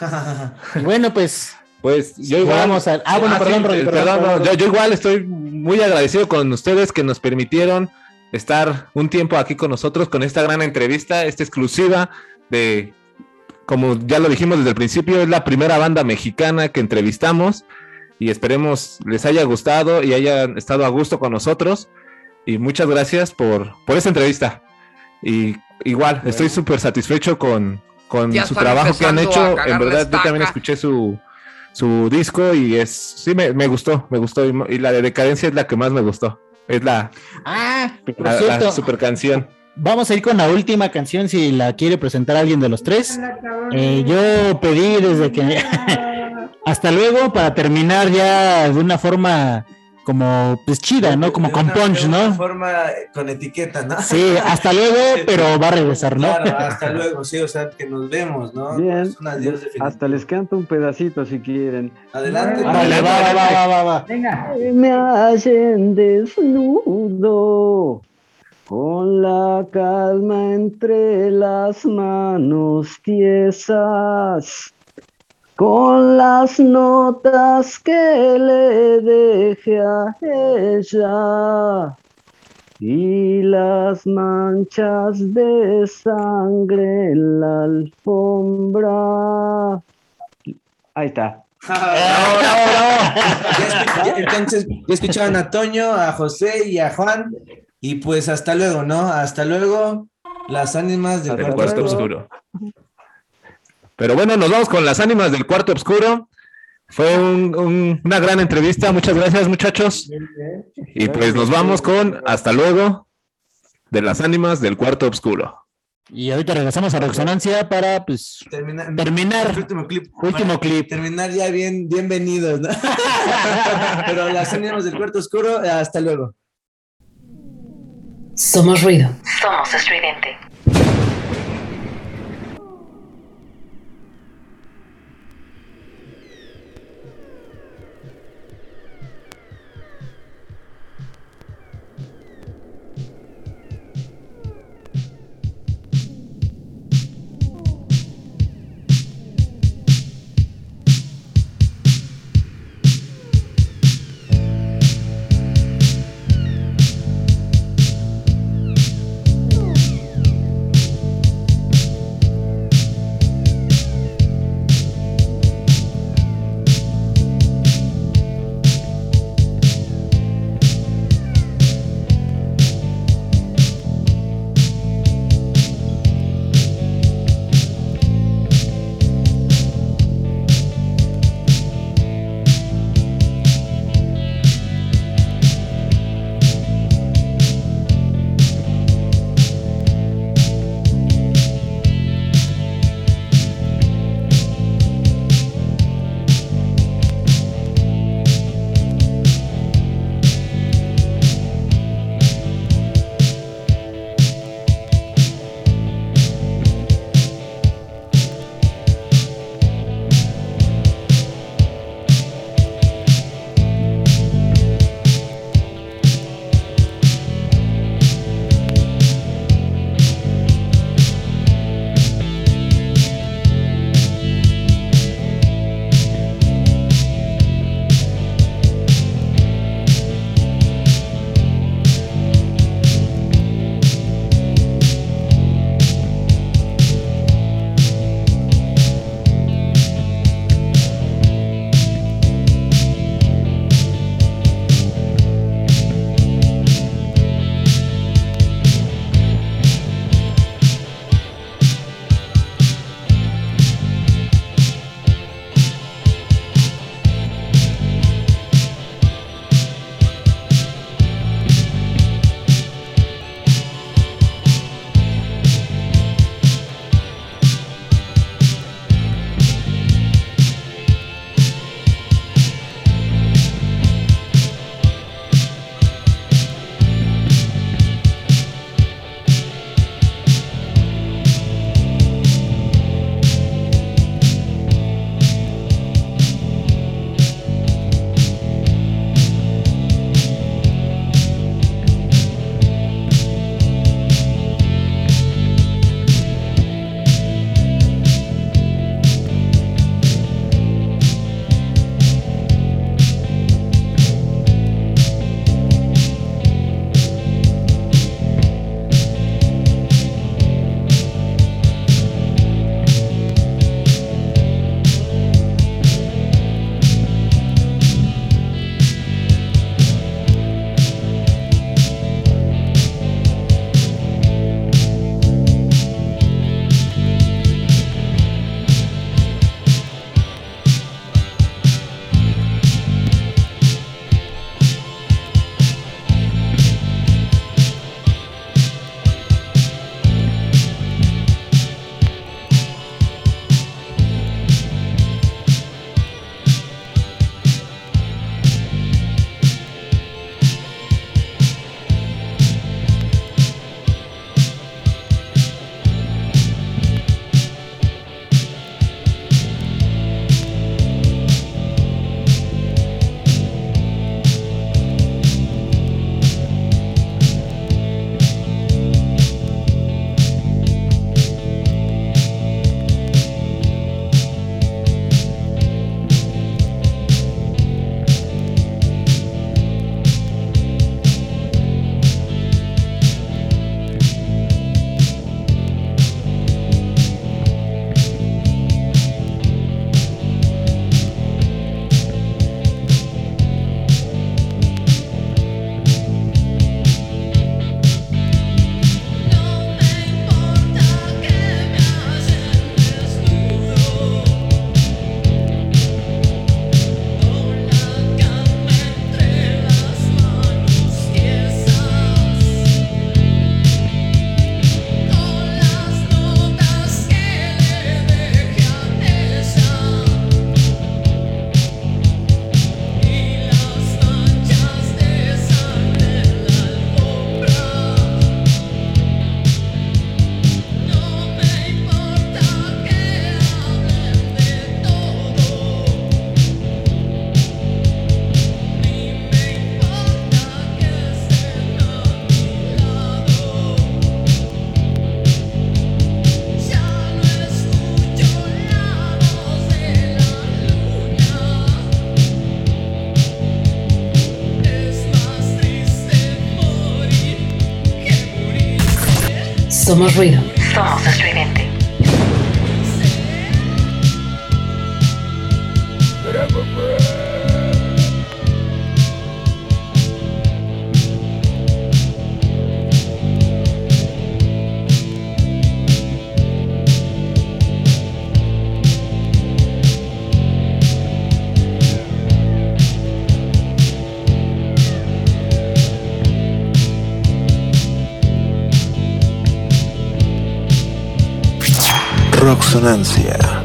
Bueno, pues. Pues yo igual. Vamos a- ah, bueno, sí, perdón, eh, perdón, perdón, perdón, yo igual estoy muy agradecido con ustedes que nos permitieron estar un tiempo aquí con nosotros con esta gran entrevista, esta exclusiva de, como ya lo dijimos desde el principio, es la primera banda mexicana que entrevistamos y esperemos les haya gustado y hayan estado a gusto con nosotros y muchas gracias por, por esta entrevista. Y igual, estoy súper satisfecho con, con Ya su trabajo que han hecho. En verdad, yo también escuché su, su disco y es sí me, me gustó, me gustó. Y, la de Decadencia es la que más me gustó. Es la, Ah, por la, cierto, la super canción. vamos a ir con la última canción si la quiere presentar alguien de los tres. Eh, yo pedí desde que hasta luego para terminar ya de una forma como pues chida, ¿no? Como con punch, De una ¿no? forma eh, con etiqueta, ¿no? Sí, hasta luego, pero va a regresar, ¿no? Claro, hasta luego, sí, o sea, que nos vemos, ¿no? Bien, hasta les canto un pedacito si quieren. Adelante. Órale, va, va, va, va, va, va. Venga. me hallen desnudo, con la calma entre las manos tiesas, con las notas que le dejé a ella y las manchas de sangre en la alfombra. Ahí está. Entonces, ya escucharon a Toño, a José y a Juan. Y pues hasta luego, ¿no? Hasta luego. Las ánimas del cuarto cuarto oscuro. Pero bueno, nos vamos con las ánimas del cuarto oscuro. Fue una gran entrevista. Muchas gracias, muchachos. Y pues nos vamos con hasta luego de las ánimas del cuarto oscuro. Y ahorita regresamos a Resonancia para pues terminar, último clip. Último clip. Terminar ya bien, bienvenidos. ¿no? Pero las ánimas del cuarto oscuro, hasta luego. Somos ruido. Somos estridente. Somos resonancia.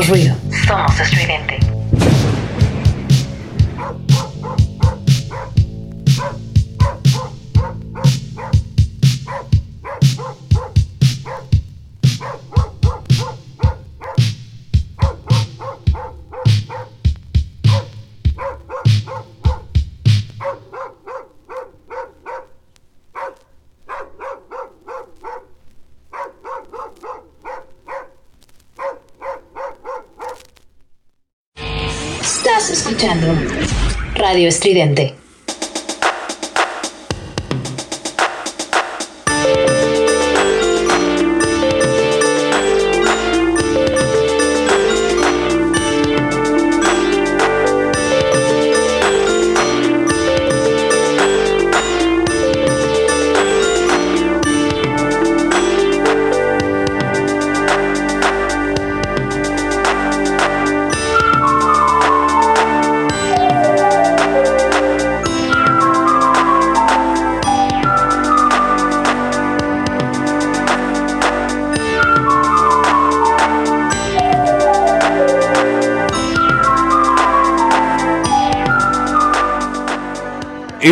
Ruido. Somos estridente. Radio Estridente.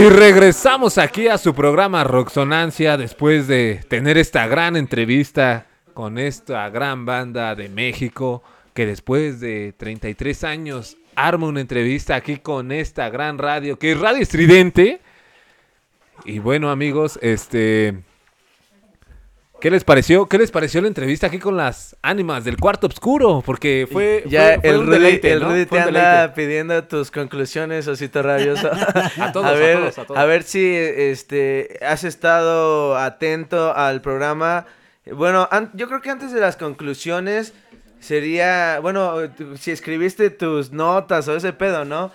Y regresamos aquí a su programa Roxonancia después de tener esta gran entrevista con esta gran banda de México que después de 33 años arma una entrevista aquí con esta gran radio que es Radio Estridente. Y bueno amigos, este... ¿Qué les pareció? ¿Qué les pareció la entrevista aquí con las ánimas del cuarto oscuro? Porque fue, Ya fue- fue el un deleite, el ¿no? Rudy Fue te anda pidiendo tus conclusiones, osito rabioso. A todos, a ver, todos, a todos. a ver si este has estado atento al programa. Bueno, yo creo que antes de las conclusiones sería, bueno, si escribiste tus notas o ese pedo, ¿no?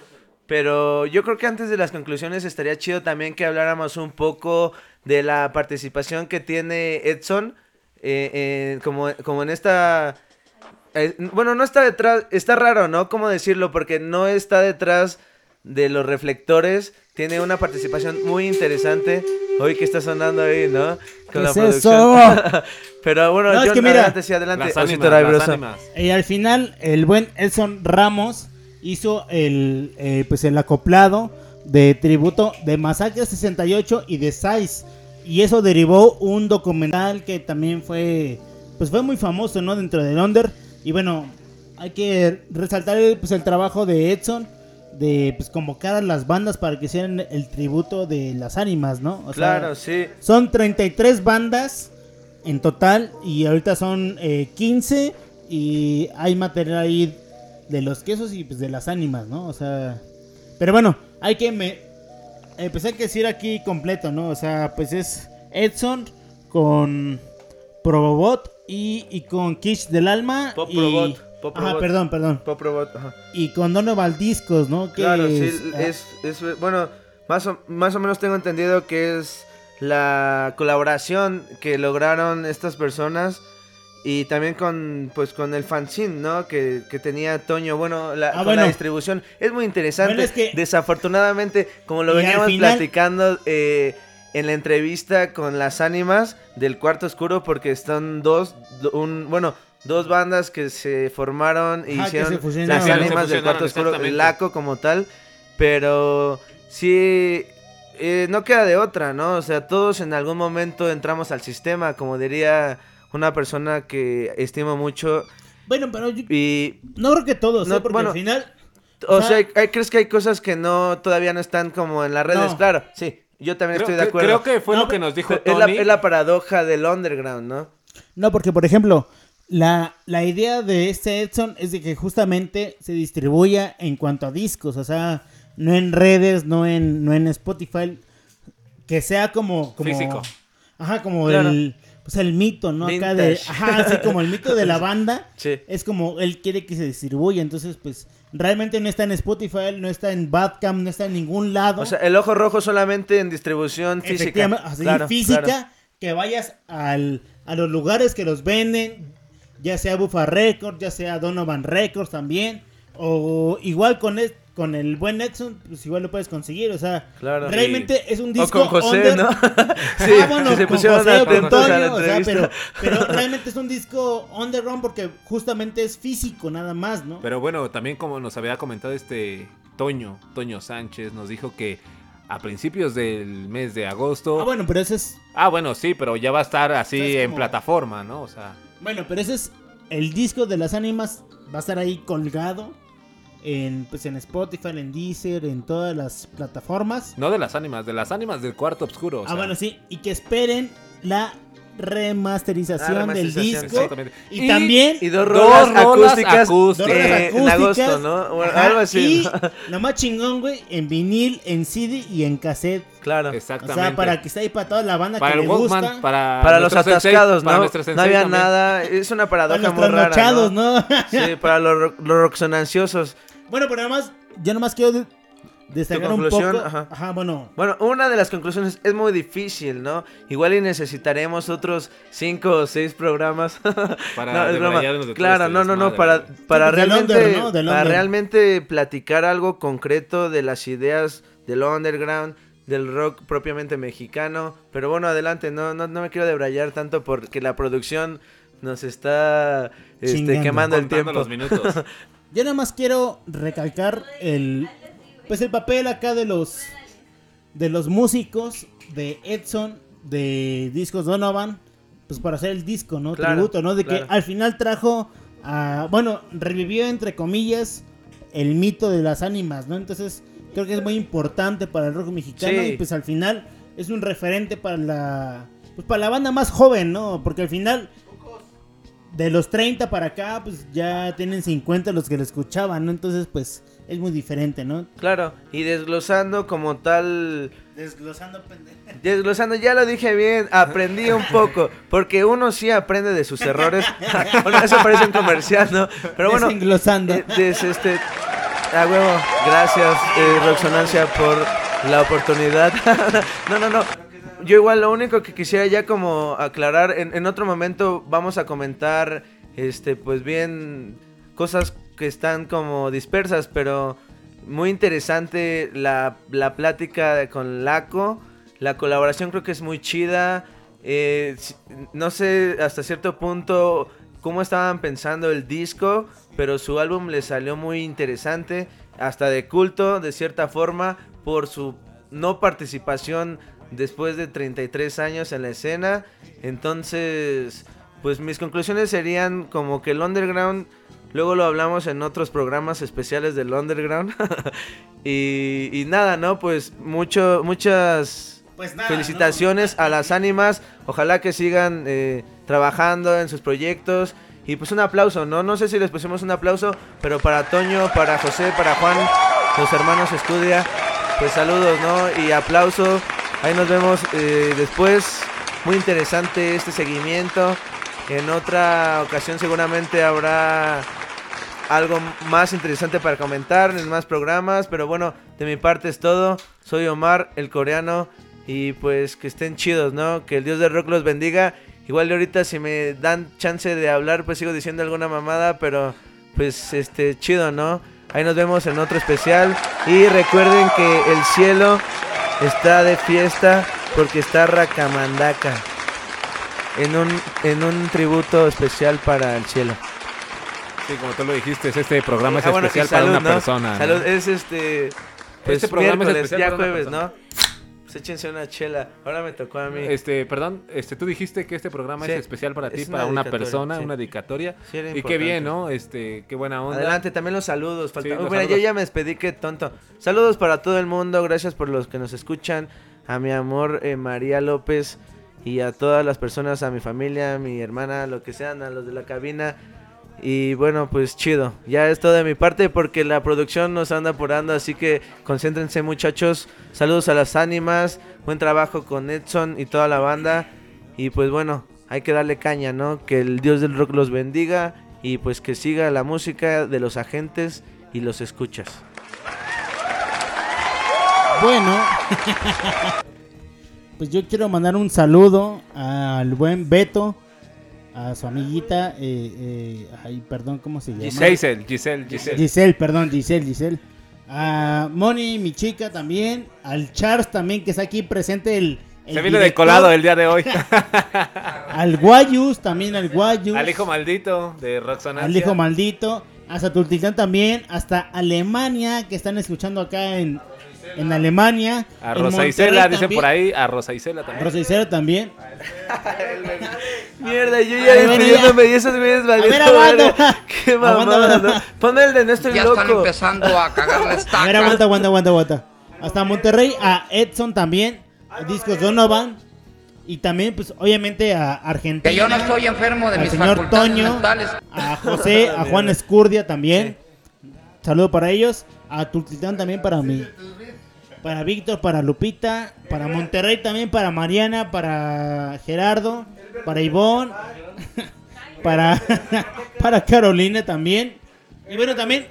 Pero yo creo que antes de las conclusiones estaría chido también que habláramos un poco de la participación que tiene Edson, eh, eh, como, como en esta... eh, bueno, no está detrás, está raro, ¿no? ¿Cómo decirlo? Porque no está detrás de los reflectores, tiene una participación muy interesante. Hoy que está sonando ahí, ¿no? ¿Qué la es producción. eso? Pero bueno, No, es yo que mira, adelante, sí, adelante. Las Osito ánimas, las Rabioso. ánimas. Y al final, el buen Edson Ramos hizo el, eh, pues el acoplado de tributo de Masacre 68 y de Size. Y eso derivó un documental que también fue, pues fue muy famoso, ¿no? Dentro del Under. Y bueno, hay que resaltar el, pues, el trabajo de Edson de pues convocar a las bandas para que hicieran el tributo de las ánimas, ¿no? O sea, Claro, sí. son 33 bandas en total y ahorita son eh, 15 y hay material ahí de los quesos y pues de las ánimas, ¿no? O sea, pero bueno, hay que me empecé a decir aquí completo, ¿no? O sea, pues es Edson con Probobot y, y con Kish del Alma Pop y Robot, Pop Ajá, perdón, perdón. Pop Robot, ajá. Y con Donovan Discos, ¿no? Claro, sí, es- ah, es, es- bueno, más o, más o menos tengo entendido que es la colaboración que lograron estas personas Y también con pues con el fanzine, ¿no? Que, que tenía Toño, bueno, la, Ah, con bueno. la distribución. Es muy interesante. Bueno, es que- Desafortunadamente, como lo Y veníamos final- platicando eh, en la entrevista con las ánimas del Cuarto Oscuro, porque están dos, do- un, bueno, dos bandas que se formaron y que hicieron las Se ánimas del Cuarto Oscuro, el. Laco como tal, pero sí... eh, no queda de otra, ¿no? O sea, todos en algún momento entramos al sistema, como diría una persona que estimo mucho. Bueno, pero yo- Y no creo que todos, No, ¿eh? porque bueno, al final... o o sea, sea- hay- hay- ¿crees que hay cosas que no todavía no están como en las redes? No. Claro, sí. Yo también Creo estoy de acuerdo. creo que fue No, lo que nos dijo es la, Tony. es la paradoja del underground, ¿no? No, porque por ejemplo, la, la idea de este Edson es de que justamente se distribuya en cuanto a discos, o sea, no en redes, no en, no en Spotify, que sea como... como Físico. Ajá, como Claro. el, pues el mito, ¿no? Acá de, ajá, así como el mito de la banda, Sí. es como él quiere que se distribuya, entonces pues realmente no está en Spotify, no está en Badcamp, no está en ningún lado. O sea, el ojo rojo solamente en distribución física. Así, Claro, física, claro. que vayas al, a los lugares que los venden, ya sea Bufa Records, ya sea Donovan Records también, o igual con el, con el buen Nexon, pues igual lo puedes conseguir, o sea, Claro. realmente es un O disco con José, under- ¿no? Sí, Sí, bueno, si se con José o con o sea, pero, realmente es un disco underground porque justamente es físico nada más, ¿no? Pero bueno, también como nos había comentado este Toño, Toño Sánchez, nos dijo que a principios del mes de agosto... Ah, bueno, pero ese es Ah, bueno, sí, pero ya va a estar así O en como- plataforma, ¿no? O sea, Bueno, pero ese es el disco de las ánimas. Va a estar ahí colgado en, pues, en Spotify, en Deezer, en todas las plataformas. no de las ánimas, de las ánimas del cuarto oscuro. o ah, bueno, sí. Y que esperen la remasterización, Ah, remasterización, del disco. exactamente. Y, Y- también Y dos Dos rolas rolas acústicas, acústicas. Dos rolas eh, en agosto. ¿no? Bueno, Ajá, algo así. Y lo más chingón, güey, en vinil, en CD y en cassette. Claro. O Exactamente. sea, para que esté ahí para toda la banda Para que le gusta. para, Para los sensei, atascados, para ¿no? No había también. nada. Es una Para paradoja los muy rara. ¿no? ¿no? Sí, para los, los roxonanciosos. Bueno, pero además, yo nomás quiero de- destacar un poco. Ajá. Ajá, bueno. Bueno, una de las conclusiones es muy difícil, ¿no? Igual y necesitaremos otros cinco o seis programas. Para No, es broma. debrayarnos de Claro, este no, no, no, para, para realmente, under, ¿no? Para realmente platicar algo concreto de las ideas del underground, del rock propiamente mexicano. Pero bueno, adelante, no, no, no me quiero debrayar tanto porque la producción nos está este, quemando el tiempo. los minutos. Yo nada más quiero recalcar el pues el papel acá de los de los músicos de Edson de Discos Donovan pues para hacer el disco, ¿no? Claro, Tributo, ¿no? De claro. que al final trajo a bueno, revivió entre comillas el mito de las ánimas, ¿no? Entonces, creo que es muy importante para el rock mexicano Sí. y pues al final es un referente para la pues para la banda más joven, ¿no? Porque al final de los 30 para acá, pues ya tienen 50 los que lo escuchaban, ¿no? Entonces, pues es muy diferente, ¿no? Claro, y desglosando como tal Desglosando pendejo. Desglosando, ya lo dije bien, aprendí un poco, porque uno sí aprende de sus errores. bueno, eso parece un comercial, ¿no? Pero bueno, Desenglosando. eh, des- este, a huevo, gracias, eh, Roxonancia, por la oportunidad. no, no, no. Yo igual lo único que quisiera ya como aclarar, en, otro momento vamos a comentar, este, pues bien, cosas que están como dispersas, pero muy interesante la, la plática con Laco. La colaboración creo que es muy chida. Eh, no sé hasta cierto punto cómo estaban pensando el disco, pero su álbum le salió muy interesante, hasta de culto de cierta forma, por su no participación después de 33 años en la escena. Entonces, pues mis conclusiones serían como que el underground, luego lo hablamos en otros programas especiales del underground. y, y nada, ¿no? Pues mucho, muchas Pues nada, felicitaciones a las ánimas. Ojalá que sigan eh, trabajando en sus proyectos. Y pues un aplauso, ¿no? No sé si les pusimos un aplauso, pero para Toño, para José, para Juan, los hermanos Estudia, pues saludos, ¿no? Y aplauso. Ahí nos vemos eh, después. Muy interesante este seguimiento. En otra ocasión seguramente habrá algo más interesante para comentar en más programas. Pero bueno, de mi parte es todo. Soy Omar, el coreano. Y pues que estén chidos, ¿no? Que el Dios del rock los bendiga. Igual ahorita si me dan chance de hablar, pues sigo diciendo alguna mamada, pero pues este chido, ¿no? Ahí nos vemos en otro especial y recuerden que el cielo está de fiesta porque está Racamandaca en un en un tributo especial para el cielo. Sí, como tú lo dijiste, este programa es Ah, bueno, especial para una ¿no? persona. Salud, ¿no? es este. Pues Este programa es miércoles, especial ya jueves. ¿no? Échense una chela. Ahora me tocó a mí. Este, perdón, este, tú dijiste que este programa Sí, es especial para ti, una para una persona, sí. una dedicatoria. Sí, y qué bien, ¿no? Este, qué buena onda. Adelante, también los saludos. Falta... Los Mira, yo saludos. ya me despedí, qué tonto. Saludos para todo el mundo, gracias por los que nos escuchan. A mi amor eh, María López y a todas las personas, a mi familia, a mi hermana, lo que sean, a los de la cabina. Y bueno, pues chido. Ya es todo de mi parte porque la producción nos anda apurando, así que concéntrense muchachos. Saludos a las ánimas, buen trabajo con Edson y toda la banda. Y pues bueno, hay que darle caña, ¿no? Que el Dios del rock los bendiga y pues que siga la música de los agentes y los escuchas. Bueno, pues yo quiero mandar un saludo al buen Beto, a su amiguita, eh, eh, ay, perdón, ¿cómo se llama? Giselle, Giselle, Giselle. Giselle, perdón, Giselle, Giselle. A Moni, mi chica también, al Charles también que está aquí presente el... el Se viene de colado el día de hoy. Al Guayus, también al Guayus. Al hijo maldito de Roxana. Al hijo maldito. Hasta Tultitlán también. Hasta Alemania, que están escuchando acá en, en Alemania. A Rosa Isela, dicen también. por ahí. A Rosa Isela también. Rosa Isela también. Mierda, yo ya despidiéndome y esos güeyes valiendo ver, aguanta. Qué mamada. ¿no? Ponme el de no estoy Ya loco. están empezando a cagar la A estaca. ver, aguanta, aguanta, aguanta, aguanta. Hasta Monterrey, a Edson también. A Discos Donovan. Y también, pues, obviamente a Argentina. Que yo no estoy enfermo de al mis señor facultades Toño. mentales. A José, a Juan Escurdia también. Saludo para ellos. A Tultitlán también para mí. Para Víctor, para Lupita. Para Monterrey también, para Mariana, para Gerardo. Para Ivonne. para, para Carolina también. Y bueno, también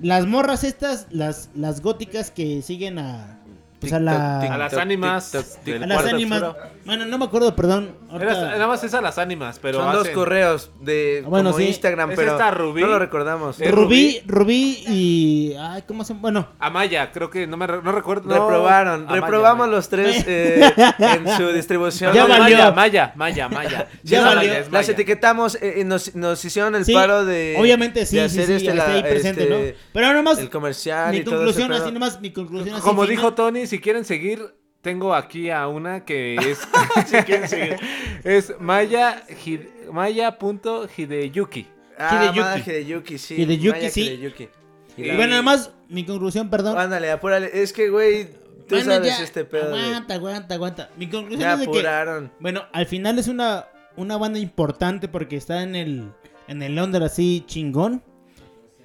las morras estas, las, las góticas que siguen a... Pues a la... A las ánimas. a las ánimas. Bueno, no me acuerdo, perdón. Era- nada más es a las ánimas, pero Son dos hacen- correos de Bueno, como sí. Instagram, Es pero esta Rubí. no lo recordamos. Es Rubí, Rubí y... Ay, ¿cómo se Bueno, Amaya, creo que no me re- no recuerdo. no, Reprobaron, Amaya, reprobamos Amaya. los tres eh, en su distribución. Ya No, valió. Maya, Maya, Maya, Maya. Ya Sí, valió. Maya, Las etiquetamos eh, y nos, nos hicieron el Sí, paro de. obviamente sí, de sí, hacer sí, este, está la- ahí presente, este, ¿no? Pero nada más, El comercial mi y conclusión, así nomás, mi conclusión así Como dijo Tony, si quieren seguir, tengo aquí a una que es. si quieren seguir. Es Maya. Hide- Maya.hideyuki. Ah, Hideyuki. Maya Hideyuki, sí. Hideyuki, Maya sí. Hideyuki. Y bueno, nada más, mi conclusión, perdón. Ándale, apúrale. Es que, güey, tú Bueno, sabes ya, este pedo. Aguanta, aguanta, aguanta. Mi conclusión Ya es de que, apuraron. bueno, al final es una, una banda importante porque está en el, en el under así chingón.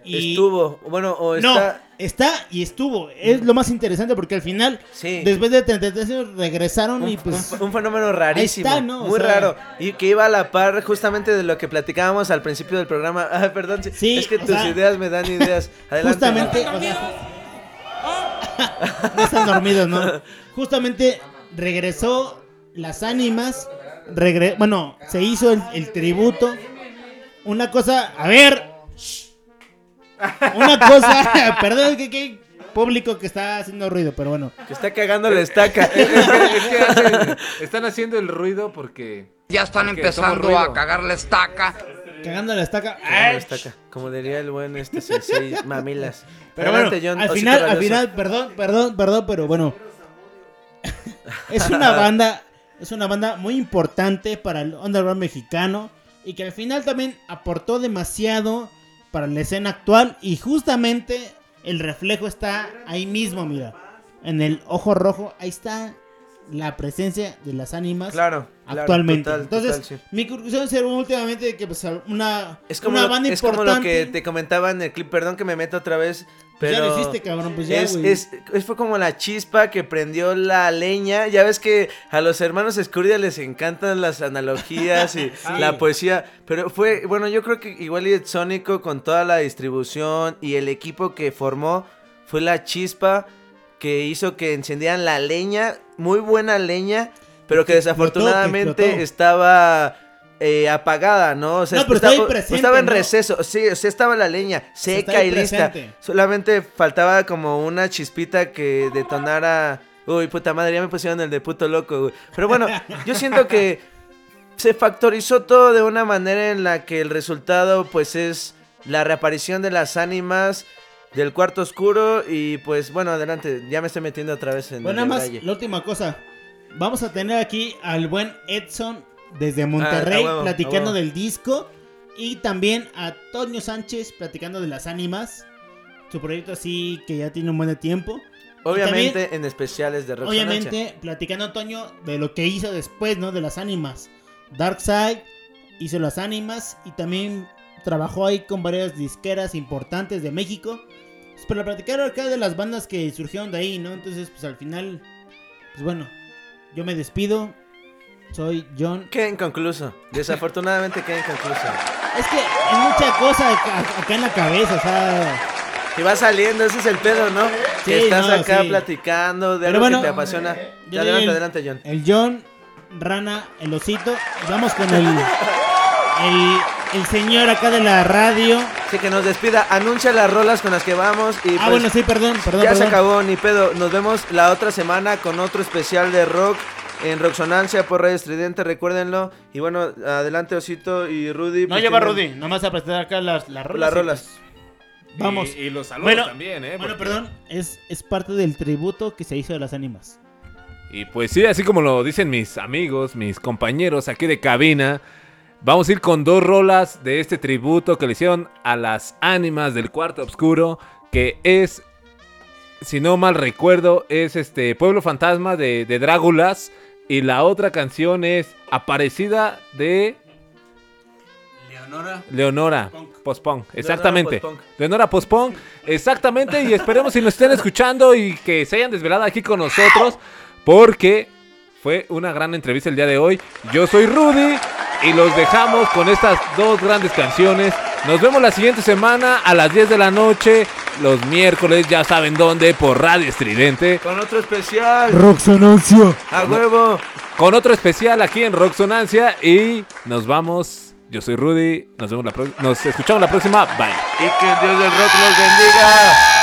Y Estuvo. Bueno, o No, está. Está y estuvo. Es lo más interesante porque al final, Sí. después de 33 años, regresaron y Un, pues... un- un fenómeno rarísimo, Ahí está, ¿no? O muy sea- raro y que iba a la par justamente de lo que platicábamos al principio del programa. Ah, perdón, sí, Sí, es que tus sea, ideas me dan ideas. Adelante. Justamente, o sea, no están dormidos, ¿no? Justamente regresó las ánimas, regre- bueno, se hizo el, el tributo. Una cosa, a ver. Una cosa, perdón que que público que está haciendo ruido, pero bueno. Que está cagando la estaca. Es que, es que hacen- están haciendo el ruido porque. Ya están porque empezando a cagar la estaca. Cagando la estaca. Cagando la estaca, Como diría el buen este sensei Mamilas. Pero bueno, Adelante, John, al final, al final, perdón, perdón, perdón, pero bueno. es una banda, es una banda muy importante para el underground mexicano y que al final también aportó demasiado para la escena actual y justamente el reflejo está ahí mismo, mira. En el ojo rojo, ahí está la presencia de las ánimas Claro, claro, actualmente. total, Entonces, total, sí. mi conclusión será últimamente que pues una, Es como, una lo, banda es como lo que te comentaba en el clip, perdón que me meto otra vez, pero ya lo hiciste, cabrón, pues ya, es, güey. es, es- fue como la chispa que prendió la leña, ya ves que a los hermanos Escurdia les encantan las analogías y Sí. la poesía, pero fue, bueno, yo creo que igual y Sónico con toda la distribución y el equipo que formó fue la chispa que hizo que encendieran la leña, muy buena leña, pero que explotó, desafortunadamente explotó. estaba eh, apagada, ¿no? O sea, No, pero estaba, está ahí presente, estaba en ¿no? receso, sí, o sea, estaba la leña seca y lista. presente. Solamente faltaba como una chispita que detonara. Uy, puta madre, ya me pusieron el de puto loco, güey. Pero bueno, yo siento que se factorizó todo de una manera en la que el resultado, pues, es la reaparición de las ánimas del cuarto oscuro. Y pues, bueno, adelante, ya me estoy metiendo otra vez en Bueno, el nada más, detalle. la última cosa. Vamos a tener aquí al buen Edson desde Monterrey Ah, a a platicando del disco. Y también a Toño Sánchez platicando de las ánimas. Su proyecto así que ya tiene un buen tiempo. Obviamente también, en especiales de rock. obviamente, platicando Toño de lo que hizo después, ¿no? De las ánimas. Darkseid hizo las ánimas y también trabajó ahí con varias disqueras importantes de México. Pues para platicar acá de las bandas que surgieron de ahí, ¿no? Entonces, pues al final, pues bueno, yo me despido. Soy John. Queda inconcluso. Desafortunadamente queda inconcluso. Es que hay mucha cosa acá, acá en la cabeza, o sea. Y va saliendo, ese es el pedo, ¿no? Sí, que estás no, acá sí. platicando de Pero algo bueno, que te apasiona. yo adelante, soy el- adelante, John. El John, Rana, el osito. Vamos con el, el. El señor acá de la radio. Sí, que nos despida. Anuncia las rolas con las que vamos. Y Ah, pues, bueno, sí, perdón, perdón. Ya se acabó, ni pedo. Nos vemos la otra semana con otro especial de rock en Roxonancia por Radio Estridente, recuérdenlo. Y bueno, adelante Osito y Rudy. No pues, lleva tienen- Rudy, nomás a presentar acá las, las rolas. Las y, rolas. pues, Vamos. Y, y los saludos Bueno, también, ¿eh? Bueno, Porque- perdón, es, es parte del tributo que se hizo de las ánimas. Y pues sí, así como lo dicen mis amigos, mis compañeros aquí de cabina, vamos a ir con dos rolas de este tributo que le hicieron a las ánimas del cuarto oscuro, que es, si no mal recuerdo, es este Pueblo Fantasma de, de Drágulas. Y la otra canción es Aparecida de Leonora. Leonora Pospón, exactamente. Leonora Pospón, exactamente. Y esperemos si nos estén escuchando y que se hayan desvelado aquí con nosotros, porque fue una gran entrevista el día de hoy. Yo soy Rudy y los dejamos con estas dos grandes canciones. Nos vemos la siguiente semana a las 10 de la noche, los miércoles, ya saben dónde, por Radio Estridente. Con otro especial. Roxonancia. A huevo. Con otro especial aquí en Roxonancia y nos vamos. Yo soy Rudy, nos vemos la nos escuchamos la próxima. Bye. Y que Dios del rock los bendiga.